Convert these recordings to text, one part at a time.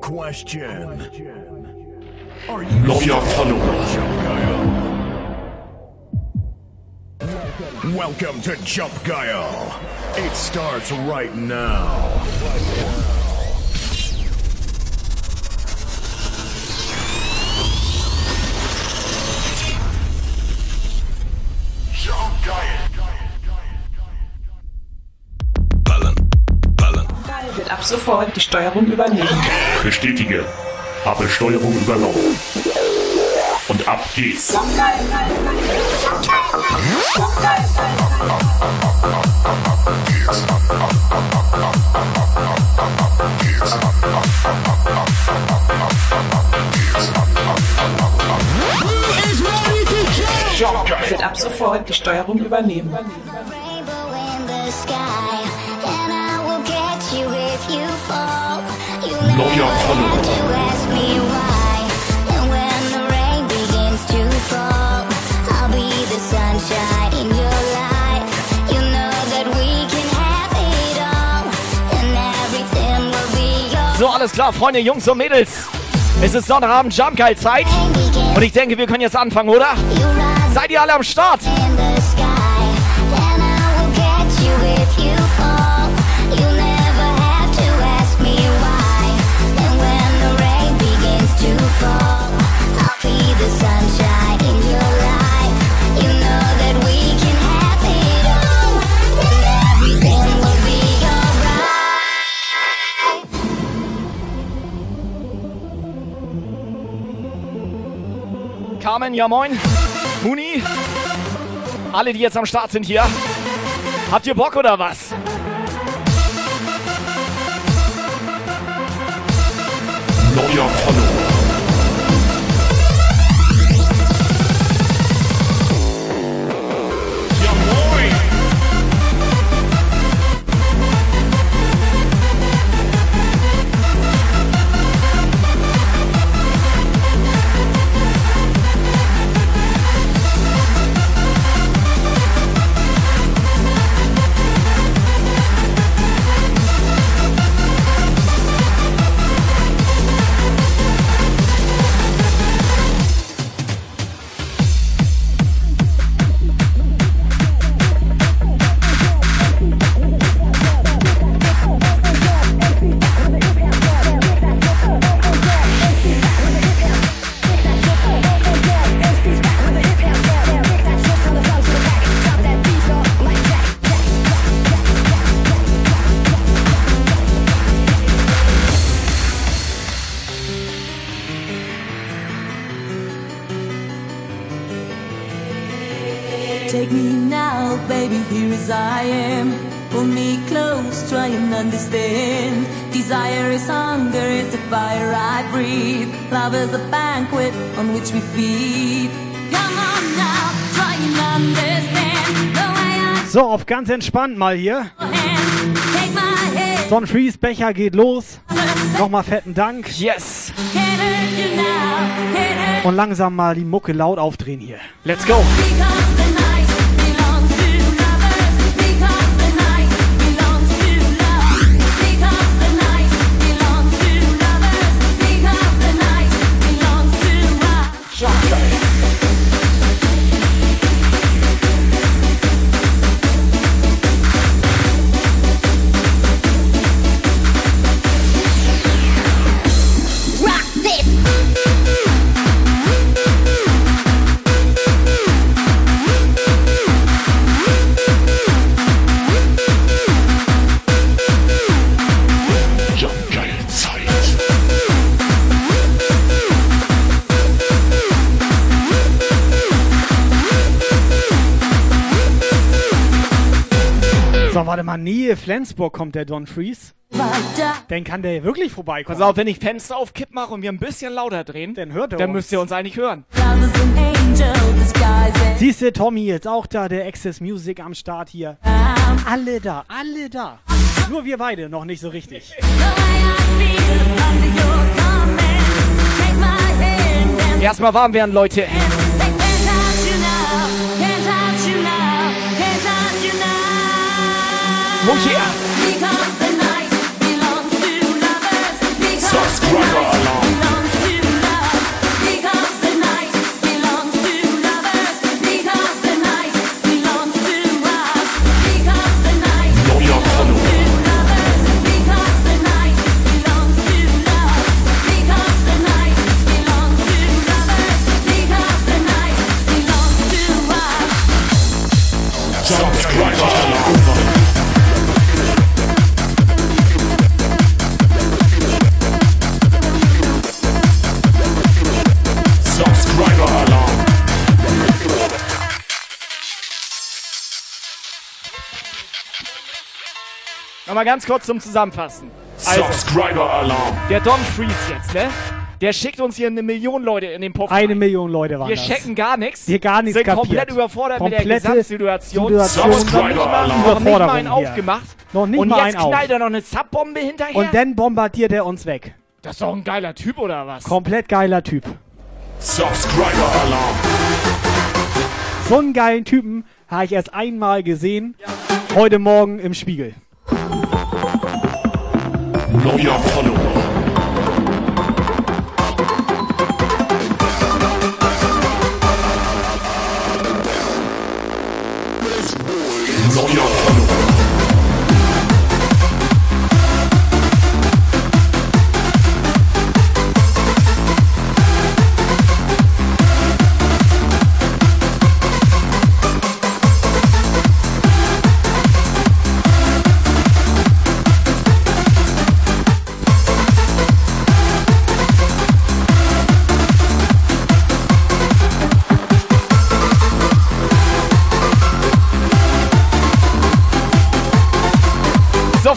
Question. Are you Loyal follower. Welcome to Jump Guile. It starts right now. Sofort die Steuerung übernehmen. Bestätige. Habe Steuerung übernommen. Und ab geht's. Guile. Wird ab sofort die Steuerung übernehmen. Be yours. So, alles klar, Freunde, Jungs und Mädels. Es ist Sonnabend, Jumpgeil-Zeit. Und ich denke, wir können jetzt anfangen, oder? Seid ihr alle am Start? Carmen, ja moin. Muni. Alle, die jetzt am Start sind hier. Habt ihr Bock oder was? Loyal Love is a banquet on which we feed. Come on now, try and understand. The way I So, auf ganz entspannt mal hier. Don Freeze Becher geht los. Nochmal fetten Dank. Yes. Und langsam mal die Mucke laut aufdrehen hier. Let's go. Mal, Nähe Flensburg kommt der Don Freeze. Weiter. Dann kann der wirklich vorbeikommen. Pass auf, wenn ich Fenster auf Kipp mache und wir ein bisschen lauter drehen, Dann hört er dann uns. müsst ihr uns eigentlich hören. Siehst du, Tommy jetzt auch da, der Access Music am Start hier. Alle da, alle da. Nur wir beide noch nicht so richtig. Erstmal warm werden, Leute. Oh yeah. Because the night belongs to lovers. Because Subscribe the night. Nochmal ganz kurz zum Zusammenfassen. Also, Subscriber Alarm. der Don Freeze jetzt, ne? Der schickt uns hier eine Million Leute in den Puff. Eine. Million Leute waren Wir das. checken gar nichts. Hier gar nichts Sind kapiert. komplett überfordert mit der Komplette Gesamtsituation. Situation. Noch nicht mal, Subscriber-Alarm. noch nicht mal einen aufgemacht. Noch nicht Und mal jetzt einen auf. knallt er noch eine Subbombe hinterher. Und dann bombardiert er uns weg. das ist doch ein geiler Typ, oder was? Komplett geiler Typ. Subscriber Alarm. So einen geilen Typen habe ich erst einmal gesehen. Heute Morgen im Spiegel. Neuer Follower. Neuer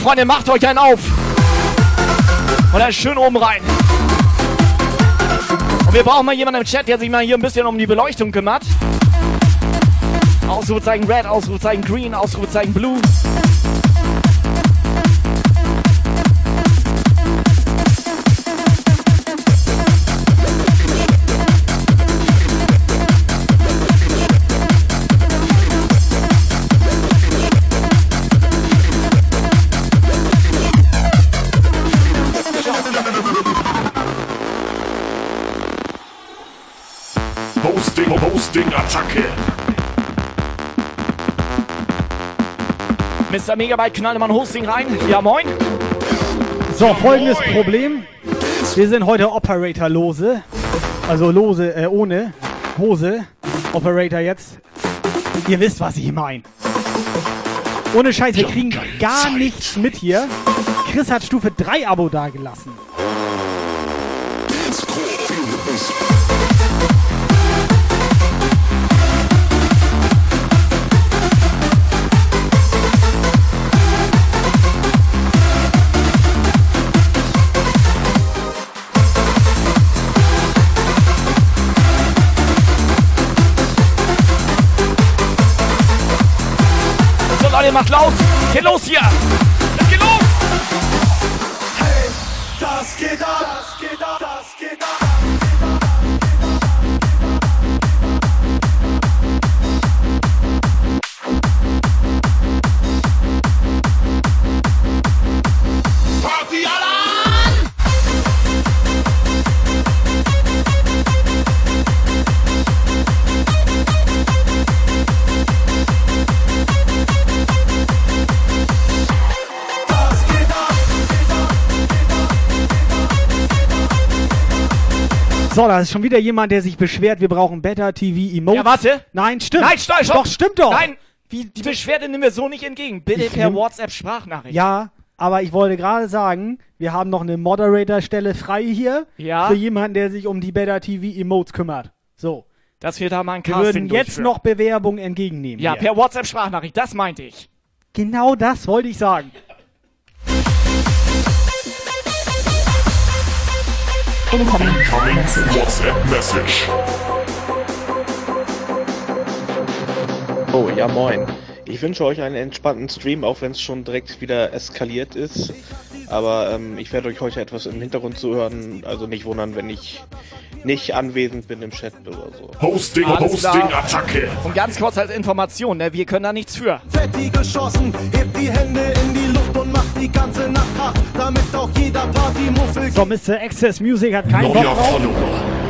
Freunde, macht euch einen auf. Und dann schön oben rein. Und wir brauchen mal jemanden im Chat, der sich mal hier ein bisschen um die Beleuchtung kümmert. Ausrufezeichen Red, Ausrufezeichen Green, Ausrufezeichen Blue. Attacke. Mr. Megabyte, knallt mal ein Hosting rein. Ja, moin. So, folgendes Problem. Wir sind heute Operator-lose. Also lose, äh, ohne Hose. Operator jetzt. Ihr wisst, was ich meine. Ohne Scheiß, wir kriegen gar nichts mit hier. Chris hat Stufe 3 Abo dagelassen. Leute, macht laut. Geht los hier. So, da ist schon wieder jemand, der sich beschwert, wir brauchen Better TV Emotes. Ja, warte. Nein, stimmt. Nein, stopp, stopp. Doch, stimmt doch. Nein, die Beschwerde nehmen wir so nicht entgegen. Bitte Ich per nehm- WhatsApp-Sprachnachricht. Ja, aber ich wollte gerade sagen, wir haben noch eine Moderator-Stelle frei hier. Ja. Für jemanden, der sich um die Better TV Emotes kümmert. So. Dass wir da mal ein Wir Casting würden jetzt durchführen. noch Bewerbungen entgegennehmen. Ja, hier. per WhatsApp-Sprachnachricht, das meinte ich. Genau das wollte ich sagen. Incoming WhatsApp Message. Oh, ja moin. Ich wünsche euch einen entspannten Stream, auch wenn es schon direkt wieder eskaliert ist. Aber ähm, ich werde euch heute etwas im Hintergrund zuhören, also nicht wundern, wenn ich nicht anwesend bin im Chat oder so. Hosting, Alles klar. Hosting, Attacke. Und ganz kurz als Information, ne, wir können da nichts für. Fetti geschossen, hebt die Hände in die Luft und macht die ganze Nacht Krach, damit auch jeder Partymuffel So, Mr. Access Music hat keinen Bock drauf.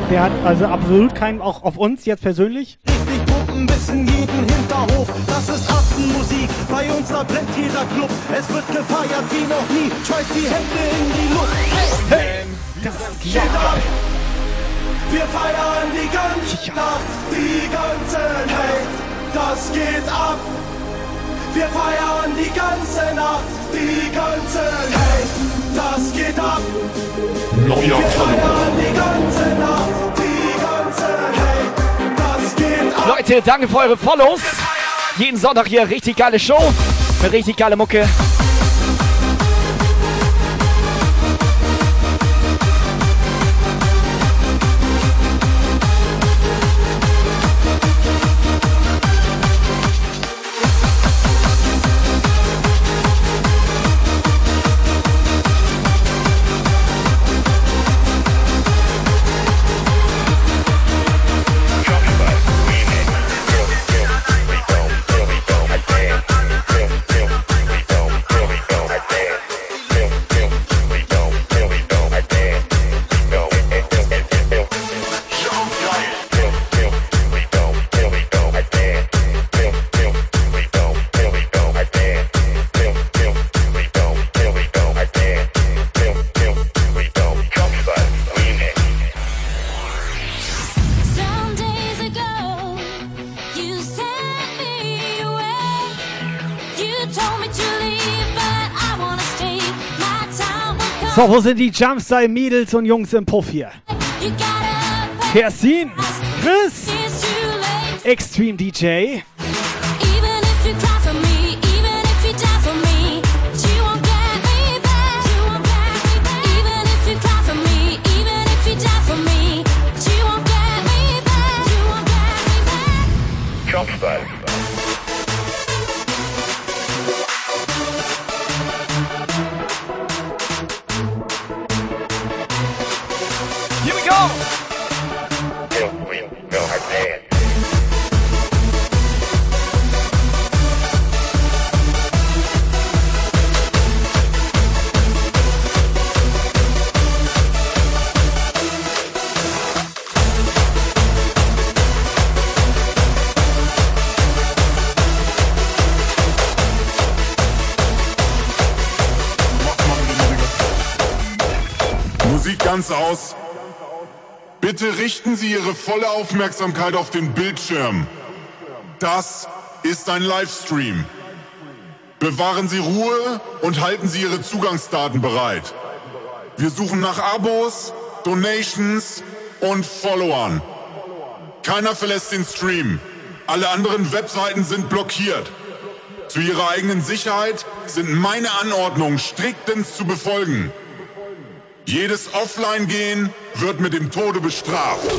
Der hat also absolut keinen, auch auf uns jetzt persönlich. richtig pumpen bis in jeden Hinterhof. Das ist Affenmusik, bei uns da brennt jeder Club. Es wird gefeiert wie noch nie, schmeißt die Hände in die Luft. Hey, hey, das geht ab. Wir feiern die ganze Nacht, die ganze Nacht. Das geht ab. Wir feiern die ganze Nacht, die ganze Nacht. Das geht ab. Neuer Wir feiern die ganze Nacht, die ganze Nacht. Das geht ab. Leute, danke für eure Follows. Jeden Sonntag hier richtig geile Show. Mit richtig geile Mucke. Come. wo sind die Jumpstyle Mädels und Jungs im Puff hier? Kerstin, Chris. Extreme DJ. Richten Sie Ihre volle Aufmerksamkeit auf den Bildschirm. Das ist ein Livestream. Bewahren Sie Ruhe und halten Sie Ihre Zugangsdaten bereit. Wir suchen nach Abos, Donations und Followern. Keiner verlässt den Stream. Alle anderen Webseiten sind blockiert. Zu Ihrer eigenen Sicherheit sind meine Anordnungen striktens zu befolgen. Jedes Offline-Gehen wird mit dem Tode bestraft.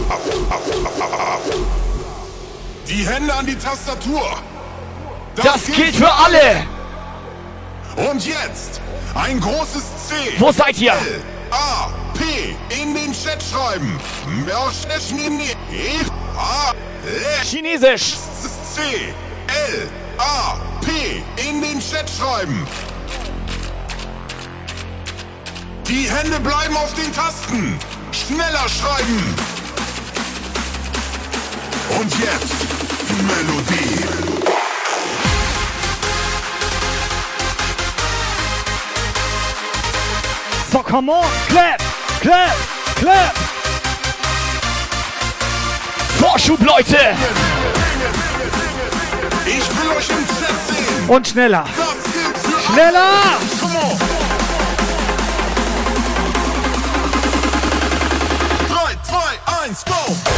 Die Hände an die Tastatur. Das gilt für alle. Und jetzt ein großes C. Wo seid ihr? L, A, P in den Chat schreiben. Chinesisch. C, L, A, P in den Chat schreiben. Die Hände bleiben auf den Tasten. Schneller schreiben. Und jetzt die Melodie. So, come on, clap, clap, clap. Vorschub, Leute. Ich will euch im Chat sehen. Und schneller. Schneller! Come on. 2, 1, go!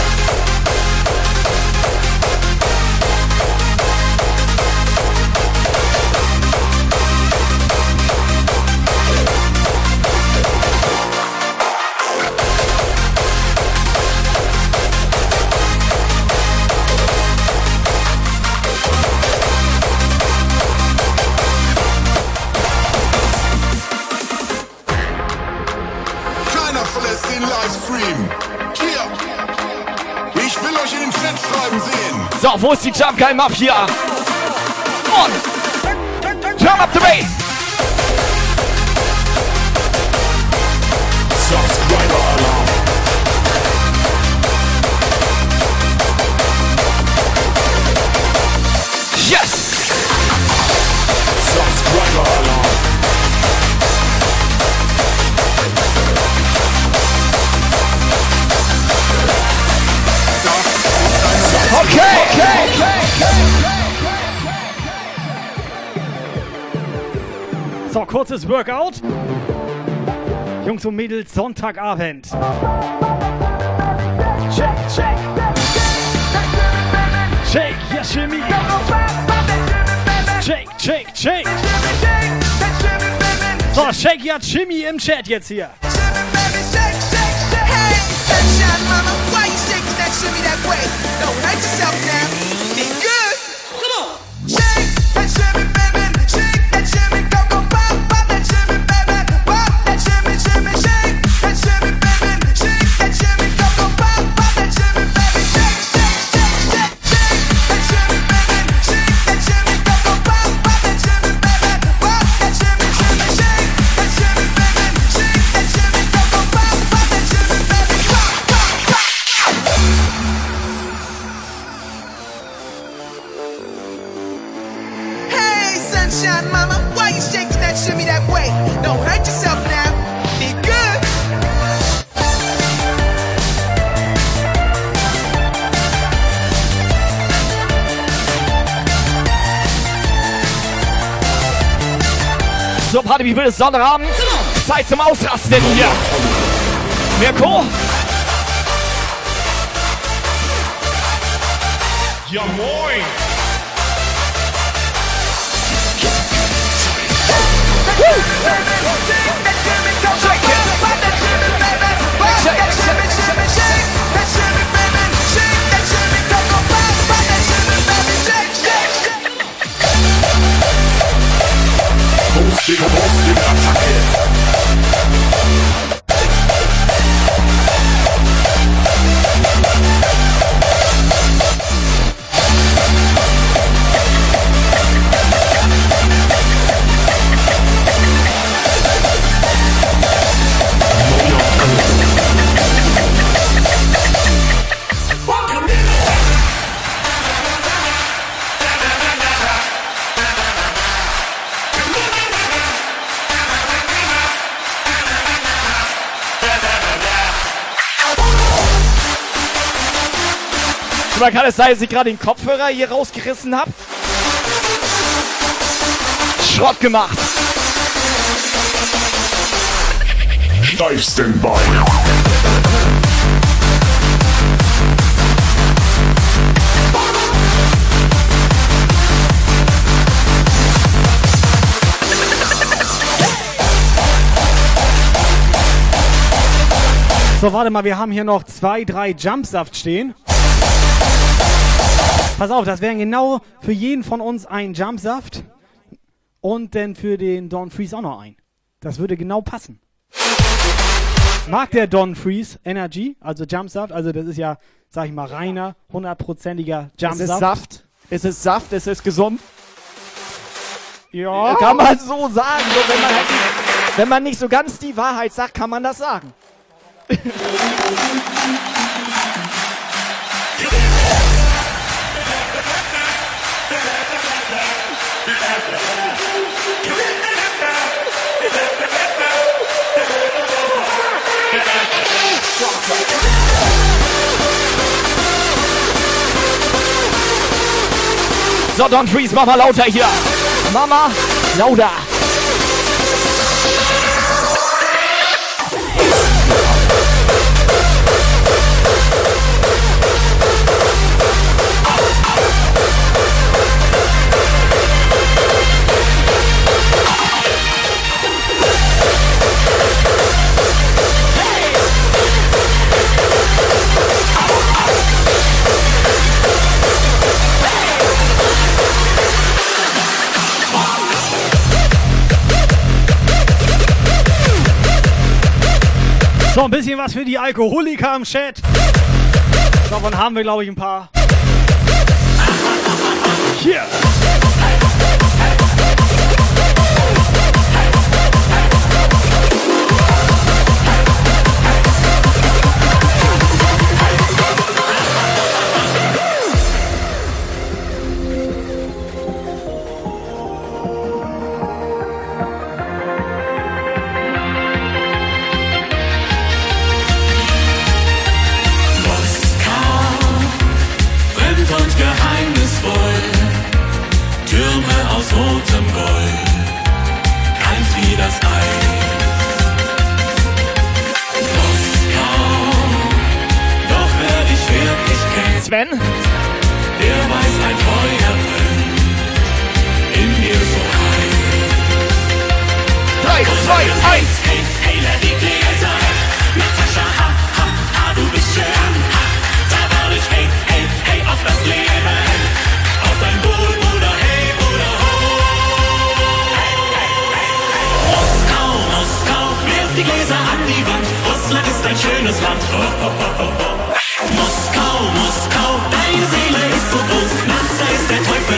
So, wo ist die Jump Guy Mafia? Und turn up the bass. Yes! Subscriber Alarm. So, kurzes Workout. Jungs und Mädels, Sonntagabend. Shake, shake. Shake, yeah, shimmy. Shake, shake, shake. So, shake, ja, Jimmy im Chat jetzt hier. Hey, So, Party, wie will es Sonntagabend? Zeit zum Ausrasten hier. Mirko? Ja moin. Hosting, Hosting, Attacke. Oder kann es sein, dass ich gerade den Kopfhörer hier rausgerissen habe? Schrott gemacht. Live Standby. So, warte mal, wir haben hier noch zwei, drei Jumpsaft stehen. Pass auf, das wären genau für jeden von uns ein Jumpsaft und dann für den Don Freeze auch noch ein. Das würde genau passen. Mag der Don Freeze Energy, also Jumpsaft, also das ist ja, sag ich mal, reiner, hundertprozentiger Es Jumpsaft. ist Saft. Es ist Saft, es ist gesund. Ja. Kann man so sagen. So, wenn, man halt nicht, wenn man nicht so ganz die Wahrheit sagt, kann man das sagen. So, Don Freeze, mach mal lauter hier. Mama, lauter. So, ein bisschen was für die Alkoholiker im Chat. Davon haben wir, glaube ich, ein paar. Hier. Yeah. Sven? der weiß ein Feuer brennt, in mir so heiß. 3, 2, 1. Hey, die Gläser, Natascha, ha, ha, ha, du bist schön, ha, da war ich, hey, hey, hey, auf das Leben, auf dein Wohl, Bruder, hey, Bruder, ho. Moskau, Moskau, wirf die Gläser an die Wand, Russland ist ein schönes Land, ho, ho, ho, ho, Seele ist so groß, da ist der Teufel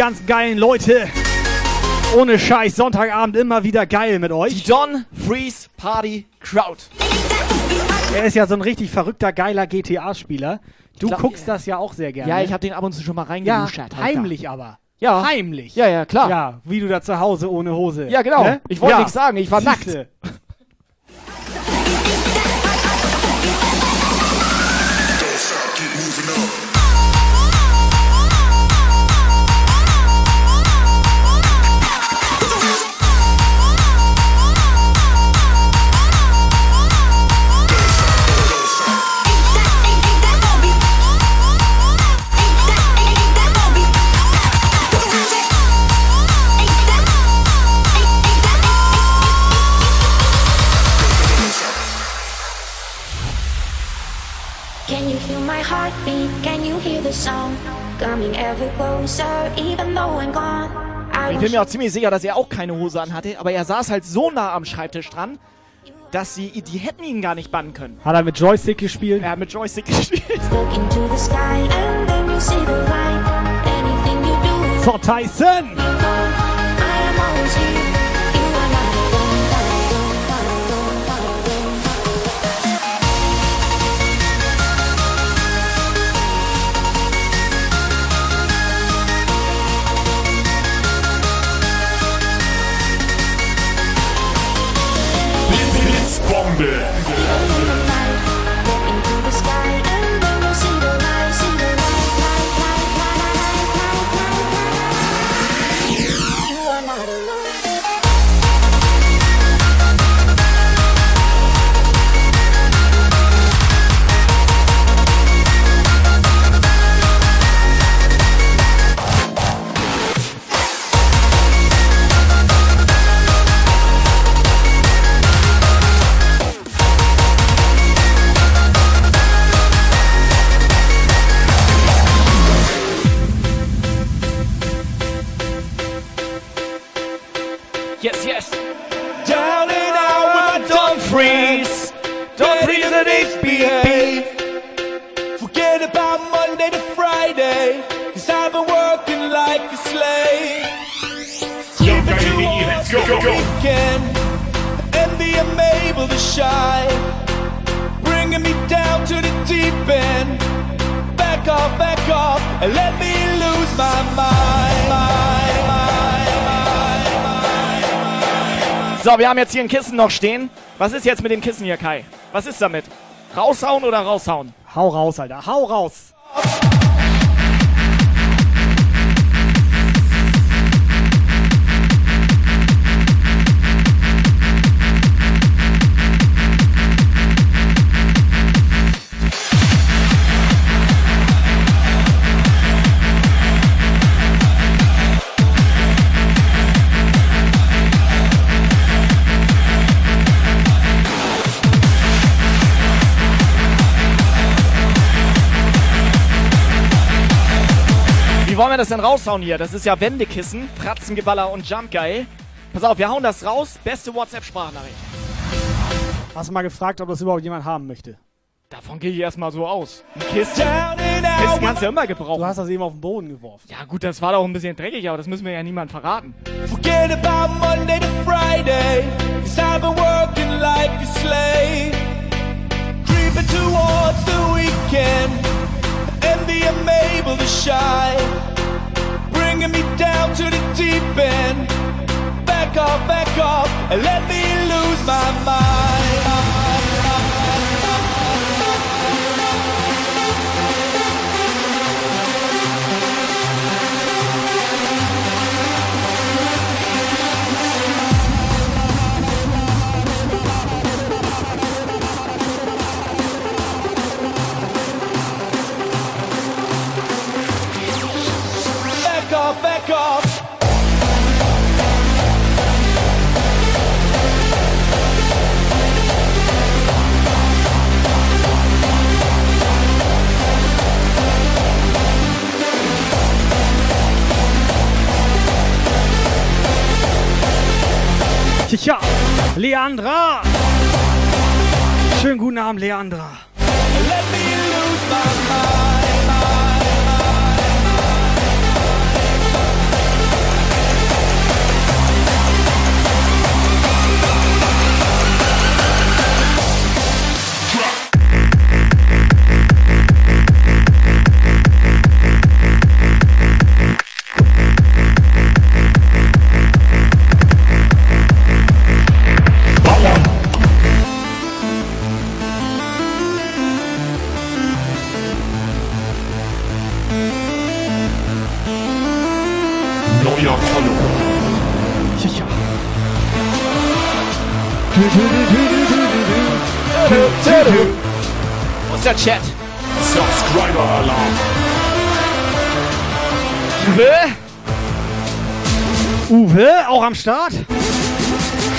ganzen geilen Leute? Ohne Scheiß, Sonntagabend immer wieder geil mit euch. Die Don Freeze Party Crowd. Er ist ja so ein richtig verrückter, geiler GTA-Spieler. Du glaub, guckst das ja auch sehr gerne. Ja, ich habe den ab und zu schon mal ja, reingeluschert. Alter. heimlich aber. Ja. Heimlich. Ja, ja, klar. Ja, wie du da zu Hause ohne Hose. Ja, genau. Ne? Ich wollte Ja. nichts sagen, ich war Siehste. Can Ich bin mir auch ziemlich sicher, dass er auch keine Hose anhatte, aber er saß halt so nah am Schreibtisch dran, dass sie, die hätten ihn gar nicht bannen können. Hat er mit Joystick gespielt? Er hat mit Joystick gespielt. look into Weekend, envy I'm able to shine, bringing me down to the deep end. Back off, back off, and let me lose my mind. mind, mind, mind, mind. So, wir haben jetzt hier ein Kissen noch stehen. Was ist jetzt mit dem Kissen hier, Kai? Was ist damit? Raushauen oder raushauen? Hau raus, Alter. Hau raus. Das denn raushauen hier? Das ist ja Wendekissen, Fratzengeballer und Jump Guy. Pass auf, wir hauen das raus. Beste WhatsApp-Sprachnachricht. Hast du mal gefragt, ob das überhaupt jemand haben möchte? Davon gehe ich erstmal so aus. Ein Kissen. Kissen kannst du ja immer Du gebrauchen. hast das eben auf den Boden geworfen. Ja gut, das war doch ein bisschen dreckig, aber das müssen wir ja niemandem verraten. Forget about Monday to Friday, cause I've been working like a slave. Creeping towards the weekend, envy I'm able to shine. Bringing me down to the deep end. Back off, back off, and let me lose my mind. Tja, Leandra! Schönen guten Abend, Leandra. Let me lose my mind. Deutscher Chat. Subscriber Alarm. Uwe? Uwe, auch am Start?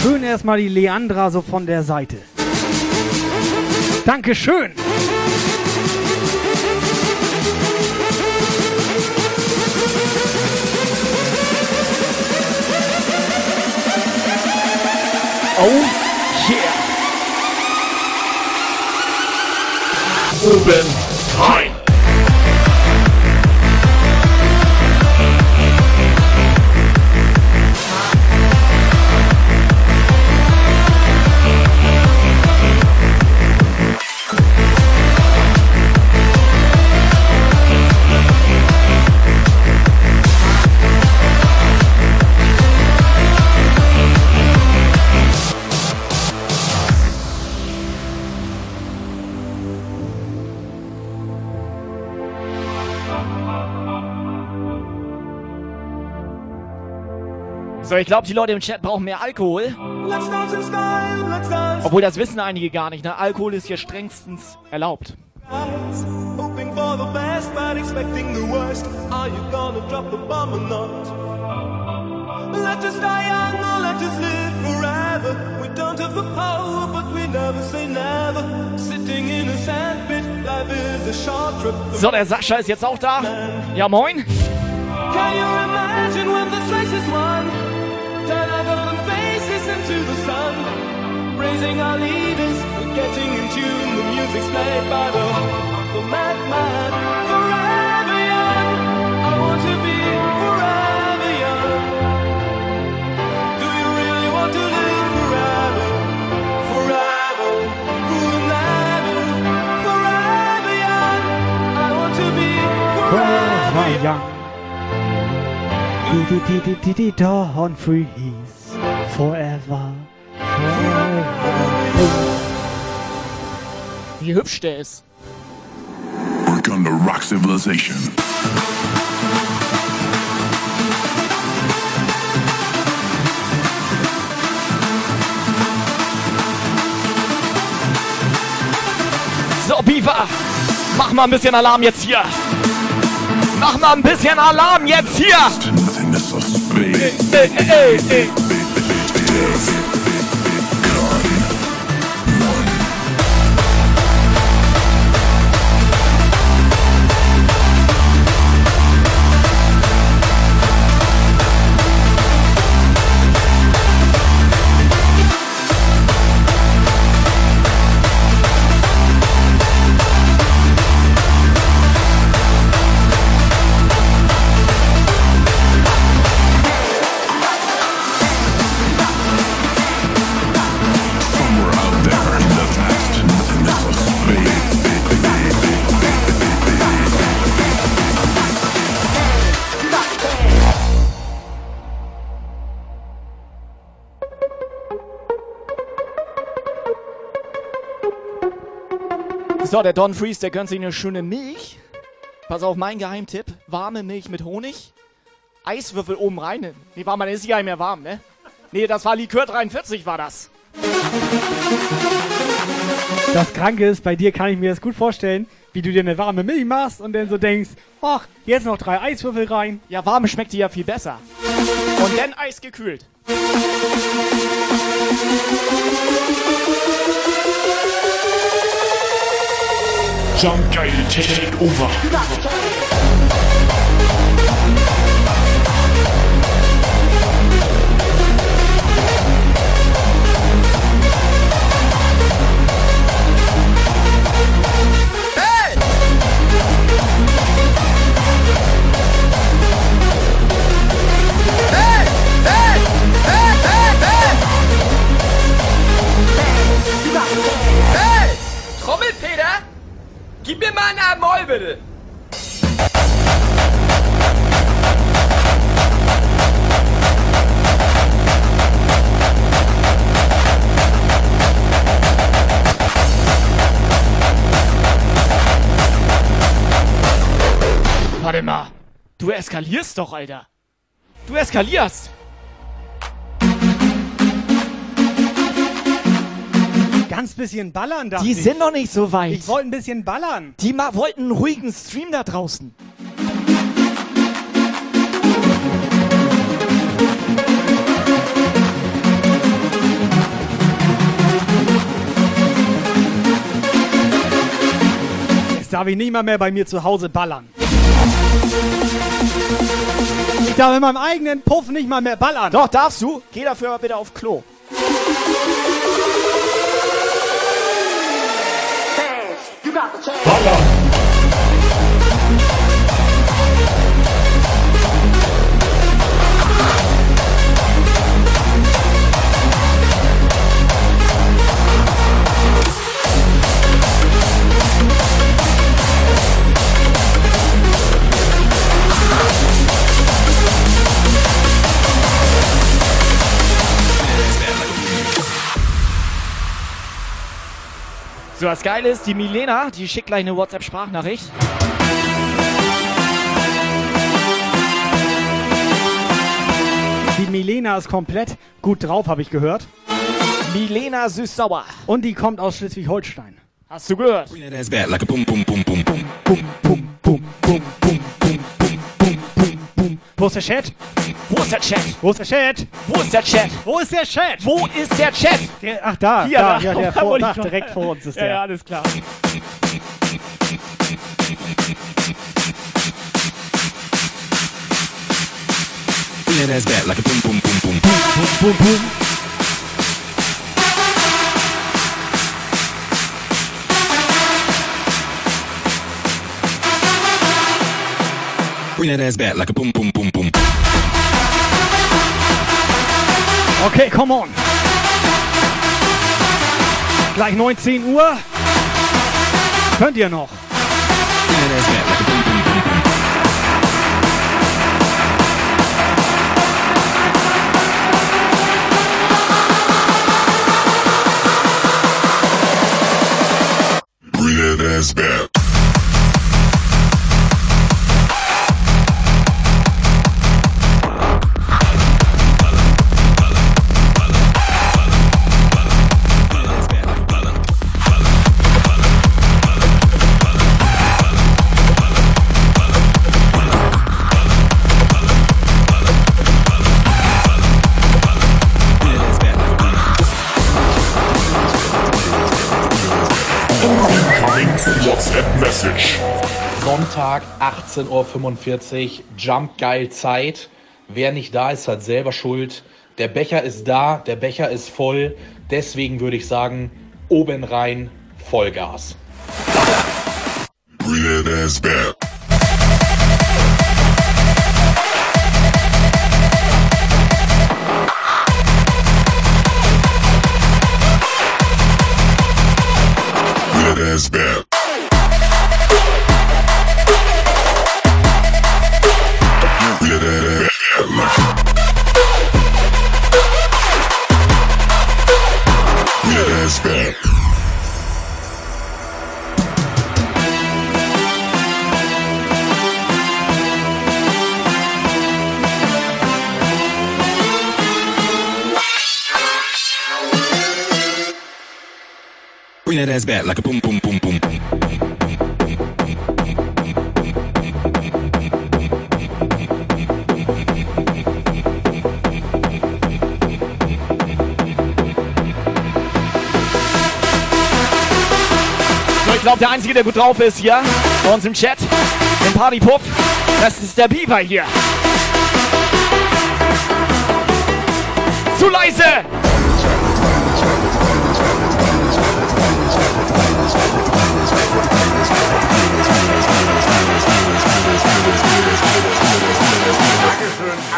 Schön erstmal die Leandra so von der Seite. Dankeschön. Oh Oben So, ich glaube, die Leute im Chat brauchen mehr Alkohol. Obwohl, das wissen einige gar nicht. Ne? Alkohol ist hier strengstens erlaubt. Let us die young or let us live forever. We don't have the power, but we never say never. Sitting in a sandpit, life is a short trip. So, der Sascha ist jetzt auch da. Ja, moin. Can you imagine when this race is won? Turn our golden faces into the sun. Raising our leaders, we're getting in tune. The music's played by the, the madman. Forever young, I want to be forever young. Do you really want to live forever? Forever, forever, forever young. I want to be forever Forever young. Dawn freeze. Forever. Forever. Wie hübsch der ist. We're gonna rock civilization. So, Biva, mach mal ein bisschen Alarm jetzt hier. Mach mal ein bisschen Alarm jetzt hier. Nothingness of space. Ey, So, der Don Freeze, der gönnt sich eine schöne Milch. Pass auf, mein Geheimtipp. Warme Milch mit Honig. Eiswürfel oben rein. Nee, war mal, ist gar nicht mehr warm, ne? Nee, das war Likör 43, war das. Das Kranke ist, bei dir kann ich mir das gut vorstellen, wie du dir eine warme Milch machst und dann so denkst, ach, jetzt noch drei Eiswürfel rein. Ja, warm schmeckt die ja viel besser. Und dann eisgekühlt. Jump Geil Take Over. Gib mir mal einen Moll, bitte! Warte mal. Du eskalierst doch, Alter. Du eskalierst. Ganz bisschen ballern da. Die sind noch nicht so weit. Ich wollte ein bisschen ballern. Die wollten einen ruhigen Stream da draußen. Jetzt darf ich nicht mal mehr bei mir zu Hause ballern. Ich darf in meinem eigenen Puff nicht mal mehr ballern. Doch, darfst du. Geh dafür aber bitte auf Klo. Follow. So, was geil ist, die Milena, die schickt gleich eine WhatsApp-Sprachnachricht. Die Milena ist komplett gut drauf, habe ich gehört. Milena Süß-Sauer. Und die kommt aus Schleswig-Holstein. Hast du gehört? Wo ist der Chat? Wo ist der Chat? Wo ist der Chat? Wo ist der Chat? Wo ist der Chat? Wo ist der Chat? Der, ach da, Hier, da, da. ja, der vor, da, direkt vor uns ist Ja, der. ja, alles klar. Yeah, that's bad like a boom boom boom boom. Boom, boom. Bring that ass back like a boom boom boom boom. Okay, come on. Gleich 19 Uhr. Könnt ihr noch? Bring that ass back like a boom boom boom boom. Bring that ass back. Message. Sonntag, 18.45 Uhr, Jump geil Zeit. Wer nicht da ist, hat selber Schuld. Der Becher ist da, der Becher ist voll. Deswegen würde ich sagen, oben rein, Vollgas. Bring that ass back. Bring that ass back like a boom boom boom boom boom. So, ich glaube, der Einzige, der gut drauf ist hier bei uns im Chat, im Partypuff, das ist der Beaver hier. Zu leise!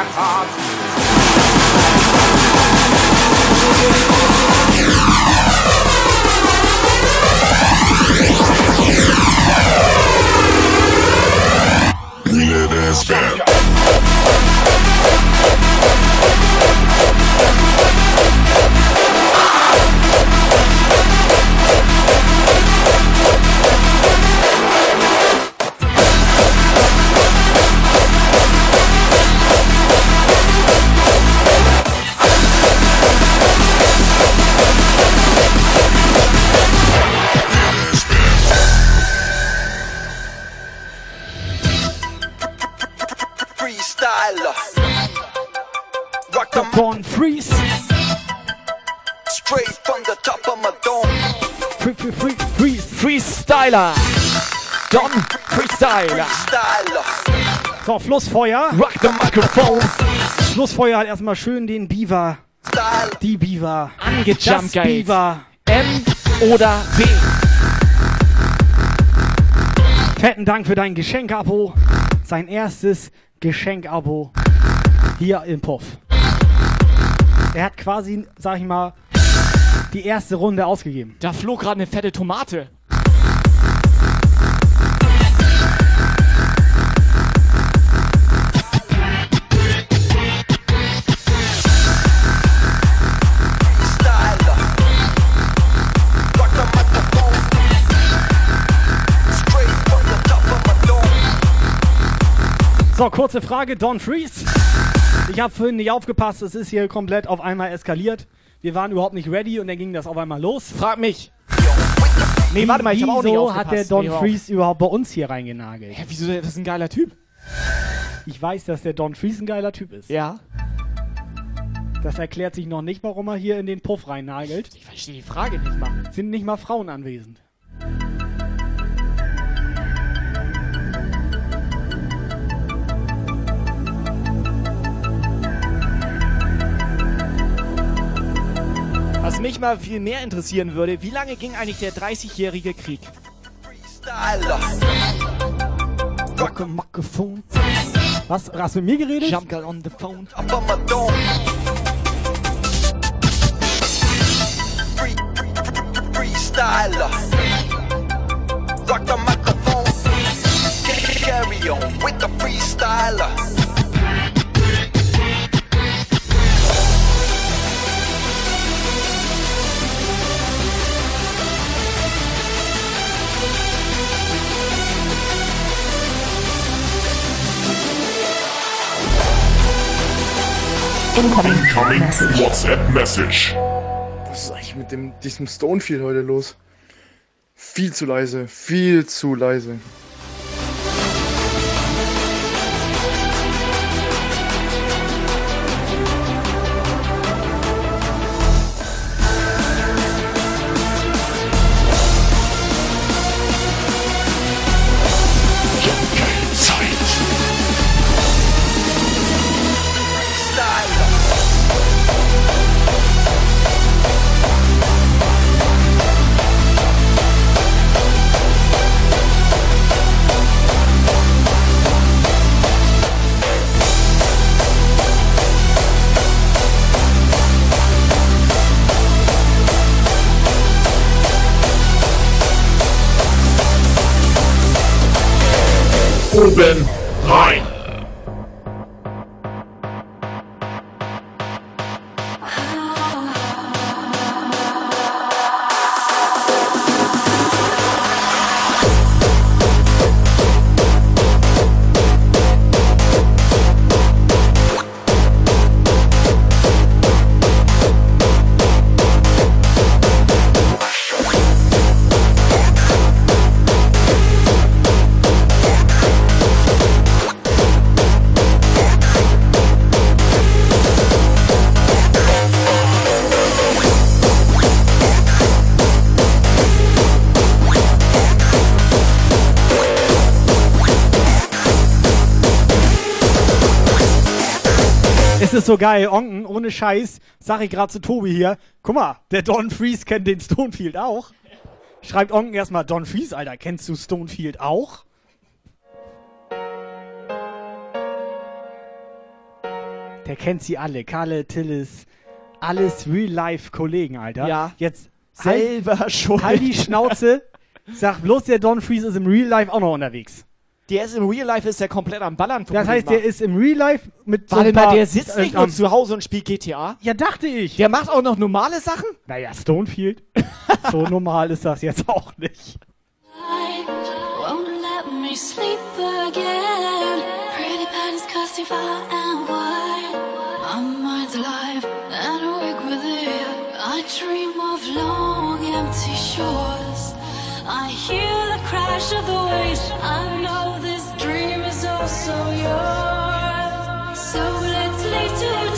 Bring Freestyler. Don Freestyler. So, Flussfeuer. Rock the microphone. Flussfeuer hat erstmal schön den Beaver Die Beaver. Angejumpt, Das. Beaver. M oder B? Fetten Dank für dein Geschenk-Abo. Sein erstes Geschenk-Abo hier im Puff. Er hat quasi, sag ich mal, die erste Runde ausgegeben. Da flog gerade eine fette Tomate. So, kurze Frage, Don Freeze. Ich habe vorhin nicht aufgepasst, es ist hier komplett auf einmal eskaliert. Wir waren überhaupt nicht ready und dann ging das auf einmal los. Frag mich. Nee, warte mal, ich habe auch nicht Wieso hat der Don Nee, hör auf. Freeze überhaupt bei uns hier reingenagelt? Hä, wieso? Das ist ein geiler Typ. Ich weiß, dass der Don Freeze ein geiler Typ ist. Ja. Das erklärt sich noch nicht, warum er hier in den Puff reinnagelt. Ich verstehe die Frage nicht mal. Sind nicht mal Frauen anwesend. Was mich mal viel mehr interessieren würde, wie lange ging eigentlich der 30-jährige Krieg? Rocke. Was? Hast du mit mir geredet? Jump girl on the phone. Freestyler. Rock the microphone. Carry on with the freestyler. Incoming WhatsApp Message. Was ist eigentlich mit dem, diesem Stonefield heute los? Viel zu leise, viel zu leise. Oben rein. Ist so geil, Onken, ohne Scheiß, sag ich gerade zu Tobi hier. Guck mal, der Don Freeze kennt den Stonefield auch. Schreibt Onken erstmal, Don Freeze, Alter, kennst du Stonefield auch? Der kennt sie alle. Kalle, Tillis, alles Real-Life-Kollegen, Alter. Ja. Jetzt Selber halt, schuld. Halt die Schnauze. Sag bloß, der Don Freeze ist im Real-Life auch noch unterwegs. Der ist im Real Life ist der komplett am Ballern. Das heißt, der ist im Real Life mit so Warte paar, mal, der sitzt nicht nur zu Hause und spielt GTA? Ja, dachte ich. Der macht auch noch normale Sachen? Naja, Stonefield. so normal ist das jetzt auch nicht. Won't let me sleep again. Pretty patties casting fire and wine. My mind's alive and awake with it. I dream of long empty shores. I hear the crash of the waves. I know this dream is also yours. So let's leave today.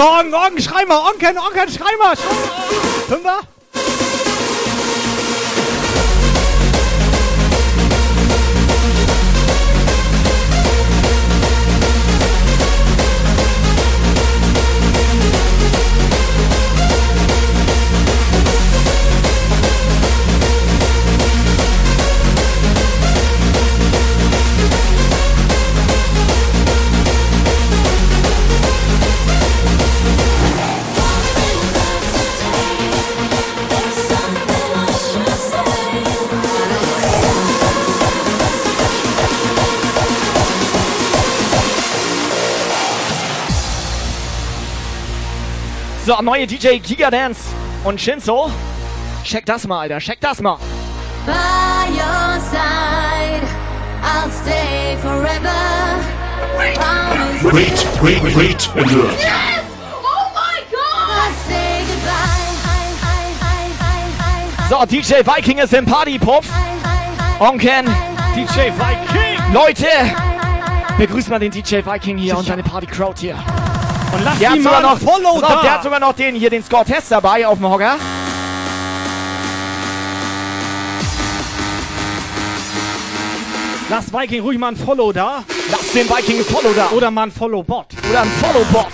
Onken, Onken, schrei mal, Onken, Onken, schrei mal. Schrei. Fünfer? So, neue DJ Giga Dance und Shinzo. Check das mal, Alter. Check das mal. By your side, I'll stay forever. Wait, wait, wait alert. Yes! Oh my God! Say goodbye. So, DJ Viking ist im Partypuff. Onken. DJ Viking. Leute, begrüßt mal den DJ Viking hier und seine Party-Crowd hier. Und lass Der hat sogar mal noch, Follow pass auf, da. der hat sogar noch den hier, den Scott Test dabei auf dem Hocker. Lass Viking ruhig mal ein Follow da. Lass den Viking ein Follow da. Oder mal ein Follow-Bot. Oder ein Follow-Bot.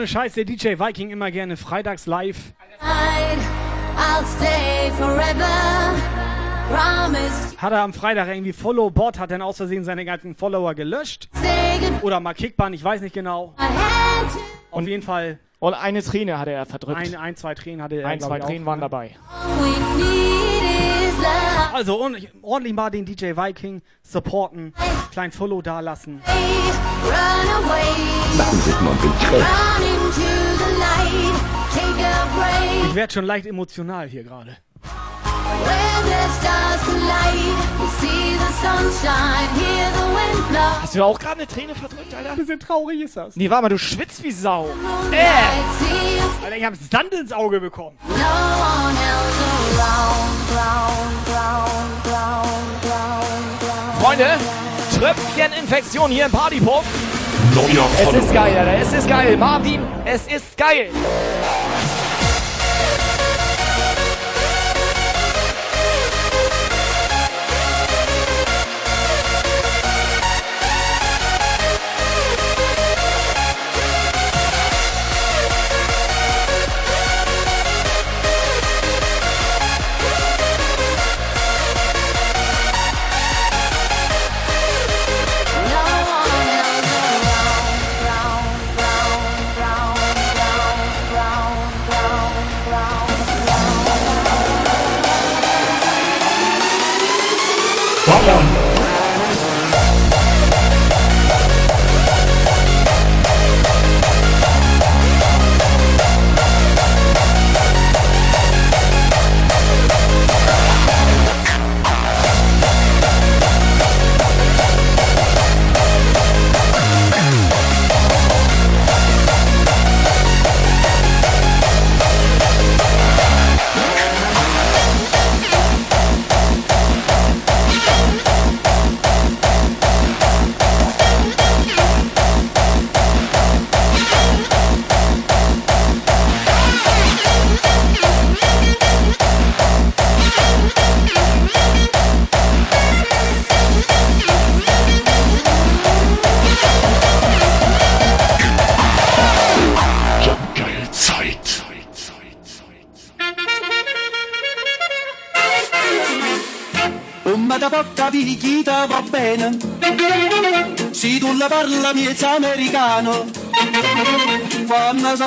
Ohne Scheiß, der DJ Viking immer gerne freitags live. I'll stay forever. Promise. Hat er am Freitag irgendwie Follow-Bot, hat dann aus Versehen seine ganzen Follower gelöscht. Oder mal Kickbahn, ich weiß nicht genau. Auf jeden Fall. Und eine Träne hatte er verdrückt. Ein, ein zwei Tränen hatte er. Ein, zwei ich, auch, Tränen waren ne? dabei. Also ordentlich, ordentlich mal den DJ Viking supporten, klein Follow da lassen. Machen Sie mal bitte. Ich werde schon leicht emotional hier gerade. Where the stars collide. We see the sunshine. Hear the wind blow. Hast du auch gerade eine Träne verdrückt, Alter? Ein bisschen traurig ist das. Nee, warte mal, du schwitzt wie Sau. Sees Alter, ich hab Sand ins Auge bekommen. no one else around. Round, round, round, round, round. Freunde, Tröpfcheninfektion hier im Partypuff. Neuer Es Follower. ist geil, Alter. Es ist geil. Marvin, es ist geil.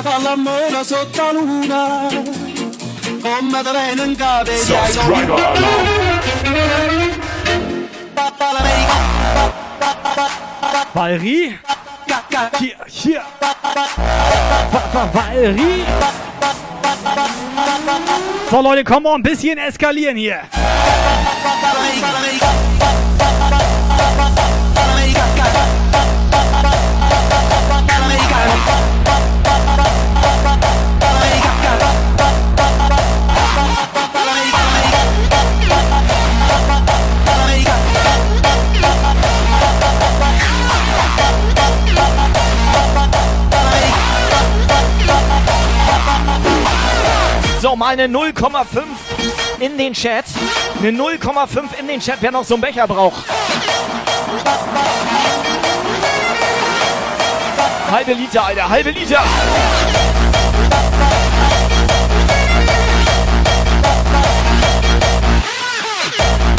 Fa l'amore sotto la luna, come te viene in capo Valerie? Hier, hier. Va- Va- Valerie? So Leute, komm mal ein bisschen eskalieren hier. Mal eine 0,5 in den Chat. Eine 0,5 in den Chat, wer noch so einen Becher braucht. Halbe Liter, Alter, halbe Liter.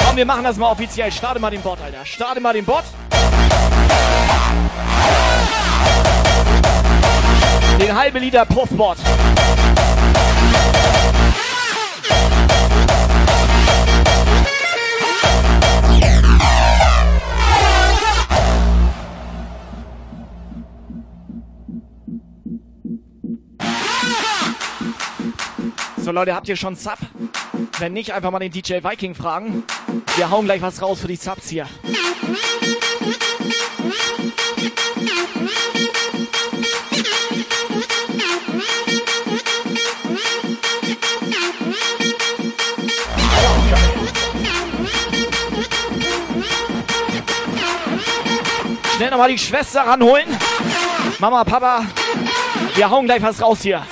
Komm, wir machen das mal offiziell. Starte mal den Bot, Alter. Starte mal den Bot. Den halbe Liter Puffbot. Leute, habt ihr schon Sub? Wenn nicht, einfach mal den DJ Viking fragen. Wir hauen gleich was raus für die Subs hier. Schnell nochmal die Schwester ranholen. Mama, Papa, wir hauen gleich was raus hier.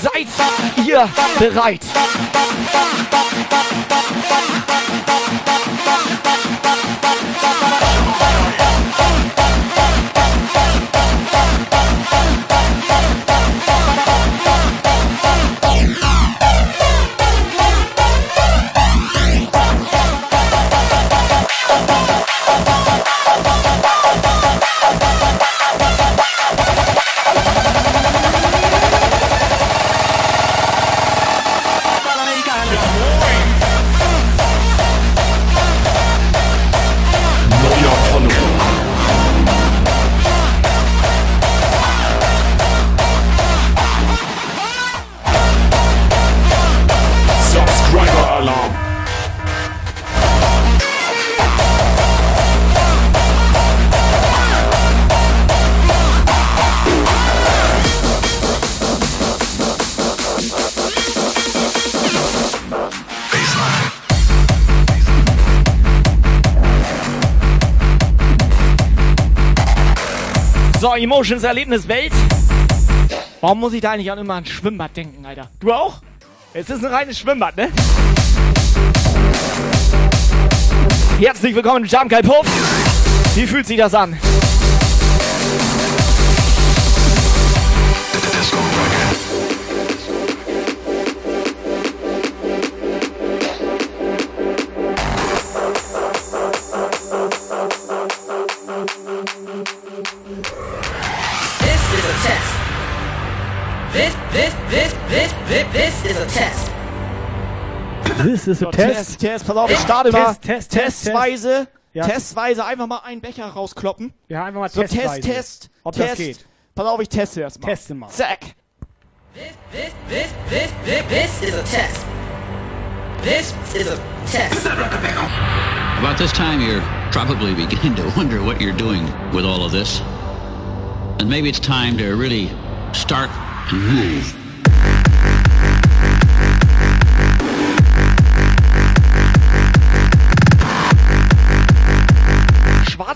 Seid ihr bereit? Emotions Erlebnis Welt. Warum muss ich da eigentlich an immer an Schwimmbad denken, Alter? Du auch? Es ist ein reines Schwimmbad, ne? Herzlich willkommen Guy Puff. Wie fühlt sich das an? Is a test. This is a So, test. Test, Test, pass auf, ich starte mal. Test, Test, Test, Testweise, Ja. testweise einfach mal einen Becher rauskloppen. Ja, einfach mal so, testweise. Test, Test, Ob das Test. geht. Pass auf, ich teste erst mal. Teste mal. Zack. This, this, this, this, this is a test. This is a test. About this time, you're probably beginning to wonder what you're doing with all of this. And maybe it's time to really start and move.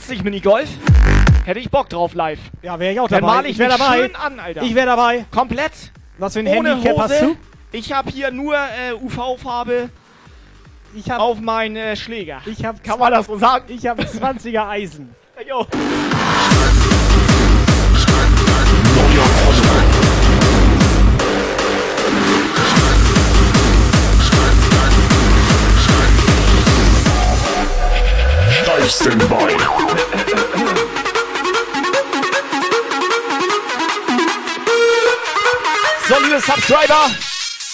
Schwarzlicht Minigolf. Hätte ich Bock drauf live. Ja, wäre ich auch Dann dabei. male ich, Ich wär mich dabei. schön an, Alter. Ich wäre dabei. Komplett. Was für ein Ohne Handicap Hose. hast du? Ich habe hier nur äh, UV-Farbe auf meinen äh, Schläger. Ich hab Kann man das so sagen? Ich habe 20er Eisen. Jo. Live Standby. So, liebe Subscriber,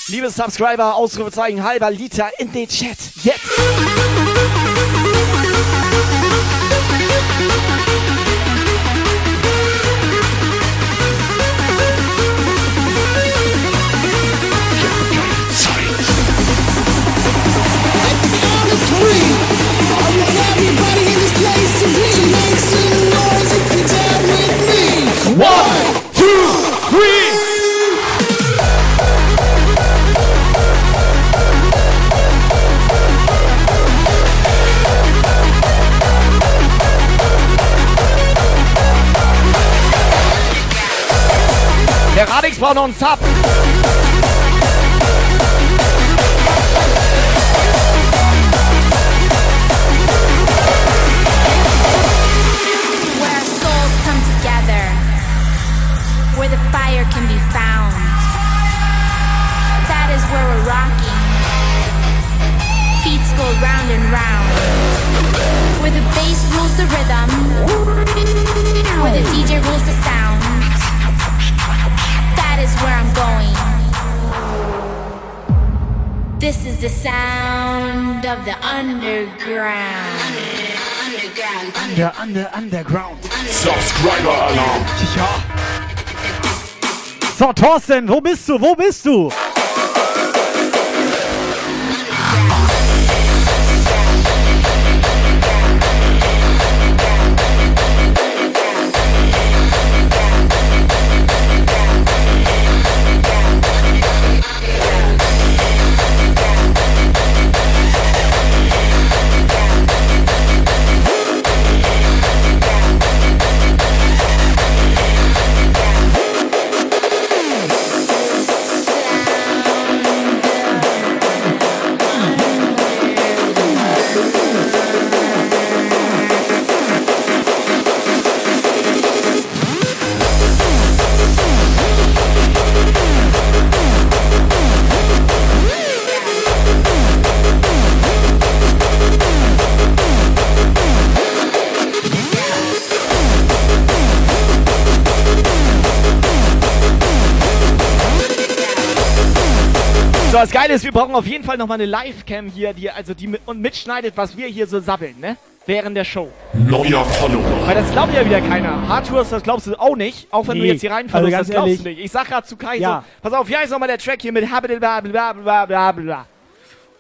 liebe Subscriber, Ausrufezeichen halber Liter in den Chat. Jetzt! Der Radix braucht noch einen Sub. Where we're rocking. Beats go round and round. Where the bass rules the rhythm, where the DJ rules the sound. That is where I'm going. This is the sound of the underground. Underground. Under, under, underground. Subscriber Alarm. Tja. So, Thorsten, wo bist du? Wo bist du? So, das Geile ist, wir brauchen auf jeden Fall nochmal eine Live-Cam hier, die also die mit, und mitschneidet, was wir hier so sabbeln, ne? Während der Show. Neuer Follower. Weil das glaubt ja wieder keiner. Hardtours, das glaubst du auch nicht. Auch wenn du Nee, jetzt hier reinfällst, also das glaubst ehrlich. du nicht. Ich sag grad zu Kai Ja. so, pass auf, wie heißt nochmal der Track hier mit Habelblablabla.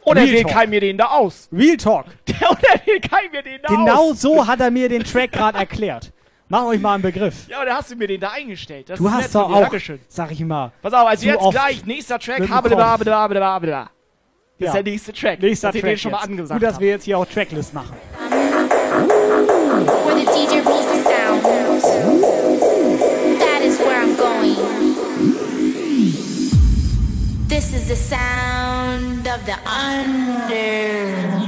Und er will. Kai mir den da aus. Real Talk. Und er will Kai mir den da Genau aus. so hat er mir den Track gerade erklärt. Mach euch mal einen Begriff. Ja, aber da hast du mir den da eingestellt. Das Du ist nett hast von doch dir. auch, Dankeschön. sag ich mal. Pass auf, also jetzt gleich, nächster Track, mit dem Habelblablabla. Das Ja. ist der nächste Track. Nächster dass ich Track den schon mal angesagt Gut, dass habe. wir jetzt hier auch Tracklist machen. This is the sound of the under.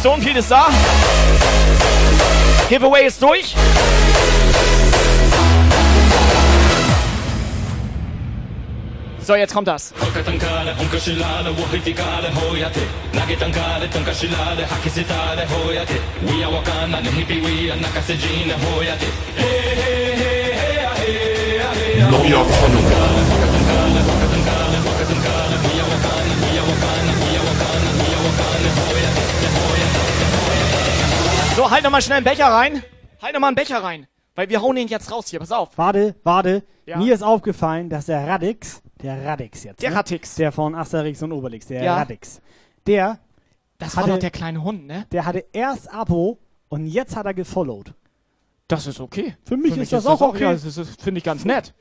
Stonefield ist da. Giveaway ist durch. So, jetzt kommt das. So, halt nochmal schnell einen Becher rein. Halt nochmal einen Becher rein. Weil wir hauen ihn jetzt raus hier, pass auf. Warte, warte. Ja. Mir ist aufgefallen, dass der Radix der Radix jetzt. Der ne? Radix. Der von Asterix und Obelix, der Ja. Radix. Der. Das war hatte, doch der kleine Hund, ne? Der hatte erst Abo und jetzt hat er gefollowt. Das ist okay. Für mich ist das auch okay. Ja, das ist- finde ich ganz nett.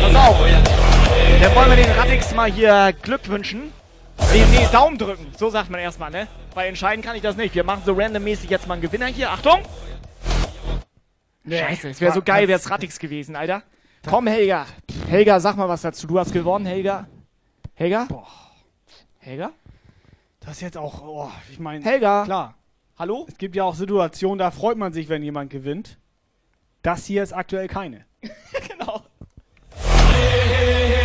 Pass auf. Dann wollen wir den Radix mal hier Glück wünschen. Nee, nee, Daumen drücken. So sagt man erstmal, ne? Weil entscheiden kann ich das nicht. Wir machen so randommäßig jetzt mal einen Gewinner hier. Achtung! Scheiße, es wäre so geil, wäre es Radix gewesen, Alter. Komm, Helga. Helga, sag mal was dazu. Du hast gewonnen, Helga. Helga? Helga? Das ist jetzt auch, oh, ich meine. Helga. Klar. Hallo? Es gibt ja auch Situationen, da freut man sich, wenn jemand gewinnt. Das hier ist aktuell keine. genau. Neuer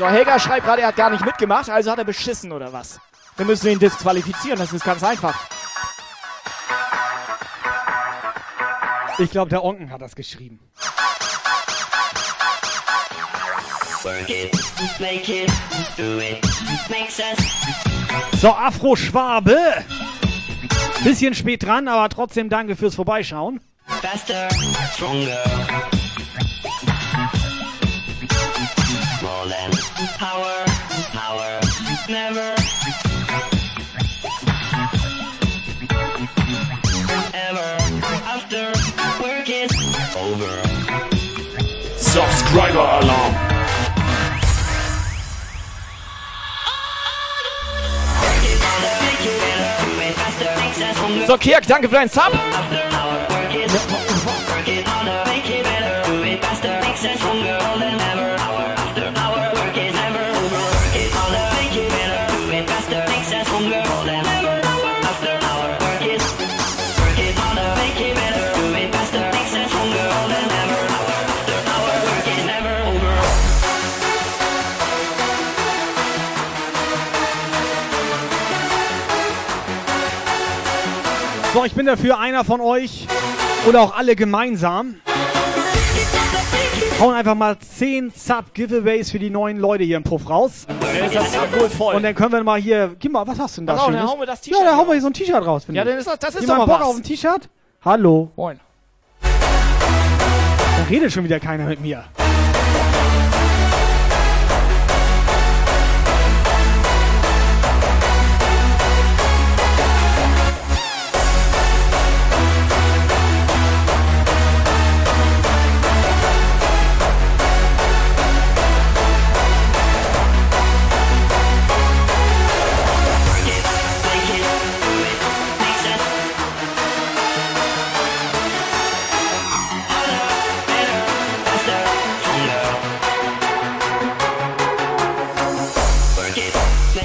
So, Helga schreibt gerade, er hat gar nicht mitgemacht, also hat er beschissen oder was? Wir müssen ihn disqualifizieren, das ist ganz einfach. Ich glaube, der Onken hat das geschrieben. So, Afro-Schwabe. Bisschen spät dran, aber trotzdem danke fürs Vorbeischauen. faster, stronger. Subscriber Alarm. So, Kirk, danke für deinen Sub. Ich bin dafür einer von euch oder auch alle gemeinsam. Hauen einfach mal 10 Sub-Giveaways für die neuen Leute hier im Puff raus. Dann ist das Sub wohl voll. Und dann können wir mal hier. Gib mal, was hast du denn da? Auf, dann hauen wir das T-Shirt Ja, dann hauen wir hier so ein T-Shirt raus. Ja, dann ist das, das ist doch Jemand mal Bock was. auf ein T-Shirt? Hallo. Moin. Da redet schon wieder keiner mit mir.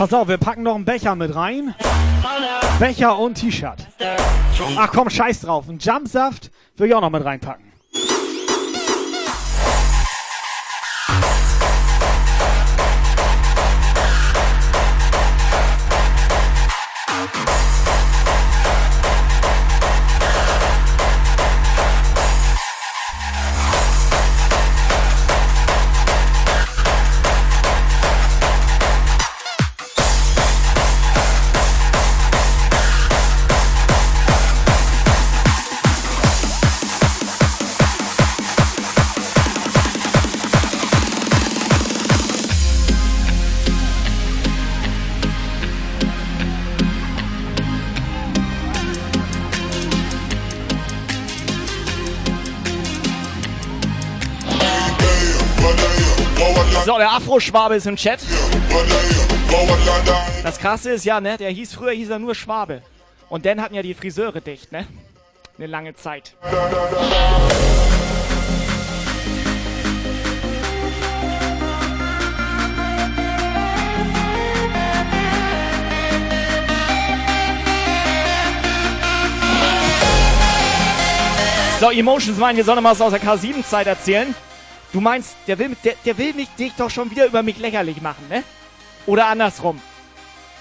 Pass auf, wir packen noch einen Becher mit rein. Becher und T-Shirt. Ach komm, scheiß drauf. Ein Jumpsaft will ich auch noch mit reinpacken. So, der Afro-Schwabe ist im Chat. Das krasse ist ja, ne, der hieß früher hieß er nur Schwabe. Und dann hatten ja die Friseure dicht, ne? Eine lange Zeit. So, Emotions meinen, wir sollen mal was aus der K7-Zeit erzählen. Du meinst, der will, der, der will mich, dich doch schon wieder über mich lächerlich machen, ne? Oder andersrum.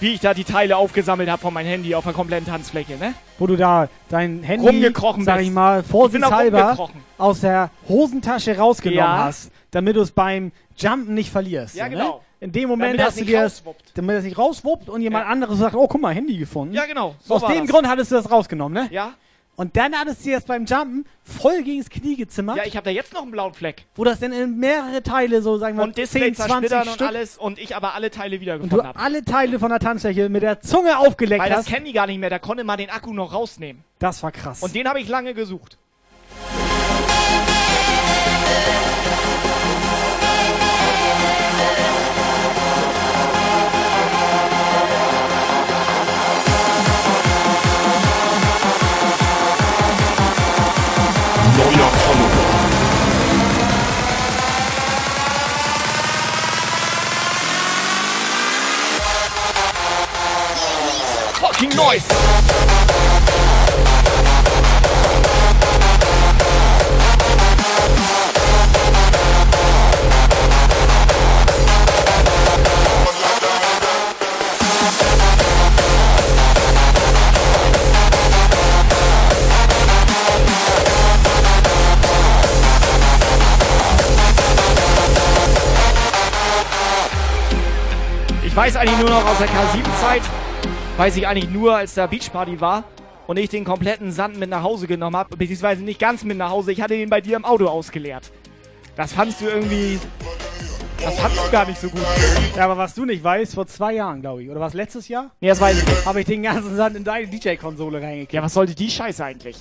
Wie ich da die Teile aufgesammelt habe von meinem Handy auf der kompletten Tanzfläche, ne? Wo du da dein Handy, Rumgekrochen sag bist. ich mal, vorsichtshalber aus der Hosentasche rausgenommen Ja. hast, damit du es beim Jumpen nicht verlierst. Ja, so, genau. Ne? In dem Moment Damit hast du dir rauswuppt. damit es nicht rauswuppt und jemand anderes sagt, oh, guck mal, Handy gefunden. Ja, genau. So Aus dem das. Grund hattest du das rausgenommen, ne? Ja. Und dann hattest du das beim Jumpen voll gegens Knie gezimmert. Ja, ich habe da jetzt noch einen blauen Fleck. wo das dann in mehrere Teile, so sagen wir Und Display 10, 20 zersplittern und Stück, alles und ich aber alle Teile und wiedergefunden du habe. alle Teile von der Tanzfläche mit der Zunge aufgeleckt Weil das hast. kennen die gar nicht mehr, da konnte man den Akku noch rausnehmen. Das war krass. Und den habe ich lange gesucht. Fucking noise! Ich weiß eigentlich nur noch aus der K7-Zeit, weiß ich eigentlich nur, als da Beachparty war und ich den kompletten Sand mit nach Hause genommen habe, beziehungsweise nicht ganz mit nach Hause, ich hatte den bei dir im Auto ausgeleert. Das fandst du irgendwie, das fandst du gar nicht so gut. Ja, aber was du nicht weißt, vor zwei Jahren, glaube ich, oder was letztes Jahr? Nee, das weiß ich nicht. Habe ich den ganzen Sand in deine DJ-Konsole reingekriegt. Ja, was sollte die Scheiße eigentlich?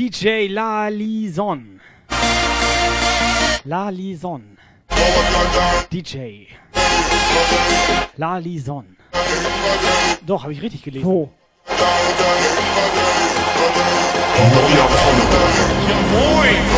DJ Lalison. Lalison. DJ. Lalison. Doch, habe ich richtig gelesen. Wo? Neuer Follower. Posting,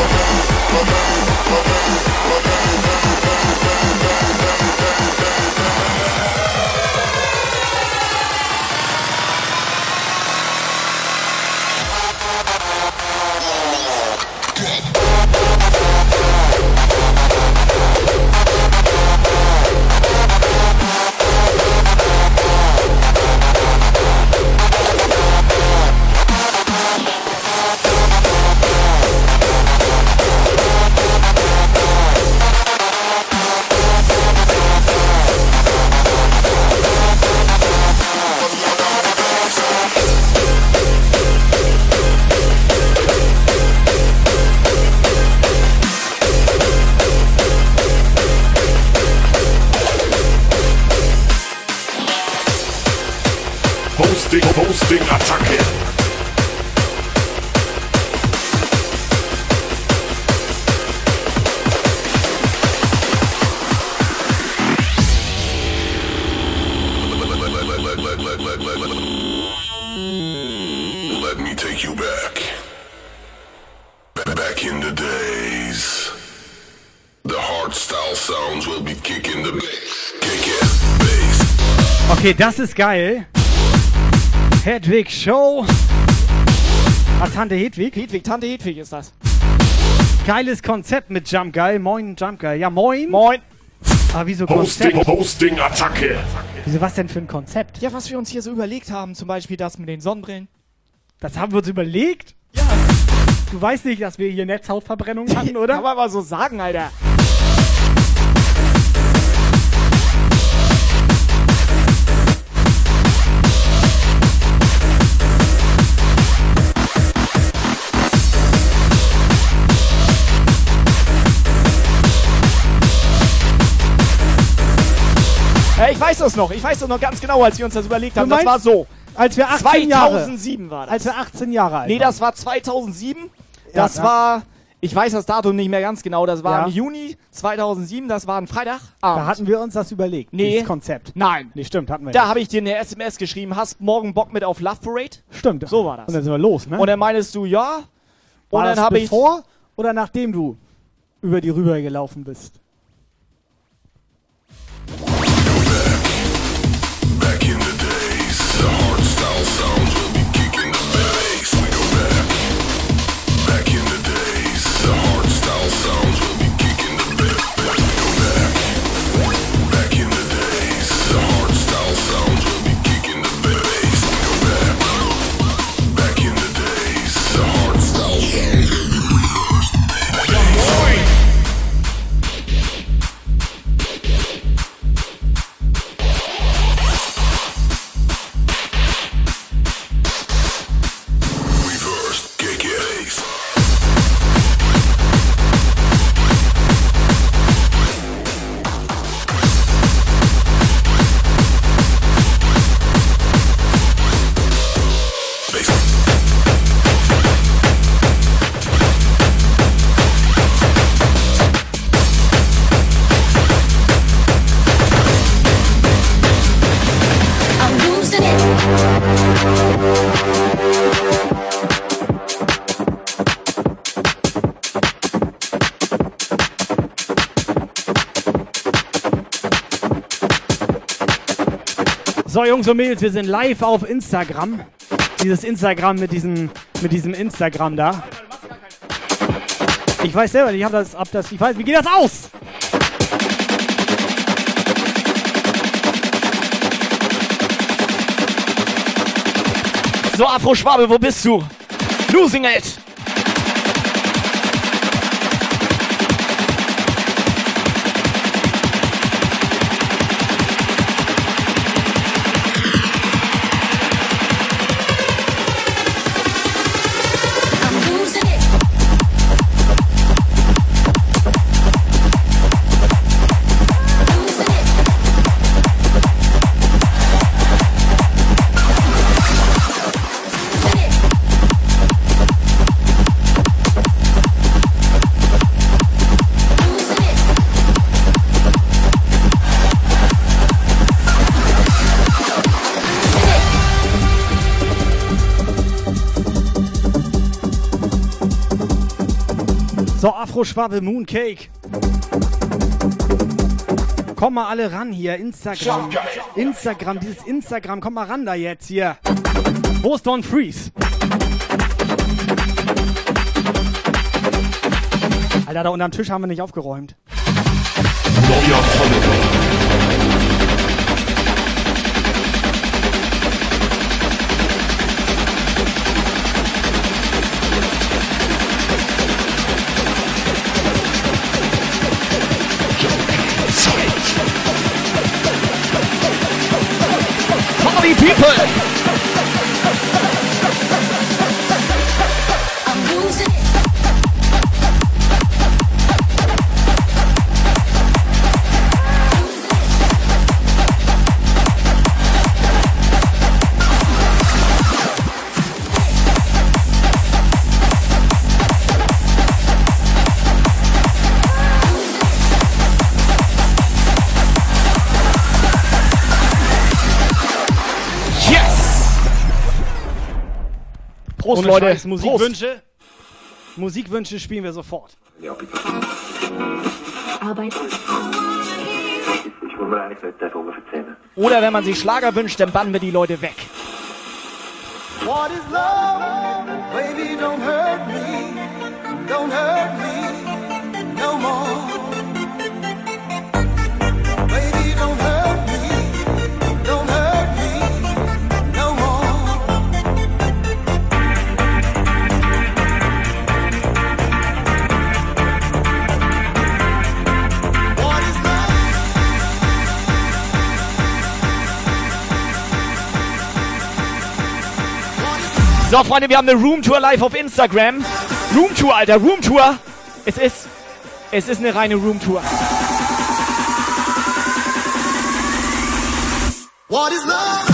Okay, das ist geil. Hedwig Show. Ah, Tante Hedwig. Hedwig, Tante Hedwig ist das. Geiles Konzept mit Jump Guy. Moin, Jump Guy. Ja, moin. Moin. Aber wieso Posting, Konzept? Posting, Attacke. Wieso was denn für ein Konzept? Ja, was wir uns hier so überlegt haben, zum Beispiel das mit den Sonnenbrillen. Das haben wir uns überlegt? Ja. Du weißt nicht, dass wir hier Netzhautverbrennung hatten, oder? Kann man mal so sagen, Alter. Äh, Ich weiß das noch, ich weiß das noch ganz genau, als wir uns das überlegt haben. Das war so. Als wir 18 Jahre. 2007 war das. Als wir 18 Jahre alt Nee, das war 2007. Ja, Das ja. war, ich weiß das Datum nicht mehr ganz genau, das war Ja. im Juni 2007, das war ein Freitag. Da hatten wir uns das überlegt. Nee. Dieses Konzept. Nein. Nee, stimmt, hatten wir Da habe ich dir eine SMS geschrieben, hast morgen Bock mit auf Love Parade? Stimmt. So war das. Und dann sind wir los, ne? Und dann meinst du ja. Und war dann das habe ich. bevor oder nachdem du über die rüber gelaufen bist? Jungs und Mädels, wir sind live auf Instagram. Dieses Instagram mit diesem, mit diesem Instagram da. Ich weiß selber ich hab das, hab das, ich weiß, wie geht das aus? So, Afro-Schwabe, wo bist du? Losing it! Afro-Schwabe Mooncake. Komm mal alle ran hier, Instagram. Instagram, dieses Instagram, komm mal ran da jetzt hier. Wo ist Freeze? Alter, da unterm Tisch haben wir nicht aufgeräumt. Neuer Follower. Party people! Prost, Ohne Leute. Scheiß, Musikwünsche. Musikwünsche spielen wir sofort. Arbeit. Ich mir. Oder wenn man sich Schlager wünscht, dann bannen wir die Leute weg. What is love? Baby, don't hurt me. Don't hurt me So, Freunde, wir haben eine Roomtour live auf Instagram. Roomtour, Alter, Roomtour. Es ist, es ist eine reine Roomtour. What is love?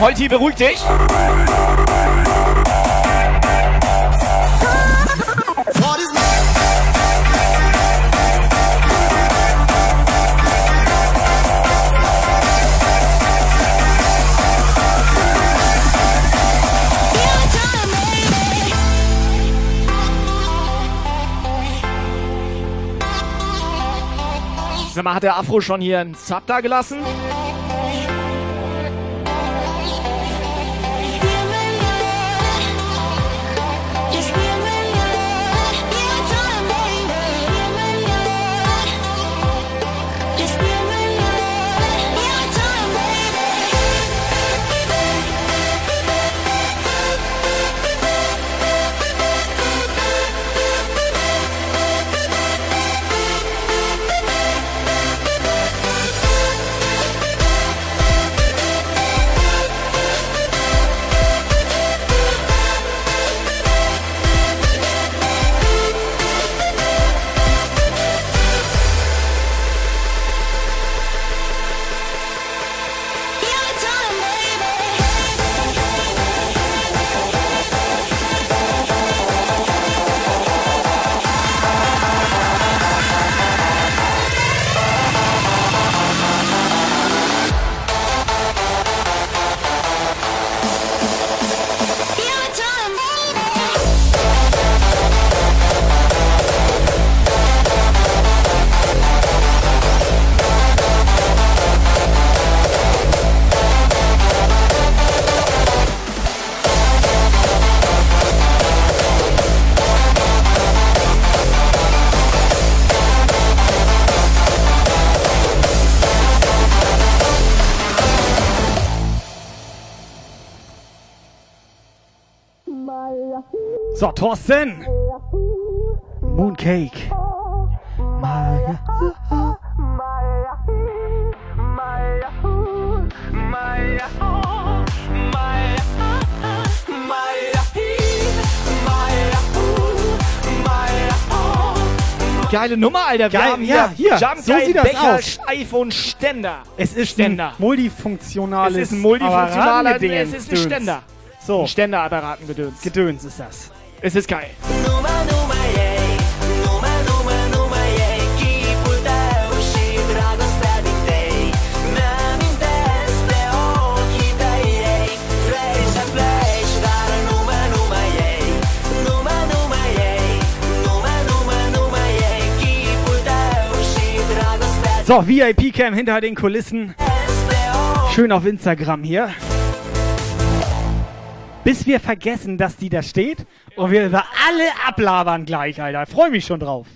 Holti, beruhig dich. Sag mal, hat der Afro schon hier einen Sub da gelassen? So, Thorsten. Mooncake. Maya. Geile Nummer, Alter. Wir Geil, haben ja, hier, so sieht das Becher, aus. iPhone, Ständer. Es ist Ständer. ein multifunktionales. Es ist ein multifunktionaler, Apparatengedöns. es ist ein Ständer. So. Ein Ständerapparaten-Gedöns. Gedöns ist das. Es ist geil. So, VIP-Cam hinter den Kulissen. Schön auf Instagram hier. Bis wir vergessen, dass die da steht und wir über alle ablabern gleich, Alter. Freue mich schon drauf.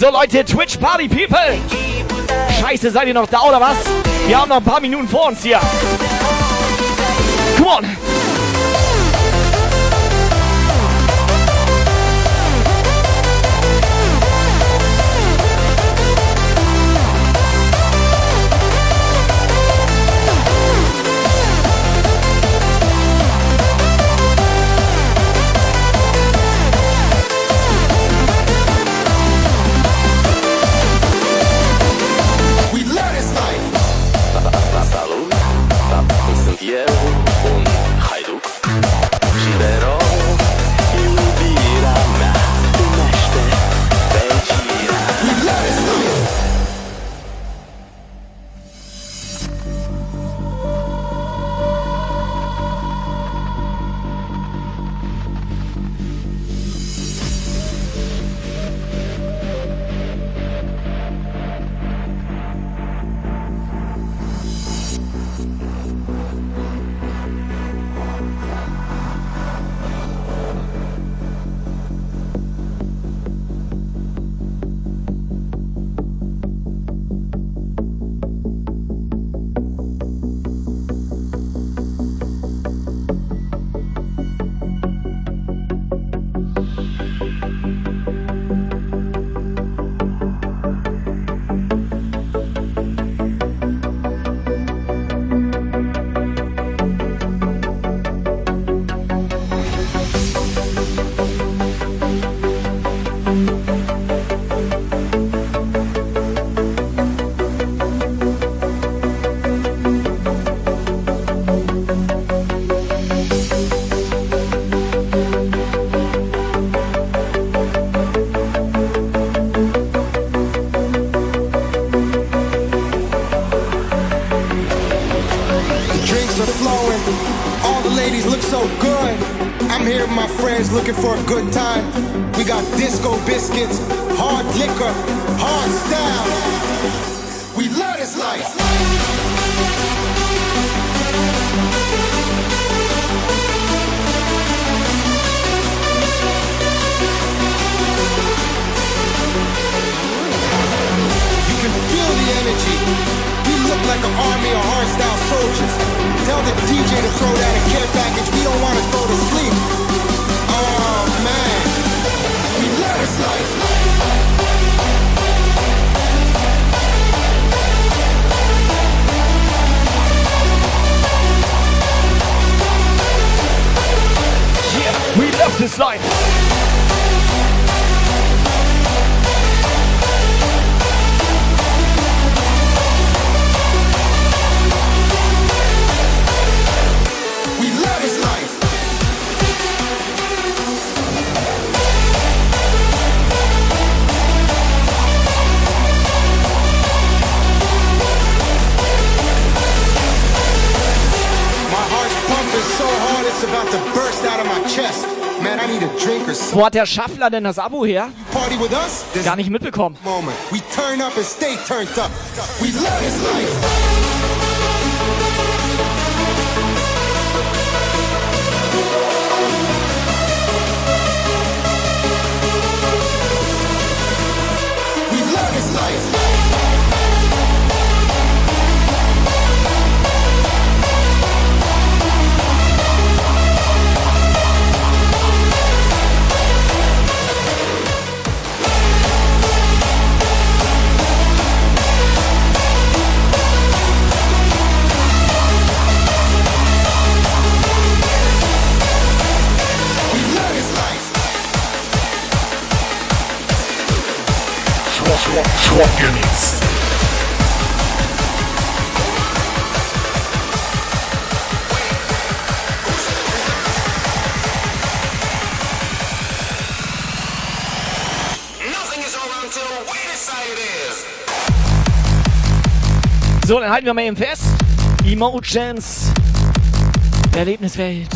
So Leute, Twitch Party People. Scheiße, seid ihr noch da oder was? Wir haben noch ein paar Minuten vor uns hier. Come on. I'm here with my friends looking for a good time. We got disco biscuits, hard liquor, hard style. We love this life. Like an army of hardstyle soldiers. Tell the DJ to throw down a care package. We don't want to go to sleep. Oh man, we love this life. Yeah, we love this life. Wo hat der Schaffler denn das Abo her? Gar nicht mitbekommen. moment. We turn up and stay turned up. We love this life. Is. So, dann halten wir mal eben fest. Emotions. Erlebniswelt.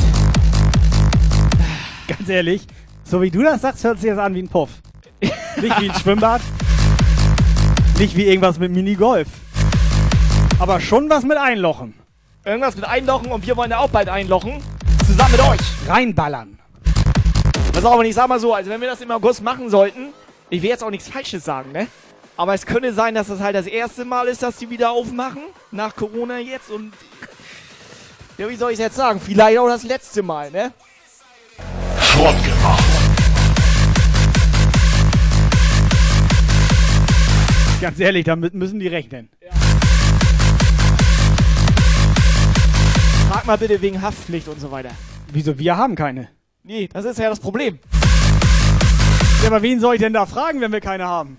Ganz ehrlich, so wie du das sagst, hört sich das an wie ein Puff. Nicht wie ein Schwimmbad. Nicht wie irgendwas mit Minigolf. Aber schon was mit Einlochen. Irgendwas mit Einlochen und wir wollen ja auch bald einlochen. Zusammen mit euch. Reinballern. Pass auf, und ich sag mal so, also wenn wir das im August machen sollten, ich will jetzt auch nichts Falsches sagen, ne? Aber es könnte sein, dass das halt das erste Mal ist, dass die wieder aufmachen. Nach Corona jetzt und. Ja, wie soll ich jetzt sagen? Vielleicht auch das letzte Mal, ne? Schrott gemacht. Ganz ehrlich, damit müssen die rechnen. Frag mal bitte wegen Haftpflicht und so weiter. Wieso? Wir haben keine. Nee, das ist ja das Problem. Ja, aber wen soll ich denn da fragen, wenn wir keine haben?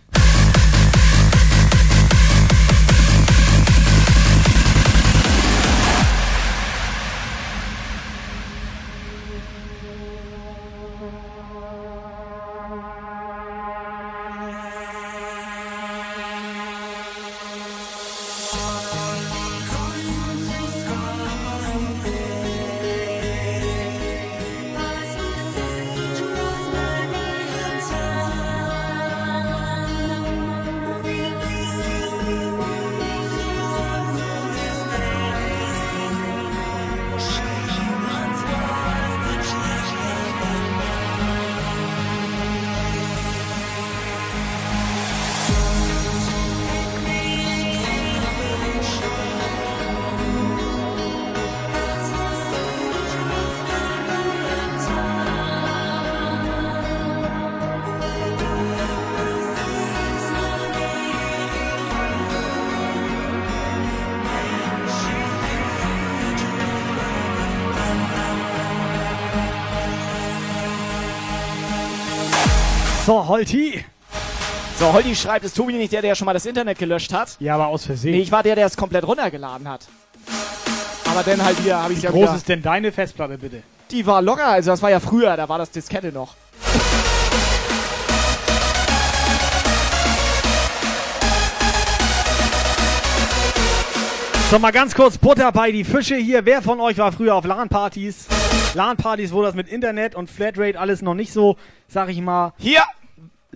So, Holti. So, Holdi schreibt, ist Tobi nicht der, der schon mal das Internet gelöscht hat? Ja, aber aus Versehen. Nee, ich war der, der es komplett runtergeladen hat. Aber dann halt wieder, habe ich Wie ja groß wieder... ist denn deine Festplatte, bitte? Die war locker, also das war ja früher, da war das Diskette noch. So, mal ganz kurz Butter bei die Fische hier. Wer von euch war früher auf LAN-Partys? LAN-Partys, wo das mit Internet und Flatrate alles noch nicht so, sag ich mal. Hier!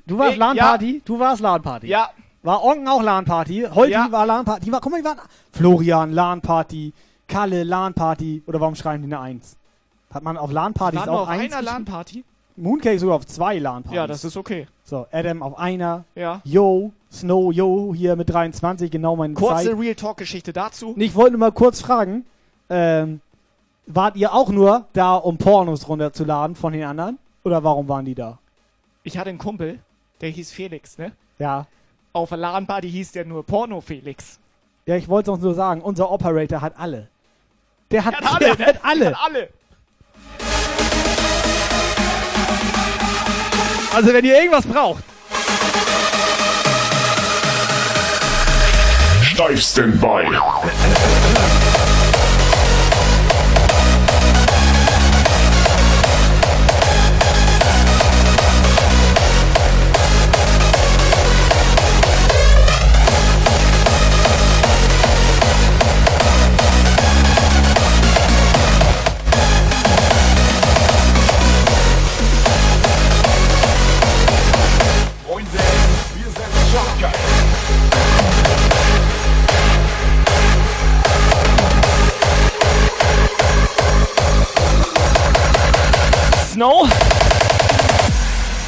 Du warst LAN-Party? Du warst LAN-Party? Ja. War Onken auch LAN-Party? Holti Ja. war LAN-Party? Die war, guck mal, die waren. Florian, LAN-Party. Kalle, LAN-Party. Oder warum schreiben die eine Eins? Hat man auf LAN-Partys auch auf eins? einer? LAN-Party? Mooncake sogar auf zwei LAN-Partys. Ja, das ist okay. So, Adam auf einer. Ja. Yo, Snow, yo, hier mit 23, genau meine Kurze Zeit. Real Talk-Geschichte dazu. Ich wollte nur mal kurz fragen, ähm, wart ihr auch nur da, um Pornos runterzuladen von den anderen? Oder warum waren die da? Ich hatte einen Kumpel, der hieß Felix, ne? Ja. Auf der LAN-Party hieß der nur Porno Felix. Ja, ich wollte uns nur sagen, unser Operator hat alle. Der hat, Der hat alle, der ne? hat alle. Der hat alle. Also wenn ihr irgendwas braucht. Steif Standby.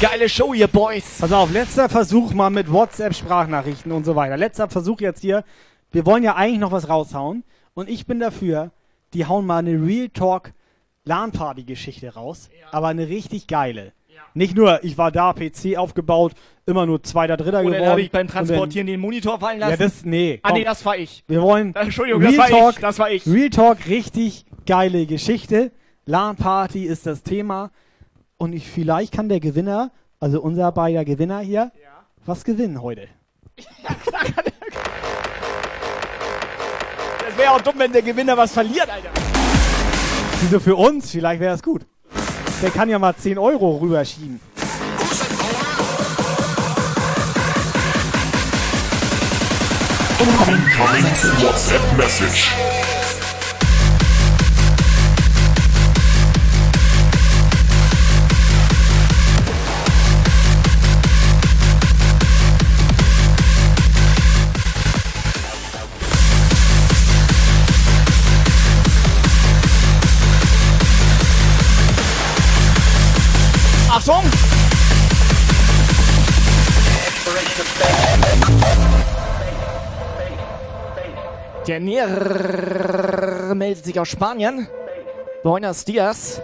Geile Show, ihr Boys. Pass auf, letzter Versuch mal mit WhatsApp-Sprachnachrichten und so weiter. Letzter Versuch jetzt hier. Wir wollen ja eigentlich noch was raushauen. Und ich bin dafür, die hauen mal eine Real Talk LAN-Party-Geschichte raus. Aber eine richtig geile. Nicht nur, ich war da, PC aufgebaut, immer nur Zweiter, Dritter Oder geworden. habe ich beim und dann- Transportieren den Monitor fallen lassen? Ja, das, nee. Ah, komm. nee, das war ich. Wir wollen Entschuldigung, Real das war Talk, ich. Das war ich. Real Talk, richtig geile Geschichte. LAN Party ist das Thema. Und ich, vielleicht kann der Gewinner, also unser beider Gewinner hier, was gewinnen heute. Das wäre auch dumm, wenn der Gewinner was verliert, Alter. Wieso für uns? Vielleicht wäre es gut. Der kann ja mal 10 Euro rüberschieben. Incoming WhatsApp message. Achtung! Der Näher meldet sich aus Spanien. Buenos dias.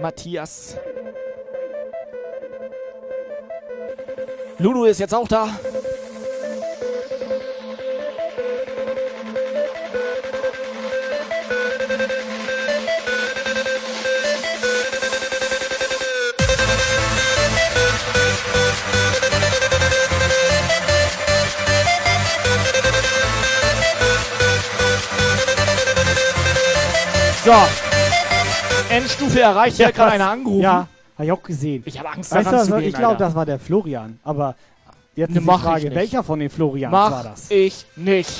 Matthias. Lulu ist jetzt auch da. So. Endstufe erreicht. Hier hat gerade einer angerufen. Ja, habe ich auch gesehen. Ich habe Angst, Weißt daran du, zu was- gehen, ich glaube, das war der Florian. Aber jetzt Ne, ist die Frage, welcher von den Florians Mach war das? ich nicht.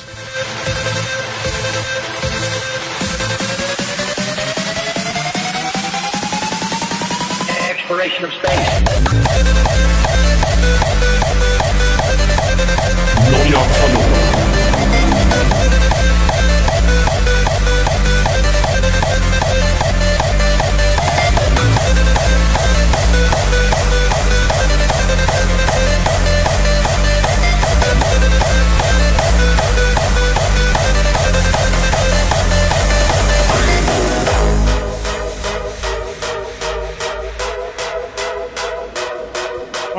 Exploration of space. Neuer Verlor.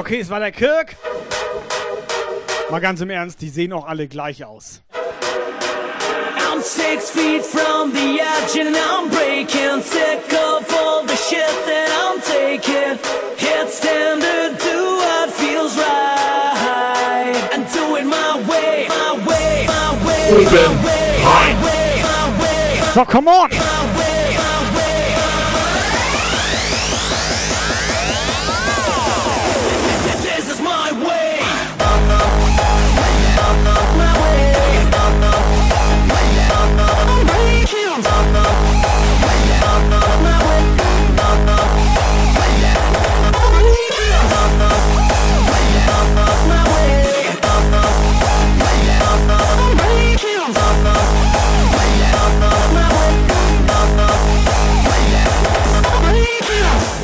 Okay, es war der Kirk. Mal ganz im Ernst, die sehen auch alle gleich aus. I'm six feet from the edge and I'm breaking sick of all the shit that I'm taking. Time to do what feels right and do it my way, my way, my way, my way, my way, my way, So, come on! my way,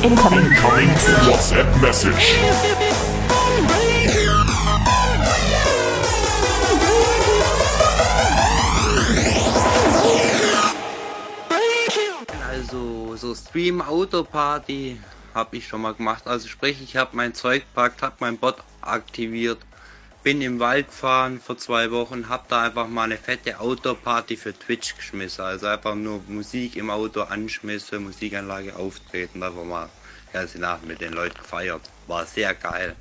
Incoming coming WhatsApp message. Stream Auto Party habe ich schon mal gemacht. Also sprich, ich habe mein Zeug gepackt, habe mein Bot aktiviert, bin im Wald gefahren vor zwei Wochen, habe da einfach mal eine fette Autoparty für Twitch geschmissen. Also einfach nur Musik im Auto anschmissen, Musikanlage auftreten, einfach mal die ganze Nacht mit den Leuten gefeiert. War sehr geil.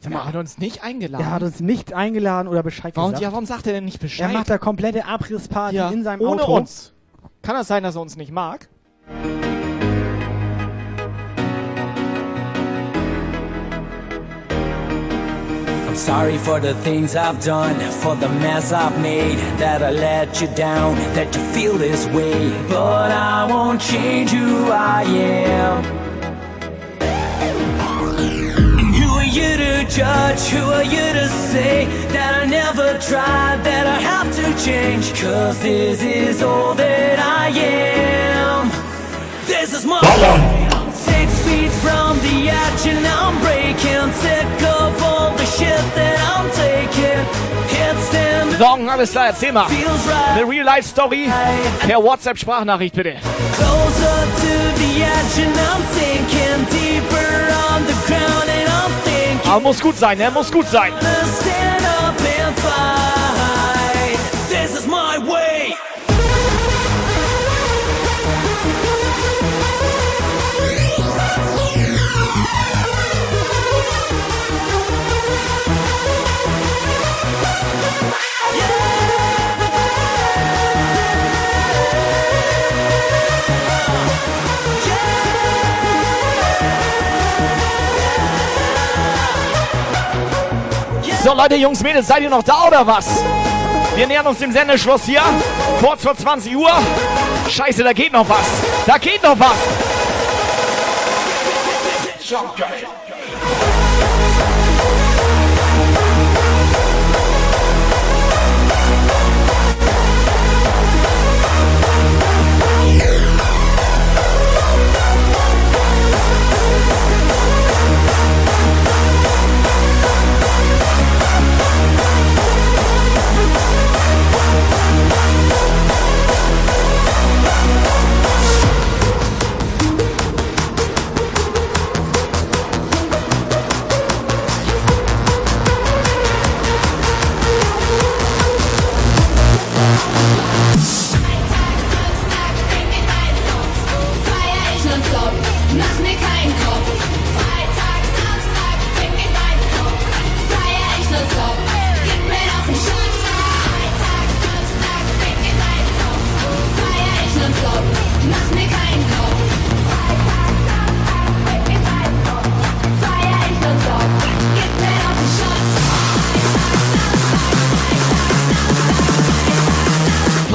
Sag mal, hat er uns nicht eingeladen? Er hat uns nicht eingeladen oder Bescheid warum, gesagt. ja, warum sagt er denn nicht Bescheid? er macht da komplette Abrissparty Ja, in seinem ohne Auto. uns. Kann das sein, dass er uns nicht mag? I'm sorry for the things I've done, for the mess I've made, that I let you down, that you feel this way. But I won't change who I am. Who are you to judge? Who are you to say that I never tried, that I have to change? Cause this is all that I am. This is my Feet the edge and I'm breaking. Sick of all the shit that I'm taking. Song, alles klar, erzähl mal. Eine Real-Life-Story per WhatsApp-Sprachnachricht bitte. closer to the edge and I'm sinking deeper on the ground and I'm thinking. Aber muss gut sein, ne? Muss gut sein. stand up and fight. So, Leute, Jungs, Mädels, seid ihr noch da oder was? Wir nähern uns dem Sendeschluss hier. Kurz vor 20 Uhr. Scheiße, da geht noch was. Da geht noch was. Feier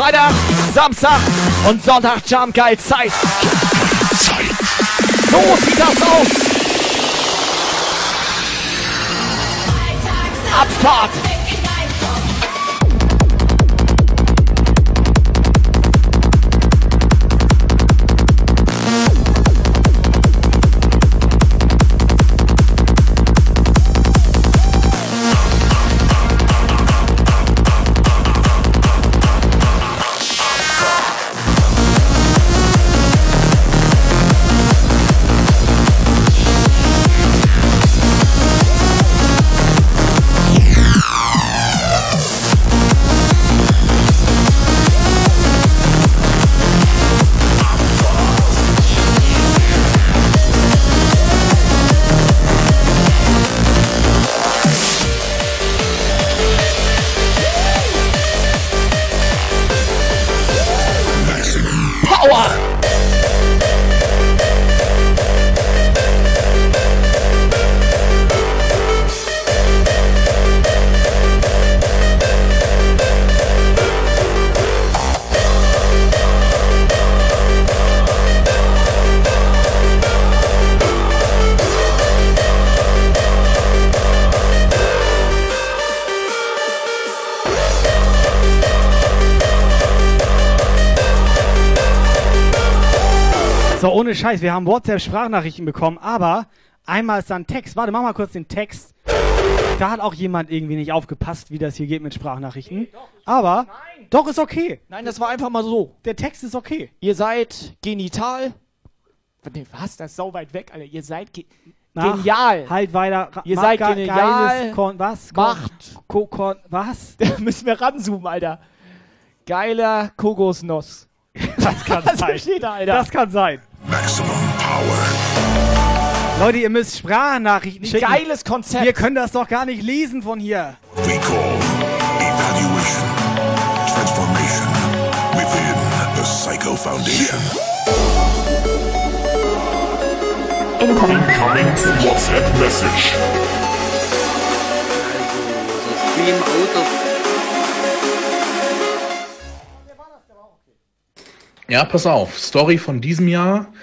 Freitag, Samstag und Sonntag Jump geil Zeit. So sieht das aus. Abfahrt. Ohne Scheiß, wir haben WhatsApp-Sprachnachrichten bekommen, aber einmal ist dann Text. Warte, mach mal kurz den Text. Da hat auch jemand irgendwie nicht aufgepasst, wie das hier geht mit Sprachnachrichten. Aber, doch, ist okay. Nein, das war einfach mal so. Der Text ist okay. Ihr seid genital. Nee, was? Das ist sau weit weg, Alter. Ihr seid ge Nach- genial. Halt weiter. Ihr Mach seid ge- genial. Kon was? Kon Macht. Ko Kon was? Da müssen wir ranzoomen, Alter. Geiler Kokosnuss. Das kann sein. da? Das kann sein. Leute, ihr müsst Sprachnachrichten schicken. Geiles Konzept. Wir können das doch gar nicht lesen von hier. Evaluation. Transformation within the Psycho Foundation. Incoming WhatsApp message. Stream Auto. Ja, pass auf. Story von diesem Jahr.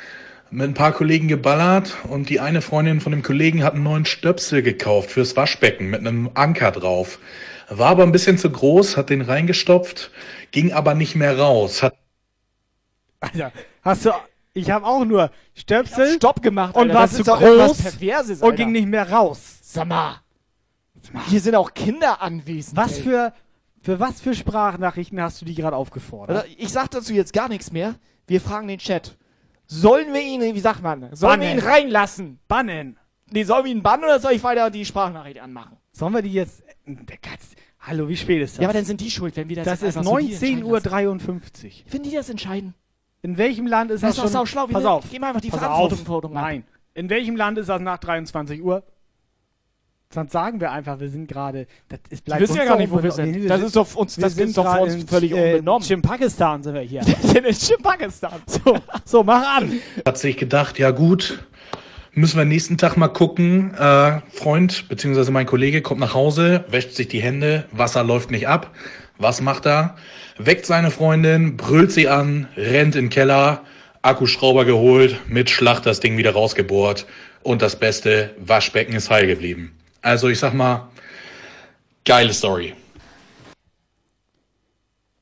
Mit ein paar Kollegen geballert und die eine Freundin von dem Kollegen hat einen neuen Stöpsel gekauft fürs Waschbecken mit einem Anker drauf. War aber ein bisschen zu groß, hat den reingestopft, ging aber nicht mehr raus. Hat Alter, hast du, Ich habe auch nur Stöpsel Stopp gemacht, und Alter. war zu groß Perverses, und ging nicht mehr raus. Sag mal. Hier sind auch Kinder anwesend. Was ey. für, für was für Sprachnachrichten hast du die gerade aufgefordert? Ich sag dazu jetzt gar nichts mehr. Wir fragen den Chat. Sollen wir ihn, wie sagt man, sollen wir Bannen. ihn reinlassen? Bannen. Nee, sollen wir ihn bannen oder soll ich weiter die Sprachnachricht anmachen? Sollen wir die jetzt. Der Katz. Hallo, wie spät ist das? Ja, aber dann sind die schuld, wenn wir das das ist einfach so hier 19.53 Uhr. entscheiden Wenn die das entscheiden. In welchem Land ist Das das, ist schon? sauschlau. Wir Pass auf. geben einfach die Pass Verantwortung auf. Nein. In welchem Land ist das nach 23 Uhr? Sonst sagen wir einfach, wir sind gerade. Das ist bleibt wissen uns ja gar nicht, wo wir sind. Nee, Das ist doch uns- wir das sind ist doch für uns in, völlig äh, unbenommen. In Pakistan sind wir hier. Wir sind in Pakistan. So, so, mach an. Hat sich gedacht, ja gut, müssen wir nächsten Tag mal gucken. Äh, Freund bzw. mein Kollege kommt nach Hause, wäscht sich die Hände, Wasser läuft nicht ab. Was macht er? Weckt seine Freundin, brüllt sie an, rennt in den Keller, Akkuschrauber geholt, mit Schlacht das Ding wieder rausgebohrt und das Beste, Waschbecken ist heil geblieben. Also ich sag mal, geile Story.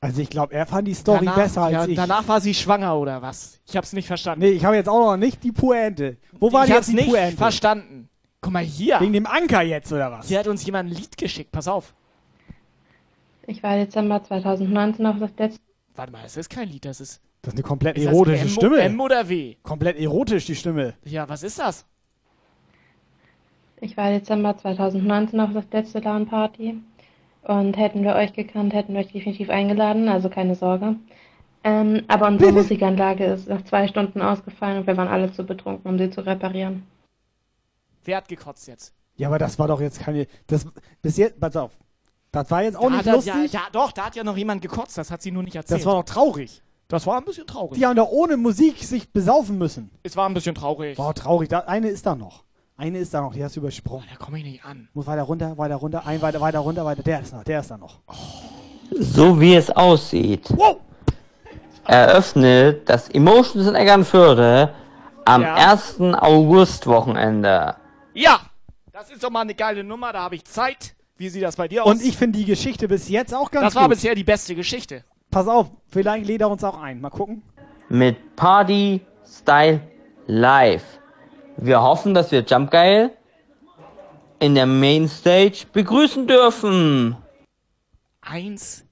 Also ich glaube, er fand die Story danach, besser als ja, ich. Danach war sie schwanger oder was? Ich hab's nicht verstanden. Nee, ich habe jetzt auch noch nicht die Pointe. Wo war ich die hab's jetzt die nicht Pointe? verstanden. Guck mal hier. Wegen dem Anker jetzt, oder was? Hier hat uns jemand ein Lied geschickt. Pass auf. Ich war Dezember 2019 auf das letzte. Warte mal, es ist kein Lied, das ist. Das ist eine komplett Ist das erotische M- Stimme. M oder W? Komplett erotisch, die Stimme. Ja, was ist das? Ich war Dezember 2019 auf das letzte LAN-Party. Und hätten wir euch gekannt, hätten wir euch definitiv eingeladen, also keine Sorge. Ähm, aber unsere Musikanlage ist nach zwei Stunden ausgefallen und wir waren alle zu betrunken, um sie zu reparieren. Wer hat gekotzt jetzt? Ja, aber das war doch jetzt keine. Das, bis jetzt, pass auf. Das war jetzt auch Da nicht hat- lustig. Ja, ja, doch, da hat ja noch jemand gekotzt, das hat sie nur nicht erzählt. das war doch traurig. Das war ein bisschen traurig. Die haben doch ohne Musik sich besaufen müssen. Es war ein bisschen traurig. War traurig. Da, eine ist da noch. Eine ist da noch, die hast du übersprungen. Da komme ich nicht an. Muss weiter runter, weiter runter, ein weiter, weiter runter, weiter. Der ist noch, der ist da noch. So wie es aussieht, eröffnet das Emotions in Eckernförde am Ja. 1. August-Wochenende. Ja! Das ist doch mal eine geile Nummer, da habe ich Zeit. Wie sieht das bei dir aus? Und ich finde die Geschichte bis jetzt auch ganz das war gut. bisher die beste Geschichte. Pass auf, vielleicht lädt er uns auch ein. Mal gucken. Mit Party Style Live. Wir hoffen, dass wir Jump Geil in der Mainstage begrüßen dürfen. Eins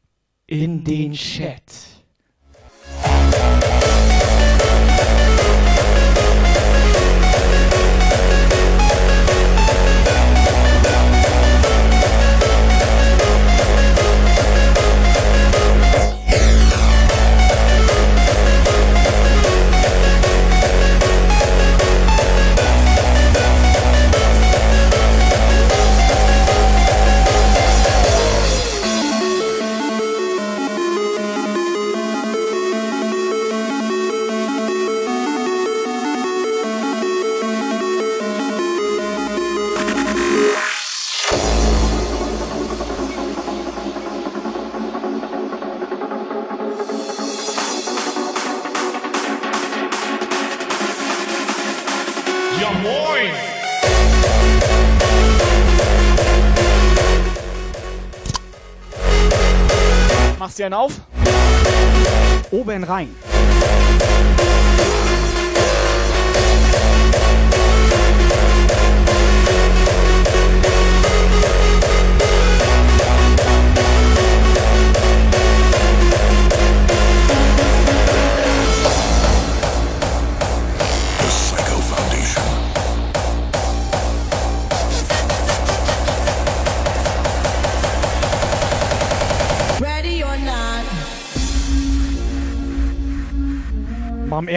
in den Chat. Einen auf? Oben rein.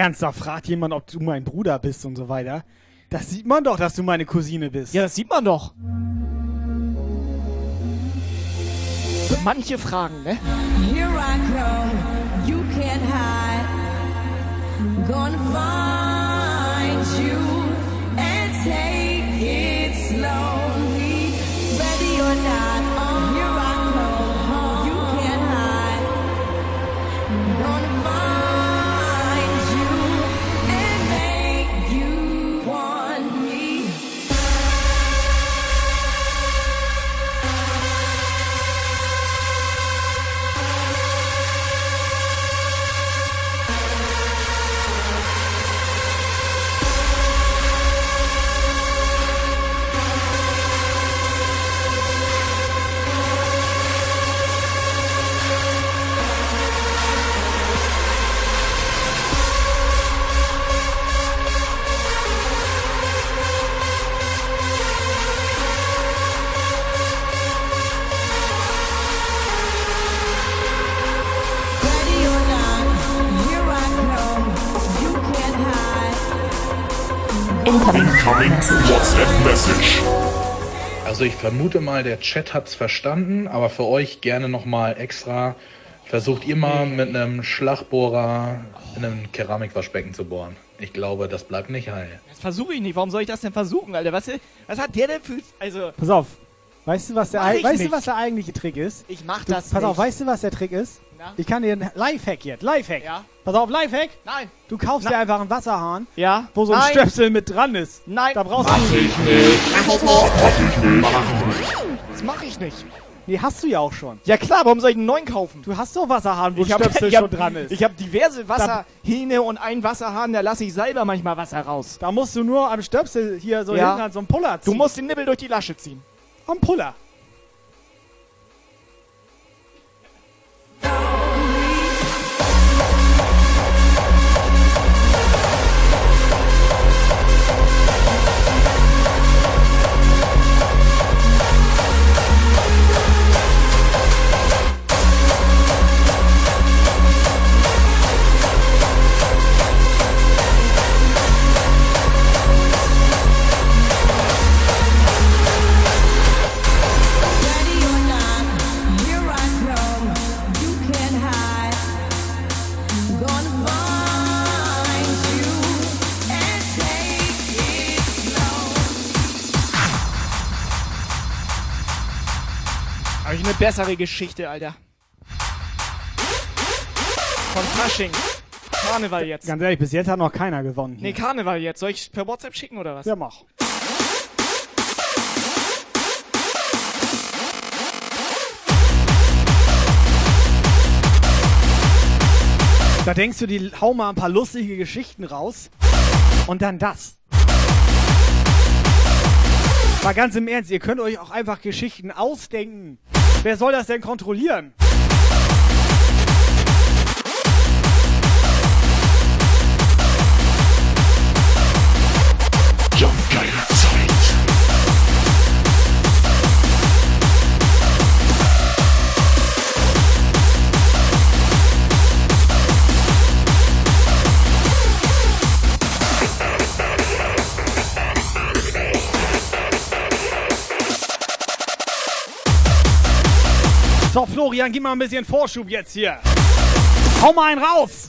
Mal im Ernst, da fragt jemand, ob du mein Bruder bist und so weiter. Das sieht man doch, dass du meine Cousine bist. Ja, das sieht man doch. Manche Fragen, ne? Here I come, you can't hide. Gonna find you and take it slowly. Ready or not, Incoming WhatsApp Message. Also ich vermute mal, der Chat hat's verstanden, aber für euch gerne nochmal extra. Versucht ihr mal mit einem Schlagbohrer in einem Keramikwaschbecken zu bohren. Ich glaube, das bleibt nicht heil. Das versuche ich nicht. Warum soll ich das denn versuchen, Alter? Was, was hat der denn für... Also... Pass auf. Weißt du, was der, weißt du, was der eigentliche Trick ist? Ich mach Du, das Pass auf, nicht. weißt du, was der Trick ist? Na? Ich kann dir einen Lifehack jetzt. Lifehack. Ja. Pass auf, Lifehack. Nein. Du kaufst Na- dir einfach einen Wasserhahn, Ja. wo so ein Nein. Stöpsel mit dran ist. Nein. Da brauchst Mach du. ich nicht. Mach ich nicht. Mach ich nicht. Das mache ich nicht. Nee, hast du ja auch schon. Ja klar, warum soll ich einen neuen kaufen? Du hast doch Wasserhahn, wo Ich hab- Stöpsel ich hab- schon dran ist. Ich habe diverse Wasserhähne und einen Wasserhahn, da lasse ich selber manchmal Wasser raus. Da musst du nur am Stöpsel hier so Ja. hinten an so einem Puller ziehen. Du musst den Nibbel durch die Lasche ziehen. am Puller. Eine bessere Geschichte, Alter. Von Fasching. Karneval jetzt. Ganz ehrlich, bis jetzt hat noch keiner gewonnen. Nee, Karneval jetzt. Soll ich per WhatsApp schicken oder was? Ja, mach. Da denkst du, die hau mal ein paar lustige Geschichten raus. Und dann das. Mal ganz im Ernst, ihr könnt euch auch einfach Geschichten ausdenken. Wer soll das denn kontrollieren? So, Florian, gib mal ein bisschen Vorschub jetzt hier. Hau mal einen raus.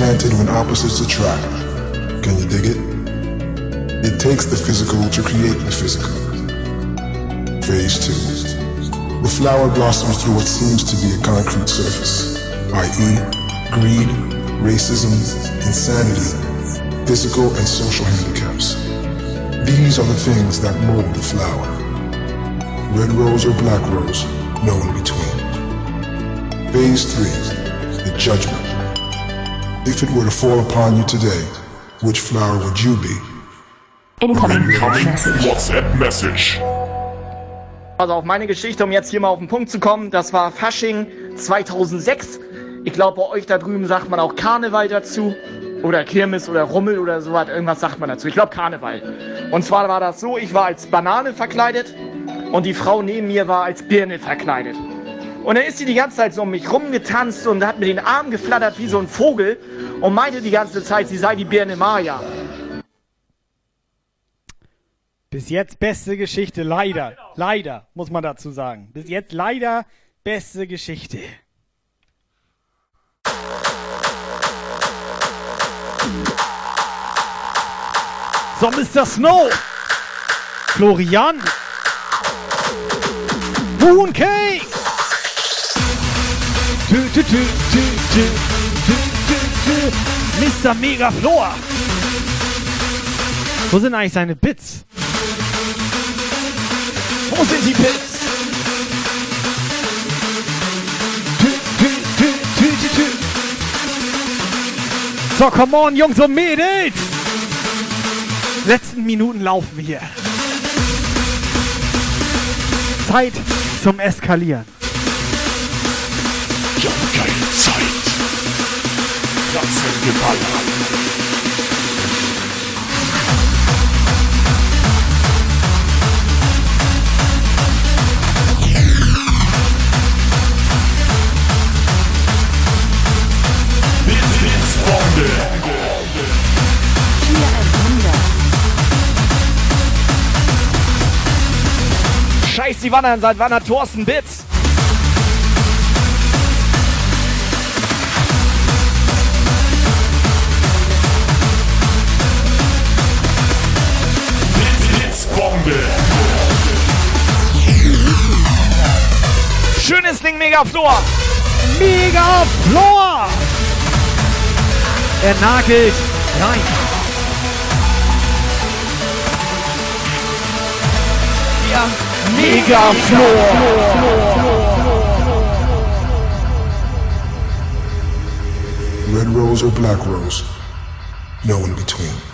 Planted when opposites attract. Can you dig it? It takes the physical to create the physical. Phase 2. The flower blossoms through what seems to be a concrete surface, i.e., greed, racism, insanity, physical and social handicaps. These are the things that mold the flower. Red rose or black rose, no in between. Phase 3. The judgment. If it were to fall upon you today, which flower would you be? Incoming WhatsApp Message. Also auf meine Geschichte, um jetzt hier mal auf den Punkt zu kommen, das war Fasching 2006. Ich glaube, bei euch da drüben sagt man auch Karneval dazu. Oder Kirmes oder Rummel oder sowas. Irgendwas sagt man dazu. Ich glaube Karneval. Und zwar war das so, ich war als Banane verkleidet und die Frau neben mir war als Birne verkleidet. Und dann ist sie die ganze Zeit so um mich rumgetanzt und hat mit den Armen geflattert wie so ein Vogel und meinte die ganze Zeit, sie sei die Birne Maya. Bis jetzt beste Geschichte, leider. Leider, muss man dazu sagen. Bis jetzt leider beste Geschichte. So, Mr. Snow. Florian. Mooncake. Tü, Mr. Mega Floor. Wo sind eigentlich seine Bits? Wo sind die Bits? So, come on, Jungs und Mädels! Letzten Minuten laufen hier. Zeit zum Eskalieren. Keine Zeit. Lassen geballert. Scheiß die Wandern, seit wann hat Thorsten Bits? Mega Flor. Mega Floor! Er nagelt rein. Ja, Mega Red rose or black rose? No in between.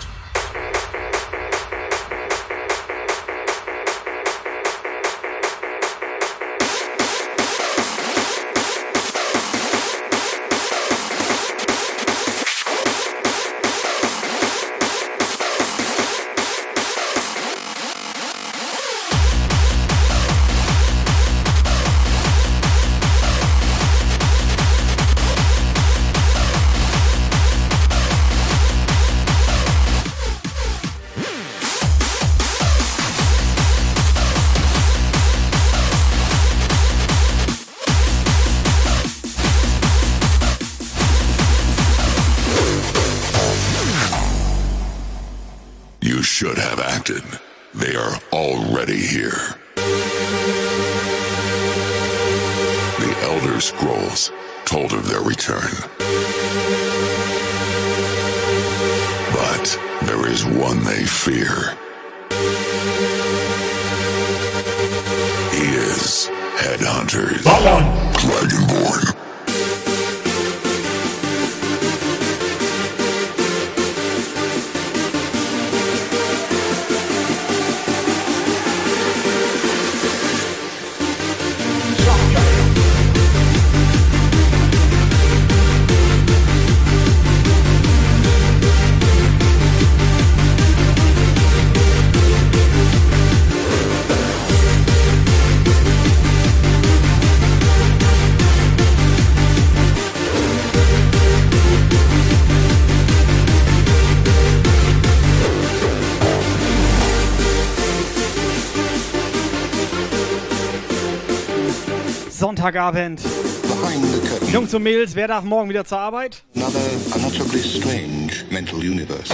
Sonntagabend. Jungs und Mädels, wer darf morgen wieder zur Arbeit? Another unutterably strange mental universe.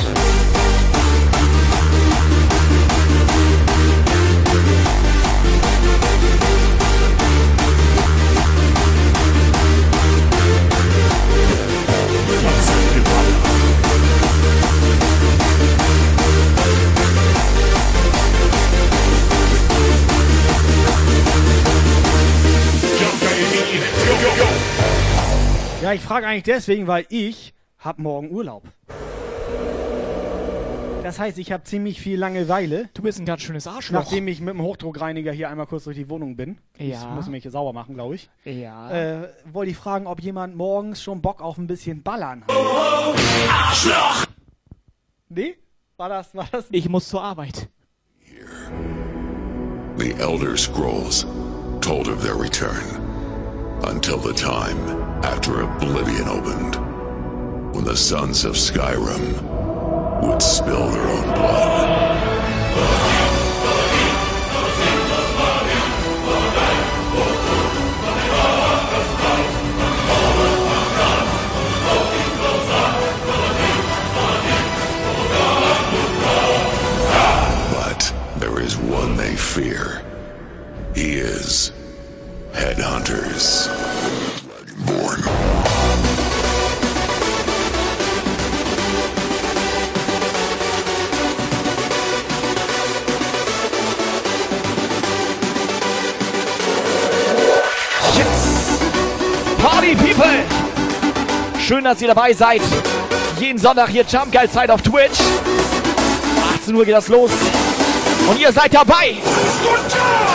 Ja, ich frage eigentlich deswegen, weil ich hab morgen Urlaub. Das heißt, ich habe ziemlich viel Langeweile. Du bist ein ganz schönes Arschloch. Nachdem ich mit dem Hochdruckreiniger hier einmal kurz durch die Wohnung bin. Ich Ja. muss mich hier sauber machen, glaube ich. Ja. Äh, wollte ich fragen, ob jemand morgens schon Bock auf ein bisschen Ballern hat. Arschloch! Nee? War das, war das? Ich muss zur Arbeit. The Elder Scrolls told of their return until the time after Oblivion opened, when the sons of Skyrim would spill their own blood. But there is one they fear. He is Headhunters. Born. Yes! Party People! Schön, dass ihr dabei seid. Jeden Sonntag hier Jump Geil Zeit auf Twitch. 18 Uhr geht das los. Und ihr seid dabei. Runter!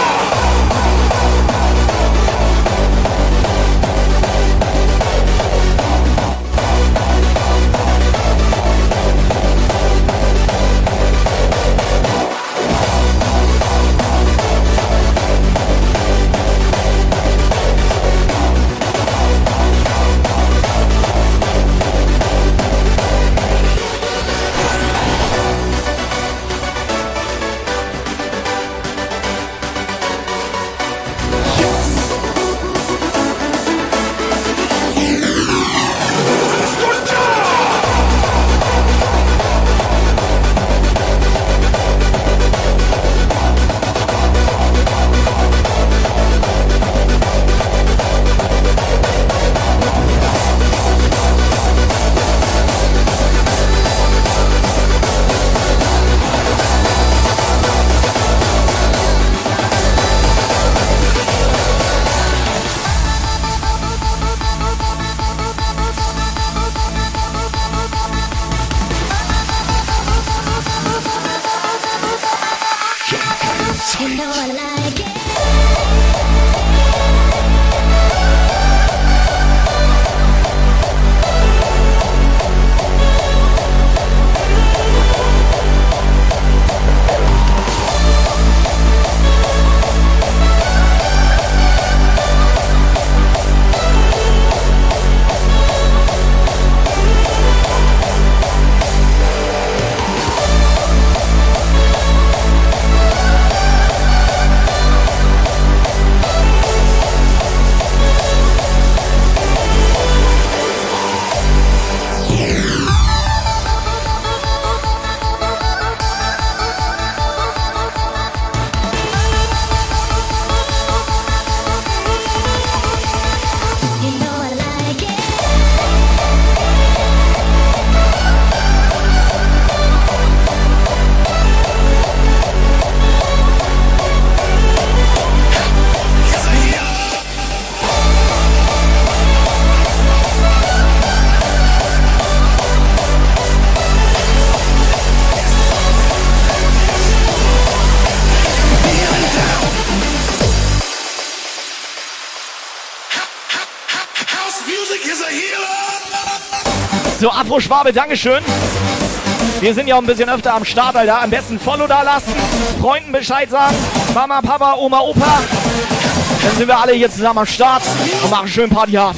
Schwabe, Dankeschön. Wir sind ja auch ein bisschen öfter am Start, Alter. Am besten Follow da lassen, Freunden Bescheid sagen, Mama, Papa, Oma, Opa. Dann sind wir alle hier zusammen am Start und machen schön Party hart.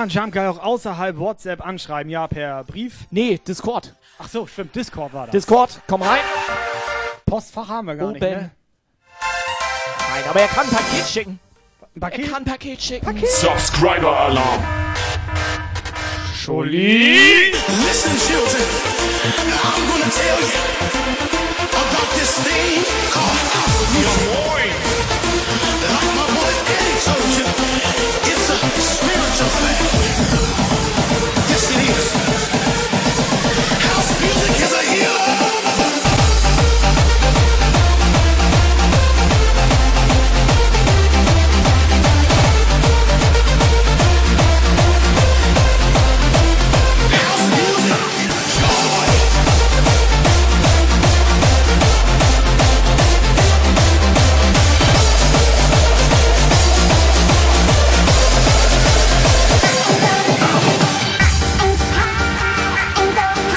Man Jump Guy auch außerhalb WhatsApp anschreiben? Ja, per Brief? Nee, Discord. Ach so, stimmt, Discord war das. Discord, komm rein. Postfach haben wir gar nicht, Oben. ne? Nein, aber er kann ein Paket schicken. Ein Paket? Er kann ein Paket schicken. Subscriber Alarm. Scholli. Listen, children, I'm gonna tell you about this thing called house music. Music is a healer.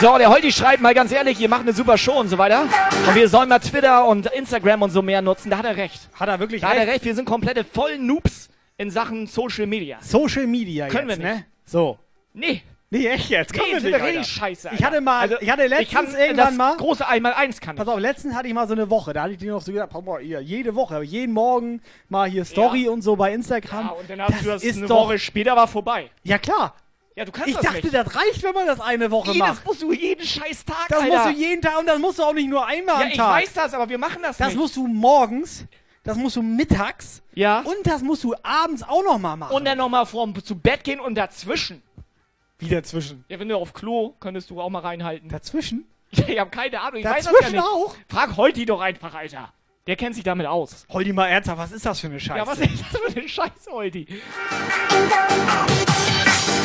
So, der Holdi schreibt mal ganz ehrlich, ihr macht eine super Show und so weiter. Und wir sollen mal Twitter und Instagram und so mehr nutzen. Da hat er recht. Hat er wirklich Da hat er recht? recht. Wir sind komplette voll Noobs in Sachen Social Media. Social Media Können jetzt, wir nicht. ne? So. Nee. Nee, echt jetzt? Können Nee, wir nicht, richtig Alter. scheiße, Ich hatte mal, Alter. ich hatte Also, letztens ich kann irgendwann das mal... große einmal eins kann ich. Pass auf, letztens hatte ich mal so eine Woche, da hatte ich dir noch so gedacht, mal, ihr, jede Woche, jeden Morgen mal hier Story und so bei Instagram. Ja, und dann hast du das ist eine doch, Woche später war vorbei. Ja klar. Ja, du kannst Ich das dachte, nicht. das reicht, wenn man das eine Woche Jedes macht. musst du jeden scheiß Tag, Das Alter. musst du jeden Tag und das musst du auch nicht nur einmal Ja, am ich Tag. weiß das, aber wir machen das, Das nicht. musst du morgens, das musst du mittags ja. und das musst du abends auch noch mal machen. Und dann nochmal vorm zu Bett gehen und dazwischen. Wie dazwischen? Ja, wenn du auf Klo, könntest du auch mal reinhalten. Dazwischen? Ja, ich hab keine Ahnung. Ich weiß das Dazwischen ja nicht. auch? Frag Holti doch einfach, Alter. Der kennt sich damit aus. Holdi mal ernsthaft, was ist das für eine Scheiße? Ja, was ist das für eine Scheiße, Holti?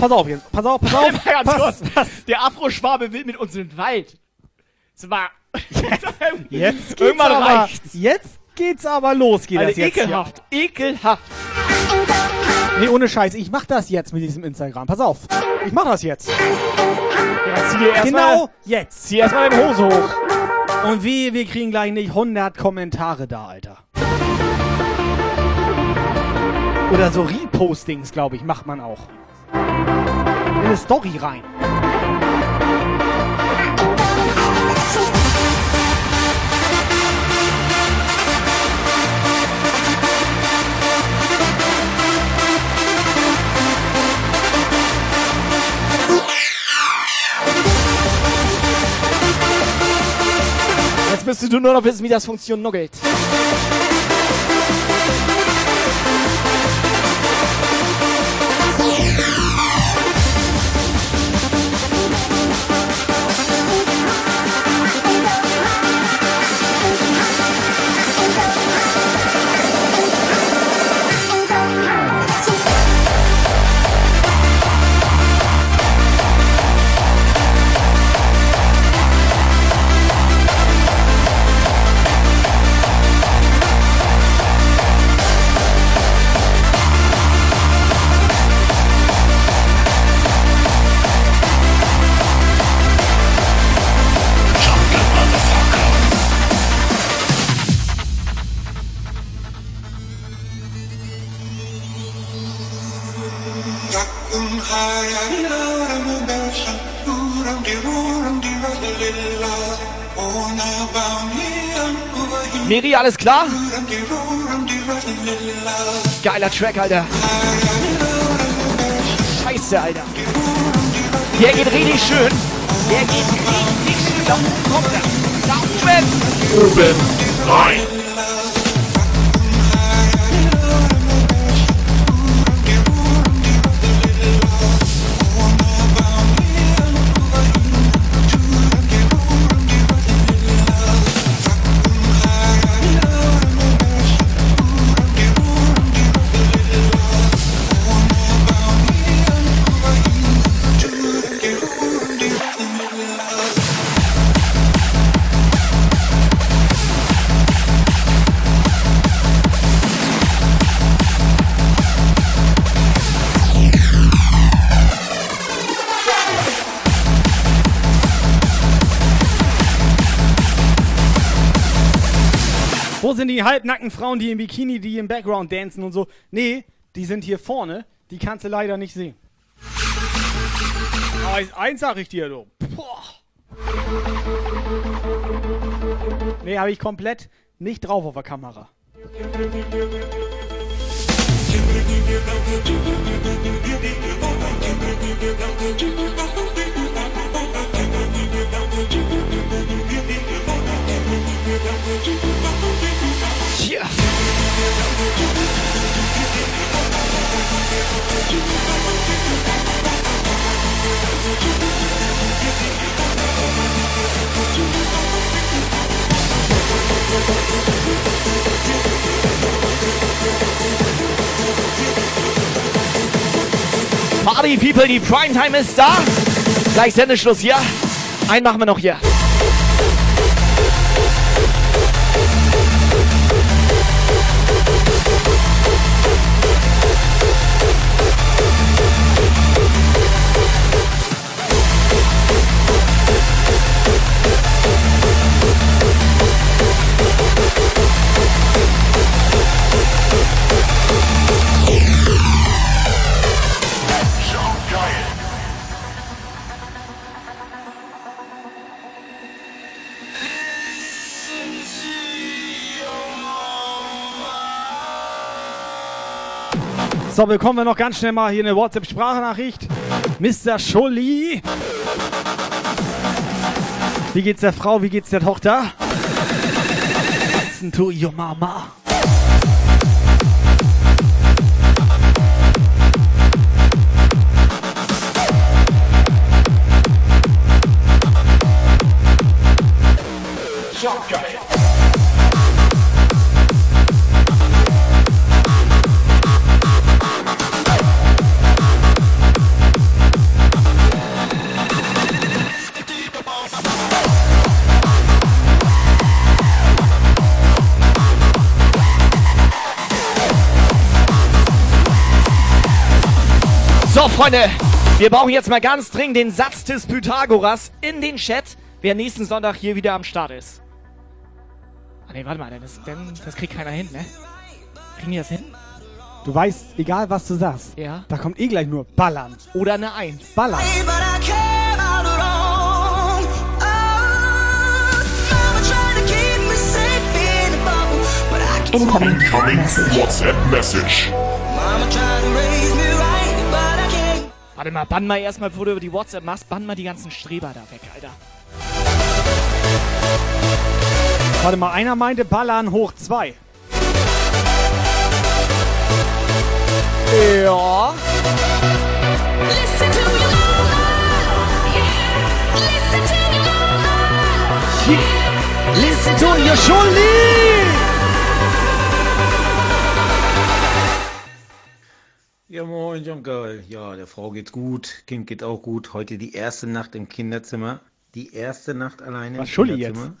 Pass, auf, pass auf jetzt. Pass auf, pass auf. Pass, kurz. Der Afro-Schwabe will mit uns in den Wald. Das war. Jetzt geht's Irgendwann aber, reicht's. Jetzt geht's aber los, geht Alter, das jetzt. ekelhaft. Ekelhaft. Hier. Nee, ohne Scheiß. Ich mach das jetzt mit diesem Instagram. Pass auf. Ich mach das jetzt. Ja, genau mal, jetzt. zieh erst mal deine Hose hoch. Und wie, wir kriegen gleich nicht 100 Kommentare da, Alter. Oder so Repostings, glaube ich, macht man auch. In eine Story rein. Jetzt müsstest du nur noch wissen, wie das funktioniert. Miri, alles klar? Geiler Track, Alter. Scheiße, Alter. Der geht richtig schön. Der geht richtig schön. Da kommt er. Da oben. Oben rein. Die Frauen, die im Bikini, die im Background dancen und so? Nee, die sind hier vorne. Die kannst du leider nicht sehen. Aber eins- sag ich dir, du. Boah. Nee, habe ich komplett nicht drauf auf der Kamera. Party People, die Primetime ist da. Gleich Sendeschluss hier. Einen machen wir noch hier. So, bekommen wir noch ganz schnell mal hier eine WhatsApp-Sprachnachricht. Mr. Scholli. Wie geht's der Frau? Wie geht's der Tochter? Listen to your mama. So, Freunde, wir brauchen jetzt mal ganz dringend den Satz des Pythagoras in den Chat, wer nächsten Sonntag hier wieder am Start ist. Ah, nee, warte mal, das, denn, das kriegt keiner hin, ne? Kriegen die das hin? Du weißt, egal was du sagst, Ja. da kommt eh gleich nur Ballern. Oder eine Eins. Ballern. Incoming WhatsApp message. Warte mal, bann mal erstmal, bevor du über die WhatsApp machst, bann mal die ganzen Streber da weg, Alter. Warte mal, einer meinte Ballern hoch zwei. Ja. Listen to your Scholli! Ja, moin, John Geil. Ja, der Frau geht's gut, Kind geht auch gut. Heute die erste Nacht im Kinderzimmer. Die erste Nacht alleine Was, im Schulli Kinderzimmer.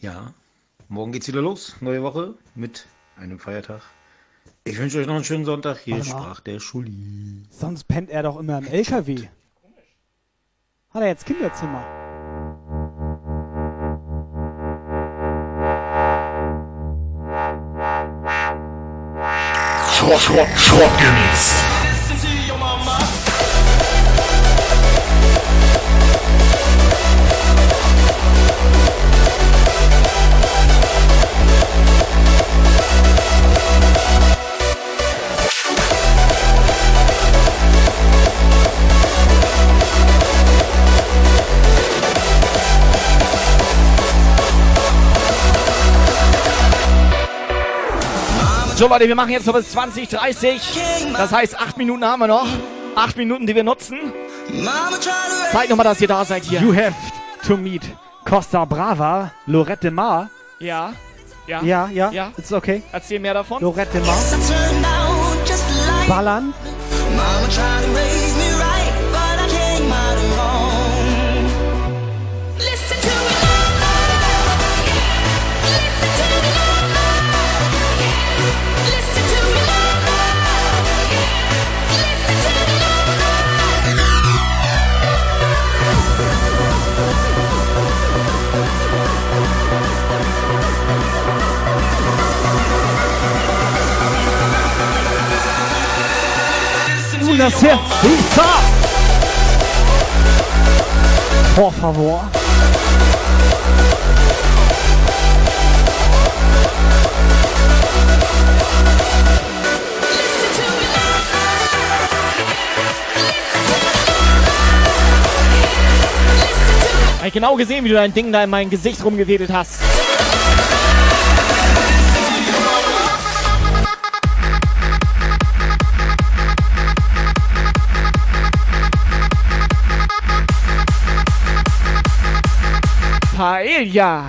Ja, morgen geht's wieder los. Neue Woche mit einem Feiertag. Ich wünsche euch noch einen schönen Sonntag. Hier Warte mal. sprach der Schulli. Sonst pennt er doch immer im LKW. Hat er jetzt Kinderzimmer? Schrott, Schrott, Schrott genießt. So, Leute, wir machen jetzt noch bis 2030. Das heißt, acht Minuten haben wir noch. Acht Minuten, die wir nutzen. Zeig nochmal, dass ihr da seid hier. You have to meet Costa Brava, Lorette Mar. Ja. Ja. Ja, ja, Ja. it's okay. Erzähl mehr davon. Lorette Mar. Ballern. das hier. Herz. Por favor. Ich genau gesehen, wie du dein Ding da in mein Gesicht rumgewedelt hast. Familia.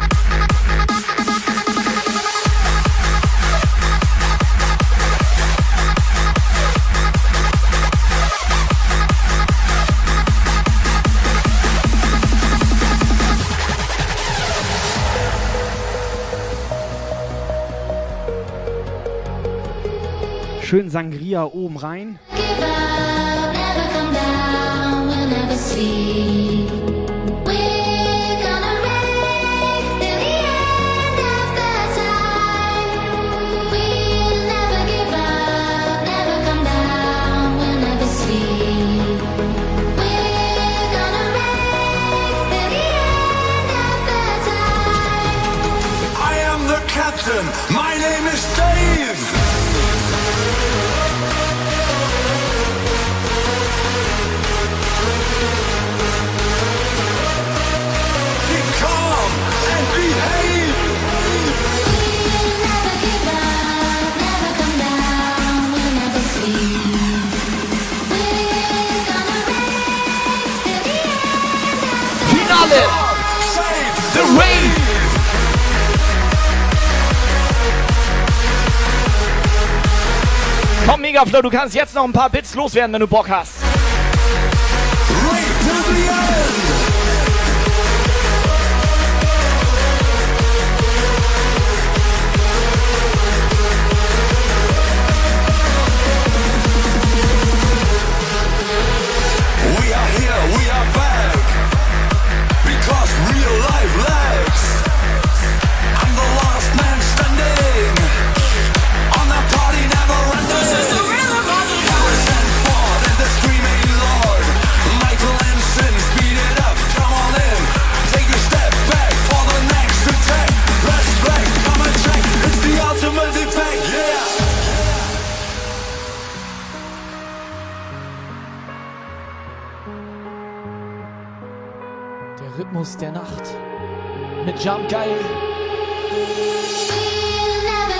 Schön Sangria oben rein. Give up, never come down, we'll never sleep. Megaflow, du kannst jetzt noch ein paar Bits loswerden, wenn du Bock hast. Geist der Nacht mit Jump Guy. Never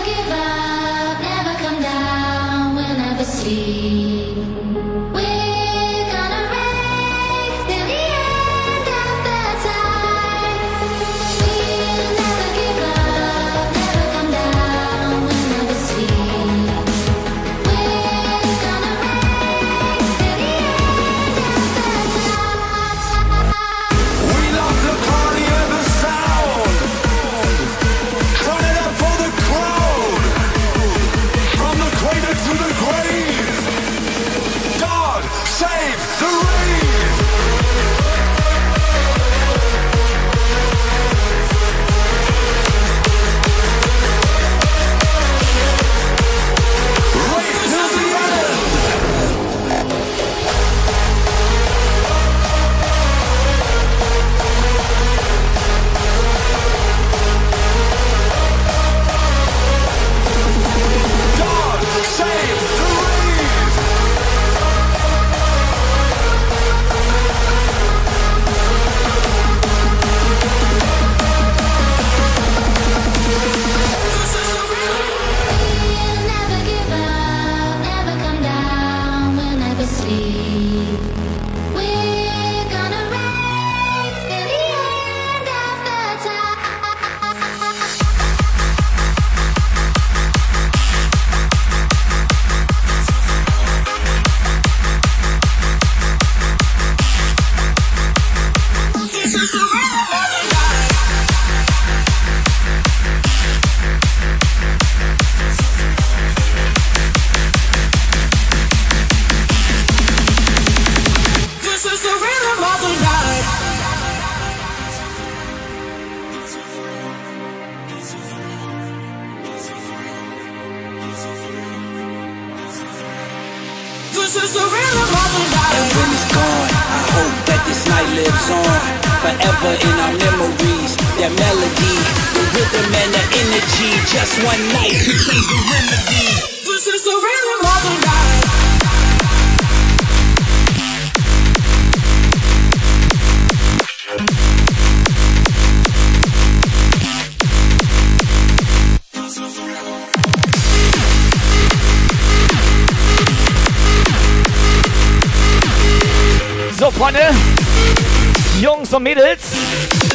give up, never come down, we'll never sleep.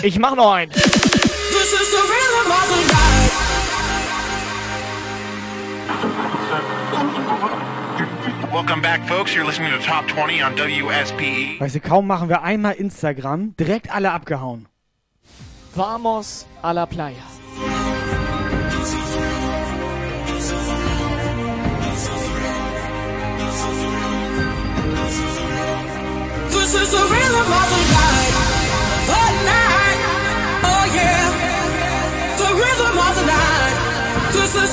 Ich mach noch einen. Welcome back, folks. You're listening to Top 20 on WSPE. Weißt du, kaum machen wir einmal Instagram, direkt alle abgehauen. Vamos a la playa. This is the rhythm of the night.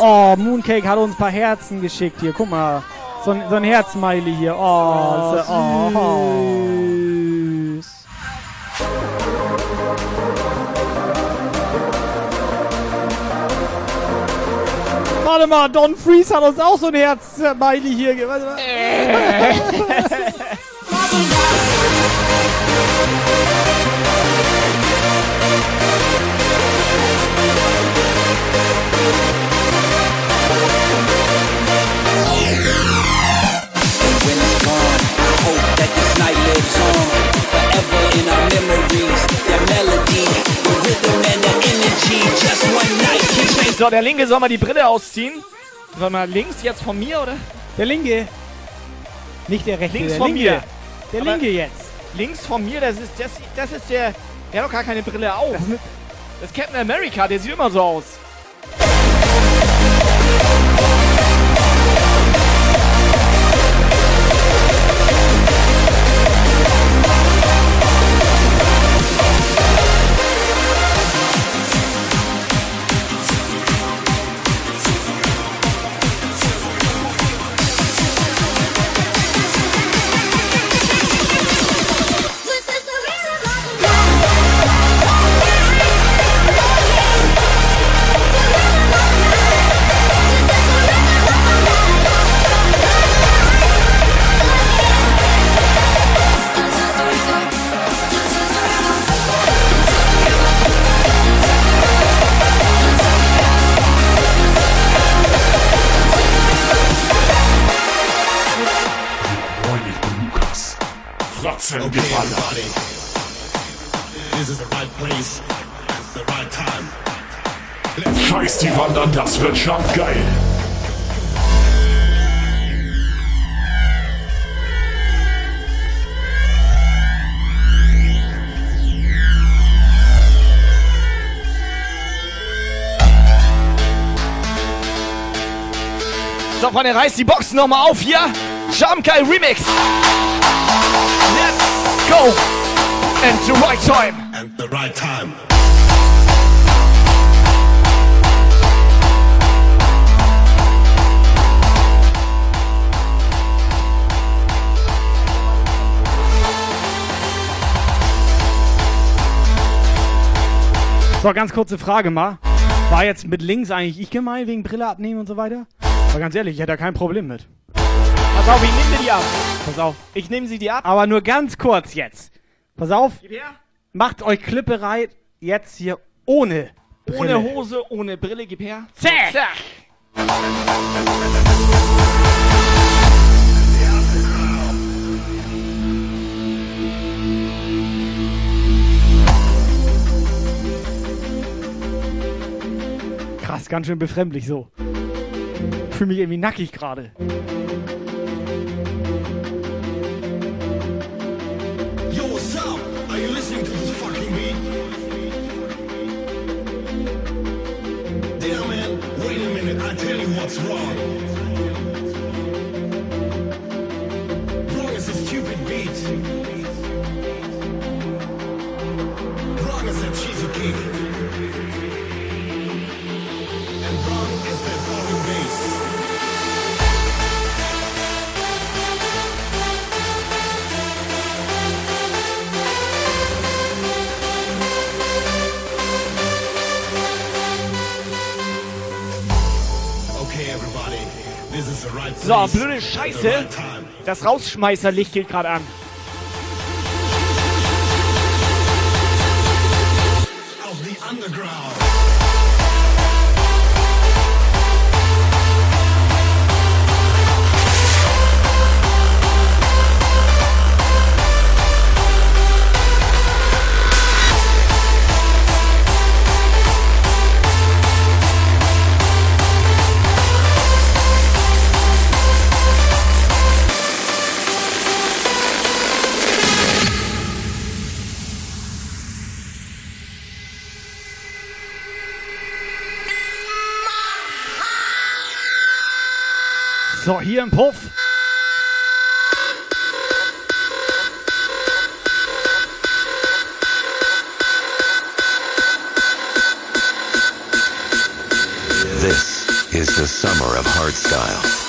Oh, Mooncake hat uns ein paar Herzen geschickt hier. Guck mal. So ein, so ein Herzsmiley hier. Oh, das ist, oh, süß. Warte mal, Don Freeze hat uns auch so ein Herz-Smiley hier. Warte mal. So, der Linke soll mal die Brille ausziehen. Soll mal links jetzt von mir, oder? Der Linke. Nicht der rechte, Links der von linke. mir. Der Aber linke jetzt. Links von mir, das ist, das, das ist der. Der hat doch gar keine Brille auf. Das ist Captain America, der sieht immer so aus. Freunde, reißt die Boxen nochmal auf hier. Jamkai Remix. Let's go. And the right time. And the right time. So, ganz kurze Frage mal. War jetzt mit links eigentlich ich gemeint, wegen Brille abnehmen und so weiter? Aber ganz ehrlich, ich hätte da kein Problem mit. Pass auf, ich nehme dir die ab. Pass auf. Ich nehme sie dir ab. Aber nur ganz kurz jetzt. Pass auf. Gib her. Macht euch klipperei jetzt hier ohne Brille. Ohne Hose, ohne Brille, gib her. Zack. Zack. Krass, ganz schön befremdlich so. Fühl mich irgendwie nackig gerade. Yo, what's? Are you listening to this fucking beat? Damn. Wait a minute. I tell you what's wrong. Wrong is a stupid beat. So, blöde Scheiße. Das Rausschmeißerlicht geht gerade an. So, hier im Puff. This is the summer of hardstyle.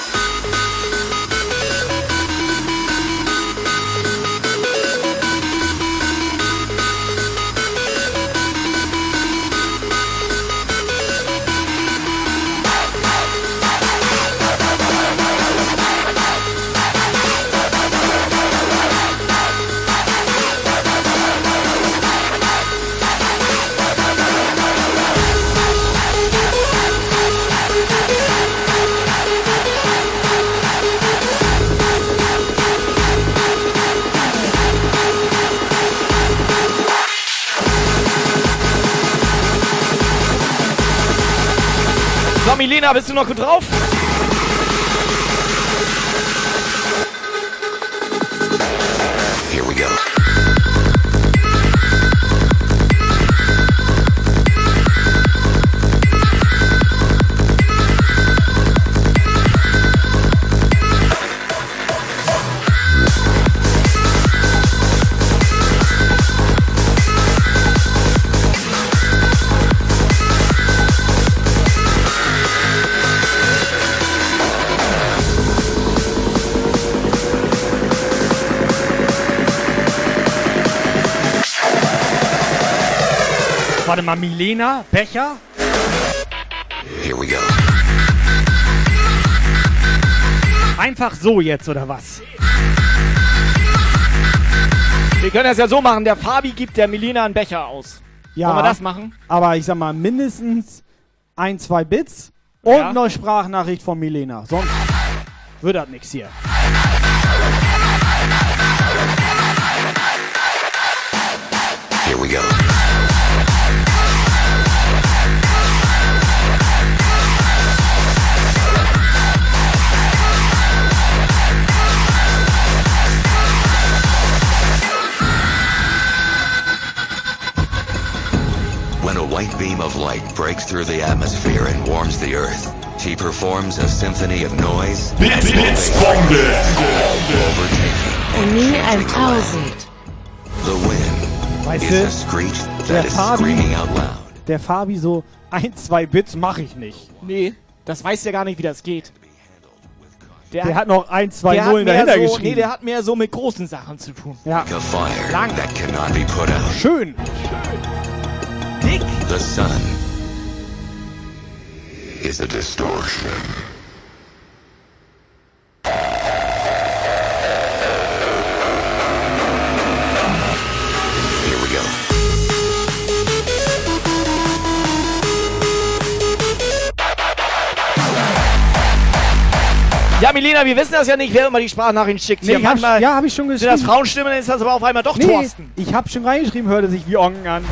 So, Milena, bist du noch gut drauf? Mal, Milena, Becher? Here we go. Einfach so jetzt, oder was? Wir können das ja so machen. Der Fabi gibt der Milena einen Becher aus. Ja. Wollen wir das machen? Aber ich sag mal, mindestens ein, zwei Bits und Ja. noch Sprachnachricht von Milena. Sonst wird das nichts hier. Here we go. Beam of light breaks through the atmosphere and warms the earth, she performs a symphony of noise and Blitz, Blitzbombe. overtaking Nie 1000. the wind Weißt is du, a screech der that is Fabi, screaming out loud. der Fabi so ein, zwei Bits mache ich nicht. Nee, das weiß ja gar nicht, wie das geht. Der hat noch ein, zwei der Nullen dahinter so, geschrieben. Nee, der hat mehr so mit großen Sachen zu tun. Ja. Lang. that cannot be put out. Schön. Dick. The sun is a distortion. Here we go. Ja, Milena, wir wissen das ja nicht, wer immer die Sprachnachrichten schickt. Nee, ich hab, ja, habe ich schon sind geschrieben. das Frauenstimmen, dann ist das aber auf einmal doch nee, Thorsten. ich habe schon reingeschrieben, hörte sich wie Ongen an.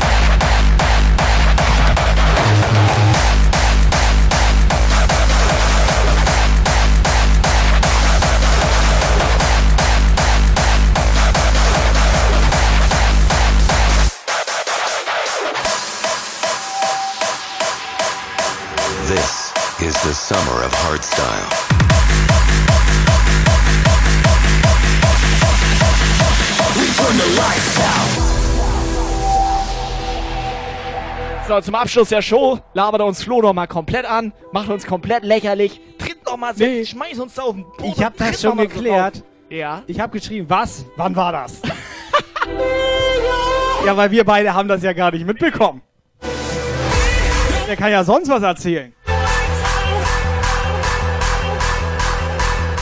Is the summer of hardstyle. We turn the lights out. So, zum Abschluss der Show labert uns Flo noch mal komplett an, macht uns komplett lächerlich, tritt noch mal so, Nee. schmeiß uns da auf den Boden. Ich habe das schon so geklärt. drauf. Ja. Ich habe geschrieben, was? Wann war das? ja, weil wir beide haben das ja gar nicht mitbekommen. Der kann ja sonst was erzählen.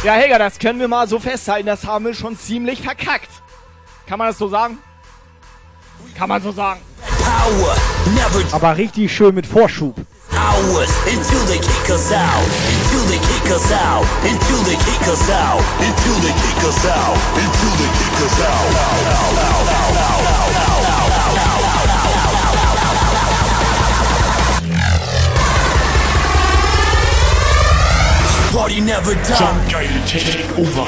Ja, Helga, das können wir mal so festhalten, das haben wir schon ziemlich verkackt. Kann man das so sagen? Kann man so sagen. Power, never Aber richtig schön mit Vorschub. hours until they kick us out. Until they kick us out. Until they kick us out. Until they kick us out. Until they kick us out. This party never dies. Jump, girl, take over.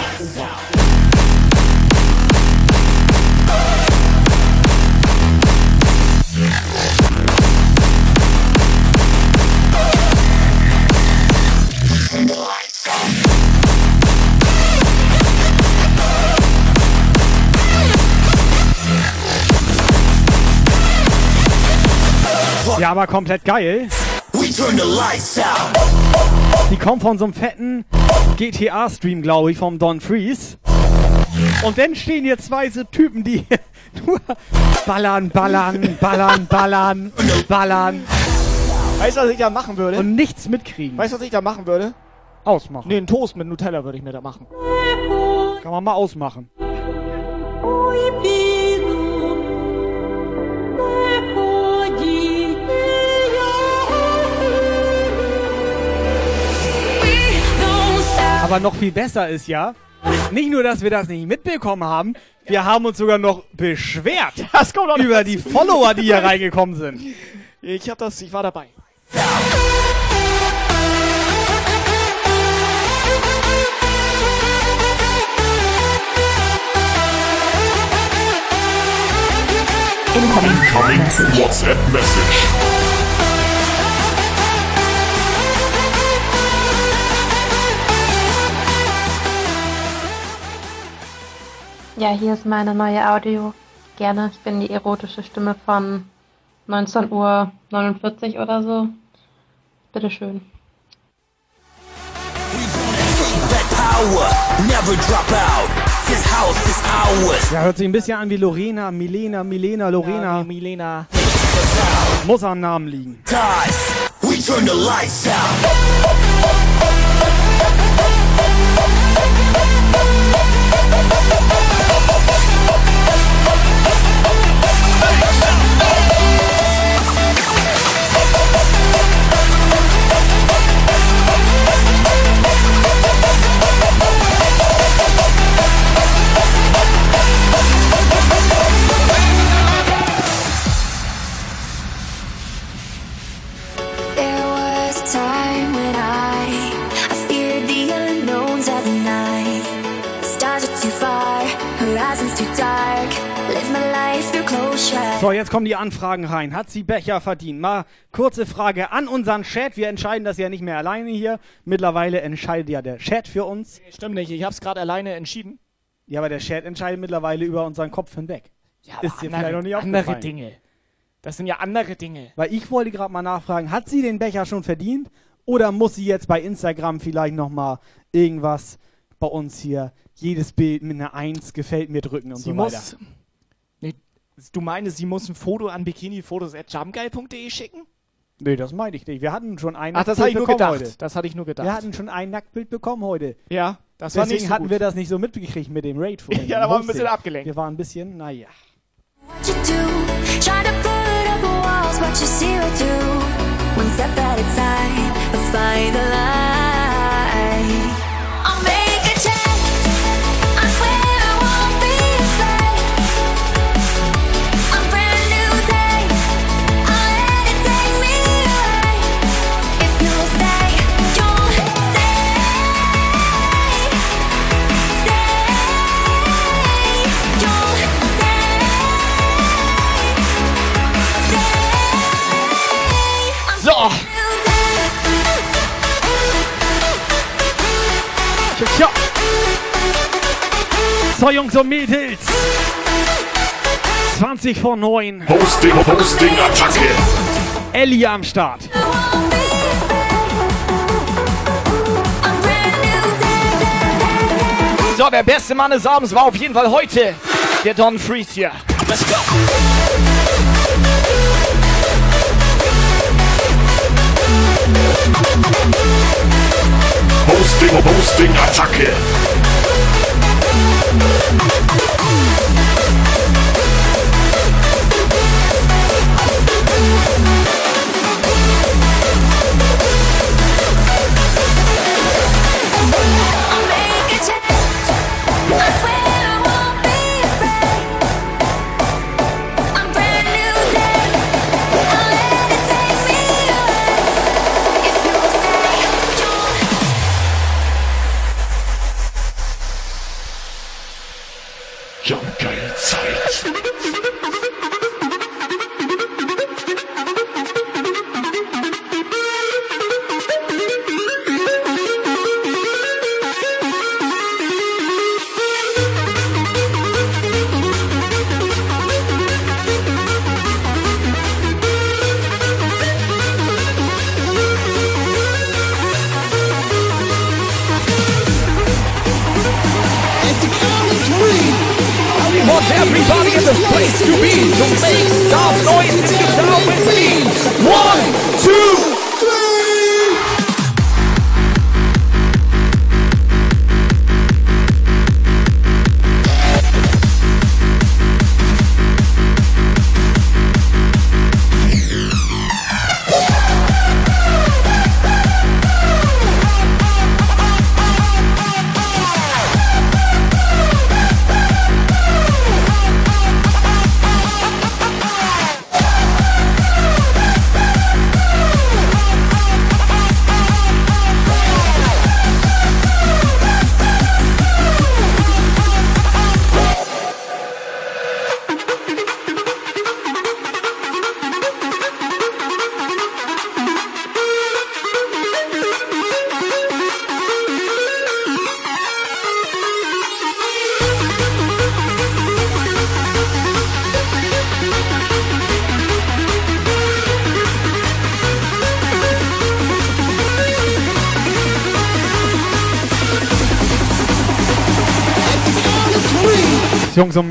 Ja, aber komplett geil. We turn the lights out. Die kommen von so einem fetten GTA-Stream, glaube ich, vom Don Freeze. Und dann stehen hier zwei so Typen, die nur ballern, ballern, ballern, ballern, ballern. Weißt du, was ich da machen würde? Und nichts mitkriegen. Weißt du, was ich da machen würde? Ausmachen. Nee, einen Toast mit Nutella würde ich mir da machen. Kann man mal ausmachen. Aber noch viel besser ist ja, nicht nur, dass wir das nicht mitbekommen haben, wir haben uns sogar noch beschwert Das kommt auch noch über die Follower, die hier reingekommen sind. Ich hab das, ich war dabei. Incoming WhatsApp Message. Ja, hier ist meine neue Audio. Gerne. Ich bin die erotische Stimme von 19.49 Uhr oder so. Bitteschön. Let power never drop out. This house is ours. Ja, hört sich ein bisschen an wie Lorena, Milena, Milena, Lorena. Ja, Milena. Muss am Namen liegen. We turn the lights out. So, jetzt kommen die Anfragen rein. Hat sie Becher verdient? Mal kurze Frage an unseren Chat. Wir entscheiden das ja nicht mehr alleine hier. Mittlerweile entscheidet ja der Chat für uns. Stimmt nicht, ich hab's gerade alleine entschieden. Ja, aber der Chat entscheidet mittlerweile über unseren Kopf hinweg. Ja, Ist aber dir vielleicht noch nicht andere aufgefallen. Dinge. Das sind ja andere Dinge. Weil ich wollte gerade mal nachfragen, hat sie den Becher schon verdient? Oder muss sie jetzt bei Instagram vielleicht nochmal irgendwas bei uns hier, jedes Bild mit einer 1 gefällt mir drücken und Sie so muss. weiter? Nee, du meinst, sie muss ein Foto an bikinifotos.jumpgeil.de schicken? Nee, das meine ich nicht. Wir hatten schon ein Ach, das Nacktbild hatte ich nur bekommen gedacht. heute. Das hatte ich nur gedacht. Wir hatten schon ein Nacktbild bekommen heute. Ja, das war Deswegen nicht so hatten gut. wir das nicht so mitgekriegt mit dem Raid. vorhin, Ja, da waren wir ein bisschen abgelenkt. Wir waren ein bisschen, naja. What you do, try to put up walls, but you see right through. One step at a time, find the light. Tja, tja. So, Jungs und Mädels. 20 vor 9. Hosting, Hosting, Attacke. Ellie am Start. So, der beste Mann des Abends war auf jeden Fall heute der Don Freeze hier. Let's go. Hosting, Hosting, Attacke. Jump geil.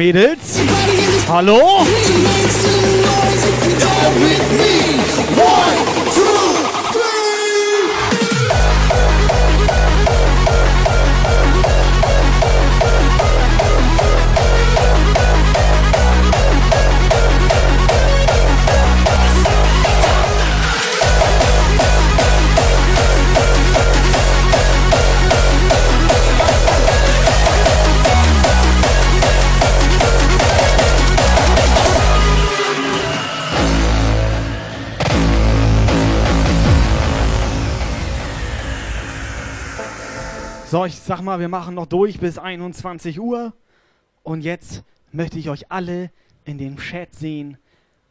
Mädels. Hallo? Ich sag mal, wir machen noch durch bis 21 Uhr. Und jetzt möchte ich euch alle in den Chat sehen.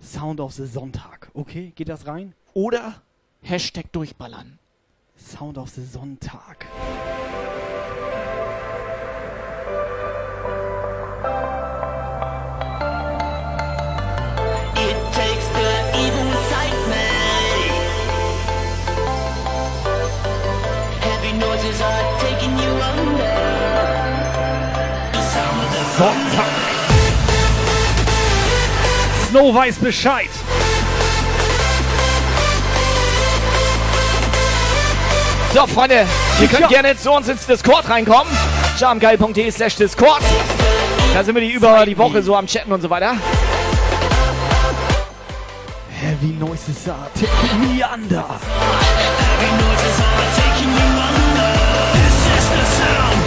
Sound of the Sonntag. Okay, geht das rein? Oder Hashtag durchballern. Sound of the Sonntag. Sonntag. Snow weiß Bescheid. So, Freunde, ihr könnt gerne zu uns ins Discord reinkommen. jamgeil.de slash Discord. Da sind wir die über die Woche so am Chatten und so weiter. Heavy noises are taking me under.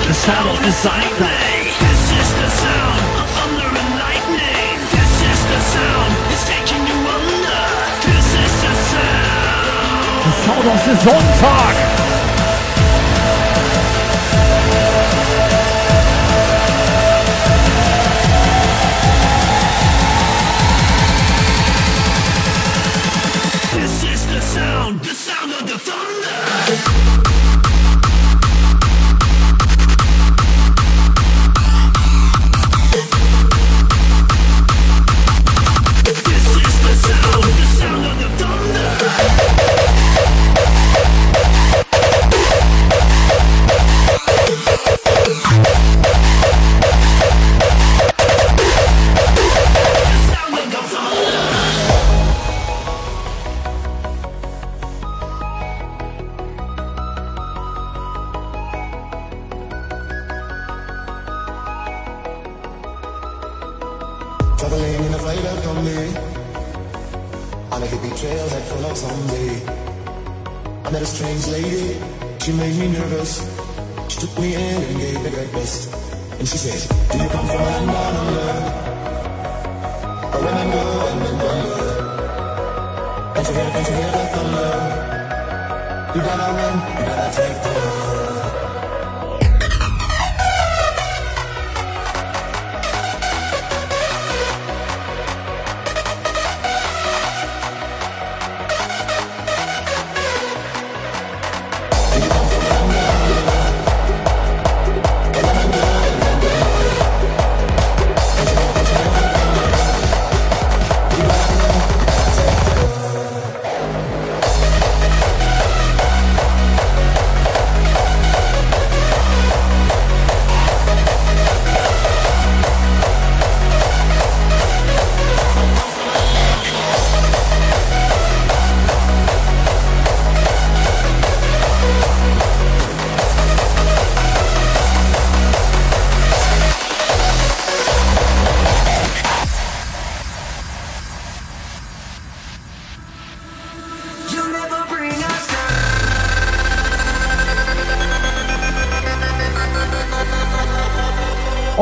The sound of the silence. This is sound. The Sound of the Sonntag.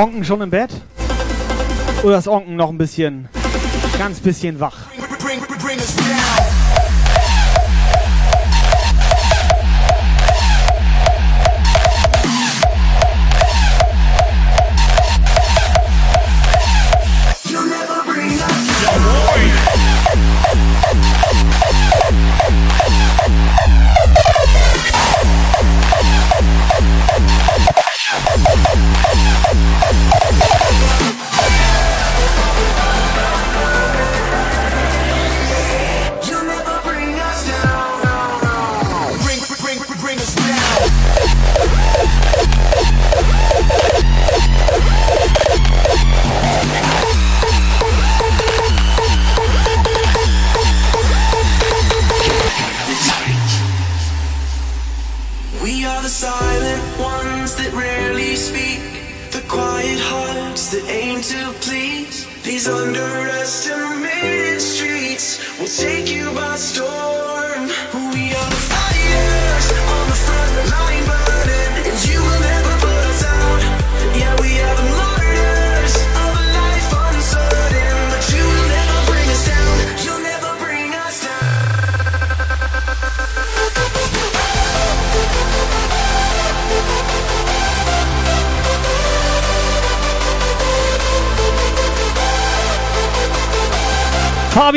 Onken schon im Bett? Oder ist Onken noch ein bisschen, ganz bisschen wach? We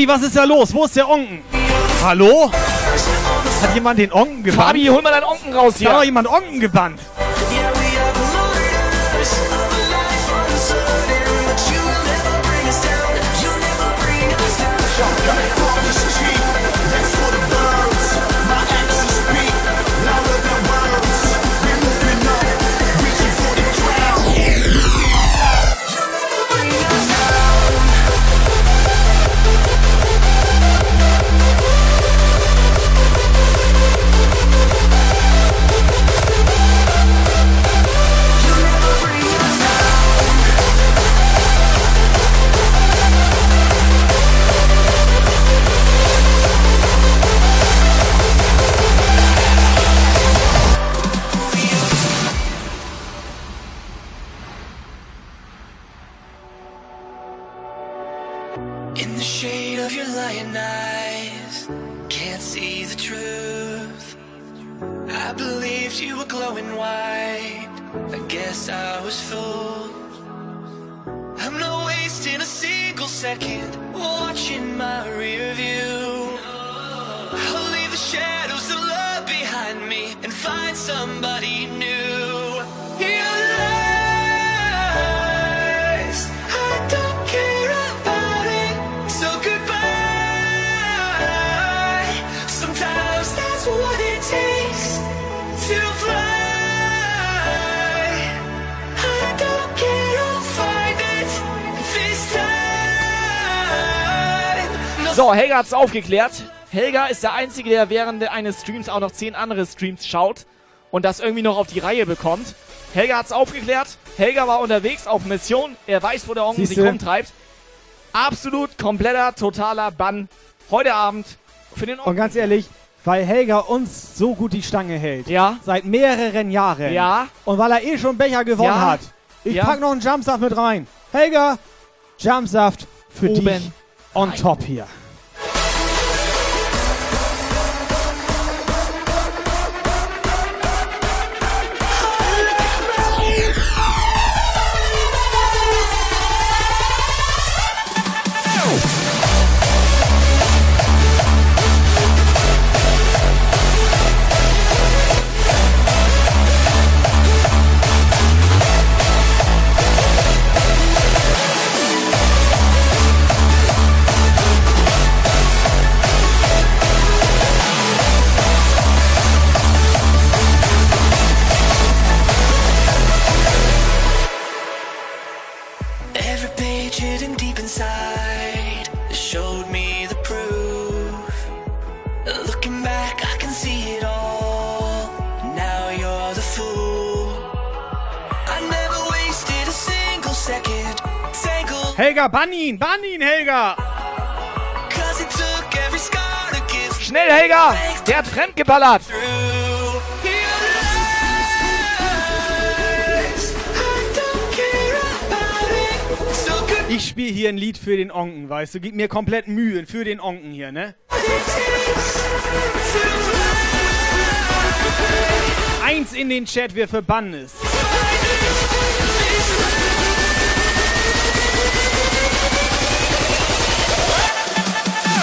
Fabi, was ist da los? Wo ist der Onken? Hallo? Hat jemand den Onken gebannt? Fabi, hol mal deinen Onken raus hier. Hat jemand Onken gebannt. Helga hat's aufgeklärt. Helga ist der Einzige, der während eines Streams auch noch zehn andere Streams schaut und das irgendwie noch auf die Reihe bekommt. Helga hat's aufgeklärt. Helga war unterwegs auf Mission. Er weiß, wo der Onkel sich rumtreibt. Absolut kompletter, totaler Bann. Heute Abend für den Und ganz ehrlich, weil Helga uns so gut die Stange hält. Ja. Seit mehreren Jahren. Ja. Und weil er eh schon Becher gewonnen Ja. hat. Ich Ja. pack noch einen Jumpsaft mit rein. Helga, Jumpsaft für Oben dich on top hier. Helga, bann ihn! Bann ihn, Helga! Schnell, Helga! Der hat fremdgeballert! Ich spiele hier ein Lied für den Onken, weißt du? Gib mir komplett Mühe für den Onken hier, ne? Eins in den Chat, wer verbannen ist.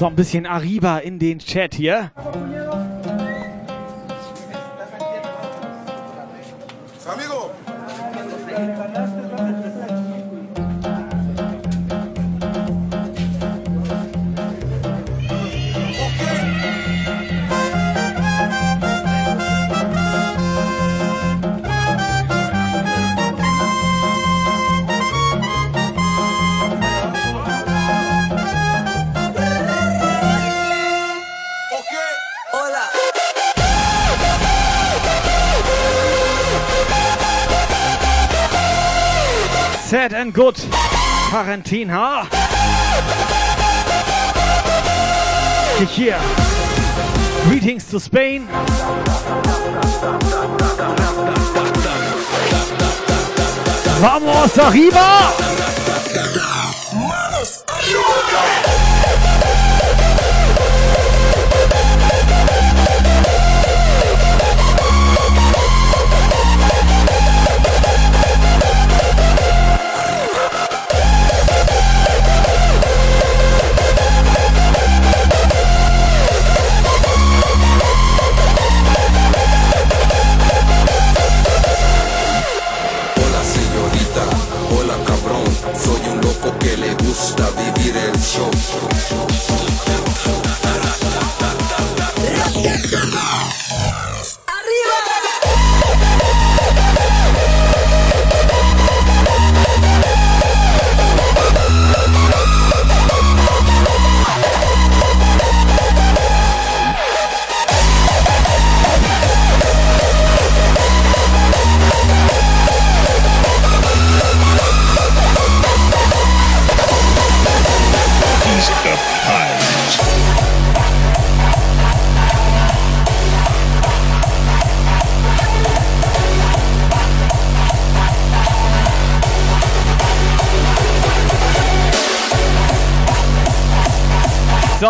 So, ein bisschen Ariba in den Chat hier. Sad and good. Quarantina. Hier. Greetings to Spain. Vamos arriba!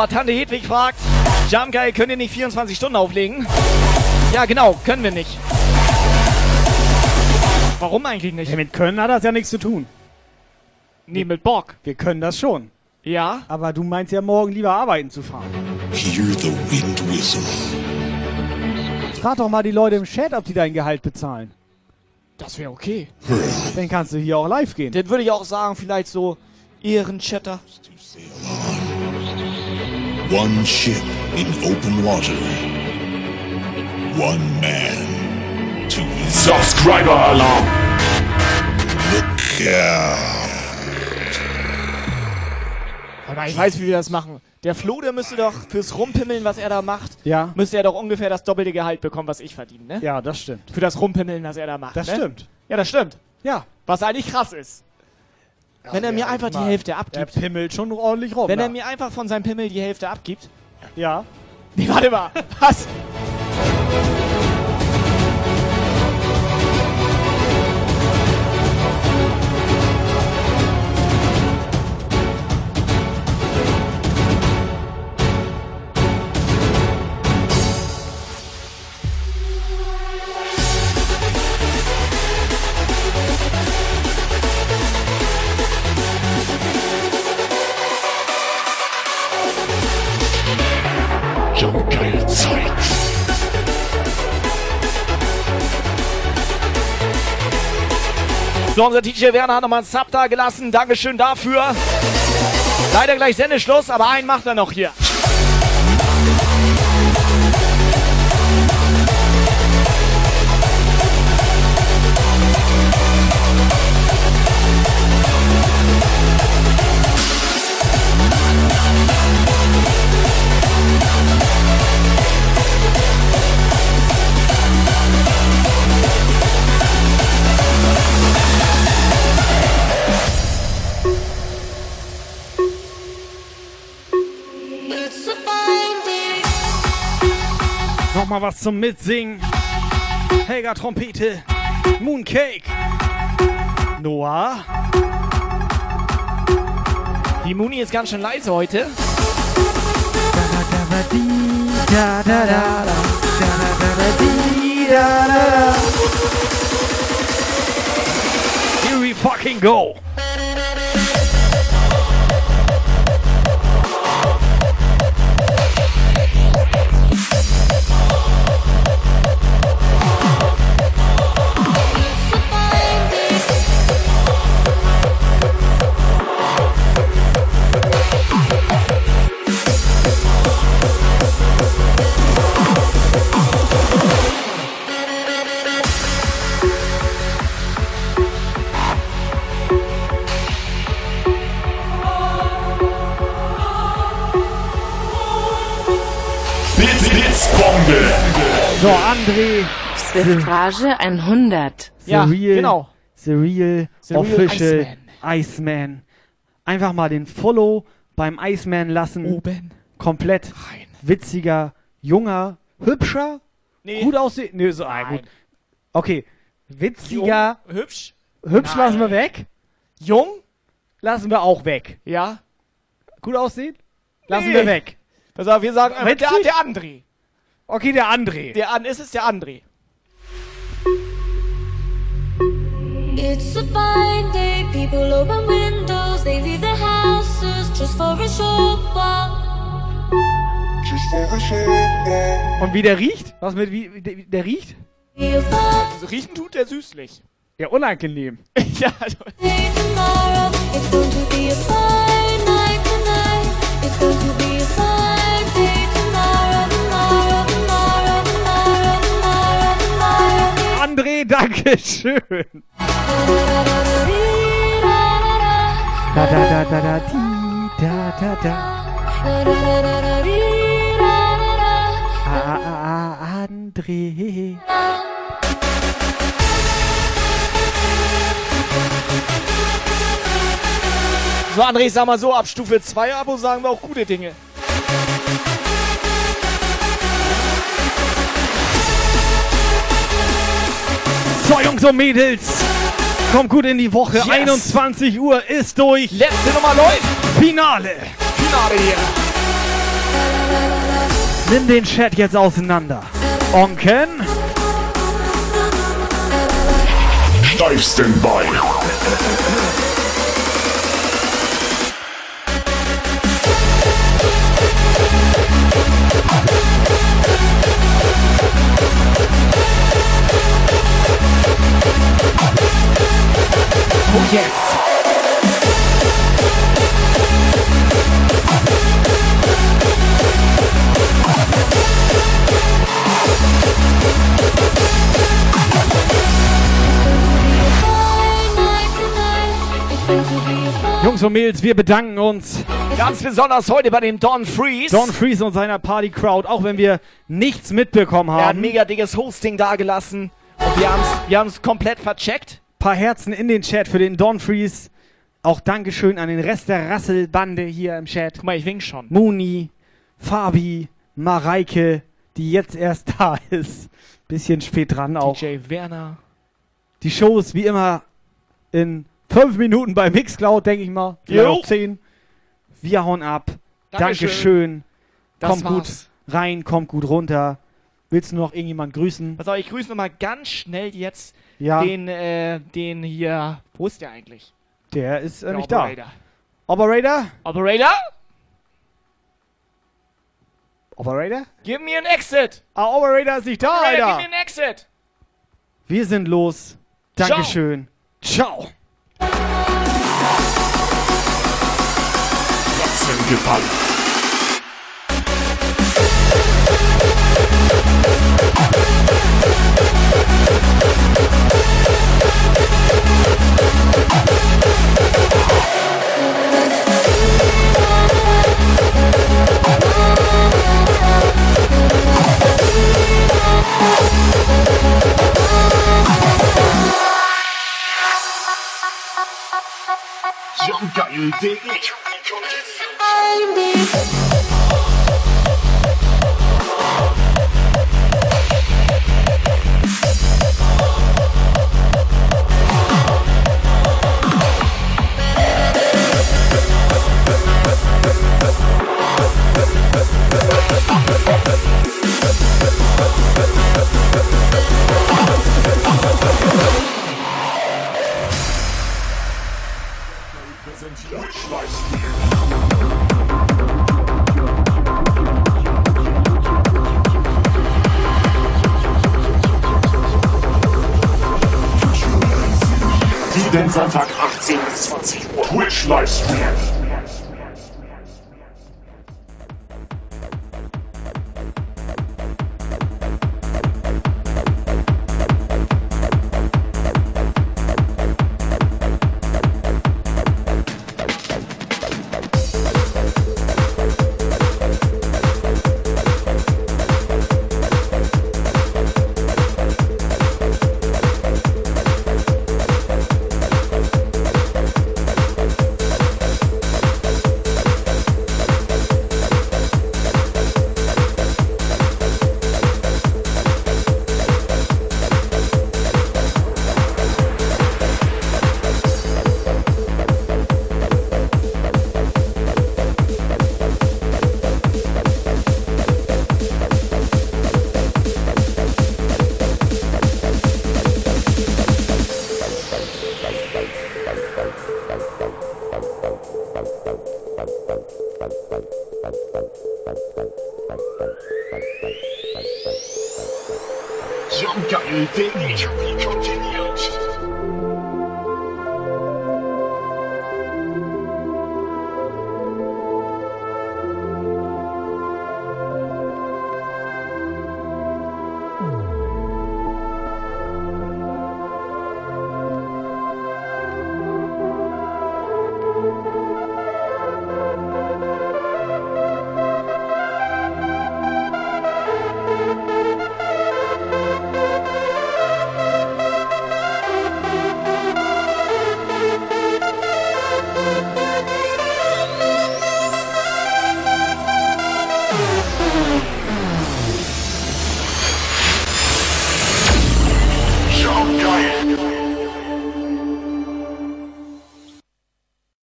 So, Tante Hedwig fragt, Jump Guy, könnt ihr nicht 24 Stunden auflegen? Ja, genau, können wir nicht. Warum eigentlich nicht? Ja, mit Können hat das ja nichts zu tun. Nee, mit Bock. Wir können das schon. Ja? Aber du meinst ja morgen lieber arbeiten zu fahren. Hear the wind whistle. Frag doch mal die Leute im Chat, ob die dein Gehalt bezahlen. Das wäre okay. Dann kannst du hier auch live gehen. Dann würde ich auch sagen, vielleicht so Ehrenchatter. One ship in open water. One man to Subscriber Alarm. Look out. Aber ich weiß, wie wir das machen. Der Flo, der müsste doch fürs Rumpimmeln, was er da macht, Ja. müsste er doch ungefähr das doppelte Gehalt bekommen, was ich verdiene, ne? Ja, das stimmt. Für das Rumpimmeln, was er da macht. Das ne? stimmt. Ja, das stimmt. Ja. Was eigentlich krass ist. Wenn er mir einfach die. Hälfte abgibt. pimmelt schon ordentlich rum. Wenn er mir einfach von seinem Pimmel die Hälfte abgibt. Ja. Nee, warte mal. Was? So, unser DJ Werner hat nochmal einen Sub da gelassen. Dankeschön dafür. Leider gleich Sendeschluss, aber einen macht er noch hier. Nochmal was zum Mitsingen. Helga Trompete. Mooncake. Noah. Die Muni ist ganz schön leise heute. Here we fucking go. So, André. Suffrage 100. Ja, The real, genau. The Real The Real Official Iceman. Iceman. Einfach mal den Follow beim Iceman lassen. Oben. Komplett witziger, junger, hübscher, Nee. gut aussehen. Nee, so, ah, gut. Okay, witziger, Jung, hübsch. hübsch Nein. lassen wir weg. Jung? Lassen wir auch weg. Ja. Gut aussehen? Lassen Nee. wir weg. Pass auf, wir sagen einfach, der, der André. Okay, der André. Der an, ist es der André. It's a fine day, people open windows, they leave their houses just for a short while. Just for a short while. Und wie der riecht? Was mit wie wie der, wie der riecht? Also riechen tut der süßlich. Ja, unangenehm. ja, also. Tomorrow, it's going to be a fine night tonight. It's going to be André, danke schön. Da. So, André, ich sag mal so, ab Stufe 2 Abo sagen wir auch gute Dinge. So, Jungs und Mädels. Kommt gut in die Woche. Yes. 21 Uhr ist durch. Letzte Nummer läuft. Finale. Finale hier. Nimm den Chat jetzt auseinander. Onken. Steif Standby. Yes. Jungs und Mädels, wir bedanken uns. Ganz besonders heute bei dem Don Freeze. Don Freeze und seiner Party Crowd, auch wenn wir nichts mitbekommen Er hat ein haben. mega dickes Hosting dagelassen. Und wir haben's, wir haben's komplett vercheckt. Paar Herzen in den Chat für den Don Freeze. Auch Dankeschön an den Rest der Rasselbande hier im Chat. Guck mal, ich wink schon. Muni, Fabi, Mareike, die jetzt erst da ist. Bisschen spät dran auch. DJ Werner. Die Show ist wie immer in fünf Minuten bei Mixcloud, denke ich mal. Jo. zehn. Wir hauen ab. Dankeschön. Dankeschön. Das Kommt gut rein, kommt gut runter. Willst du noch irgendjemand grüßen? Pass auf, ich grüße nochmal ganz schnell jetzt Ja. den, äh, den hier. Wo ist der eigentlich? Der ist äh, Der nicht Operator. da. Operator? Operator? Operator? Give me an exit! Ah, Operator ist nicht da, Operator, Alter. give me an exit! Wir sind los. Dankeschön. Ciao. Young guy, you dig it? Jeden Sonntag 18 bis 20 Uhr. Twitch Livestream.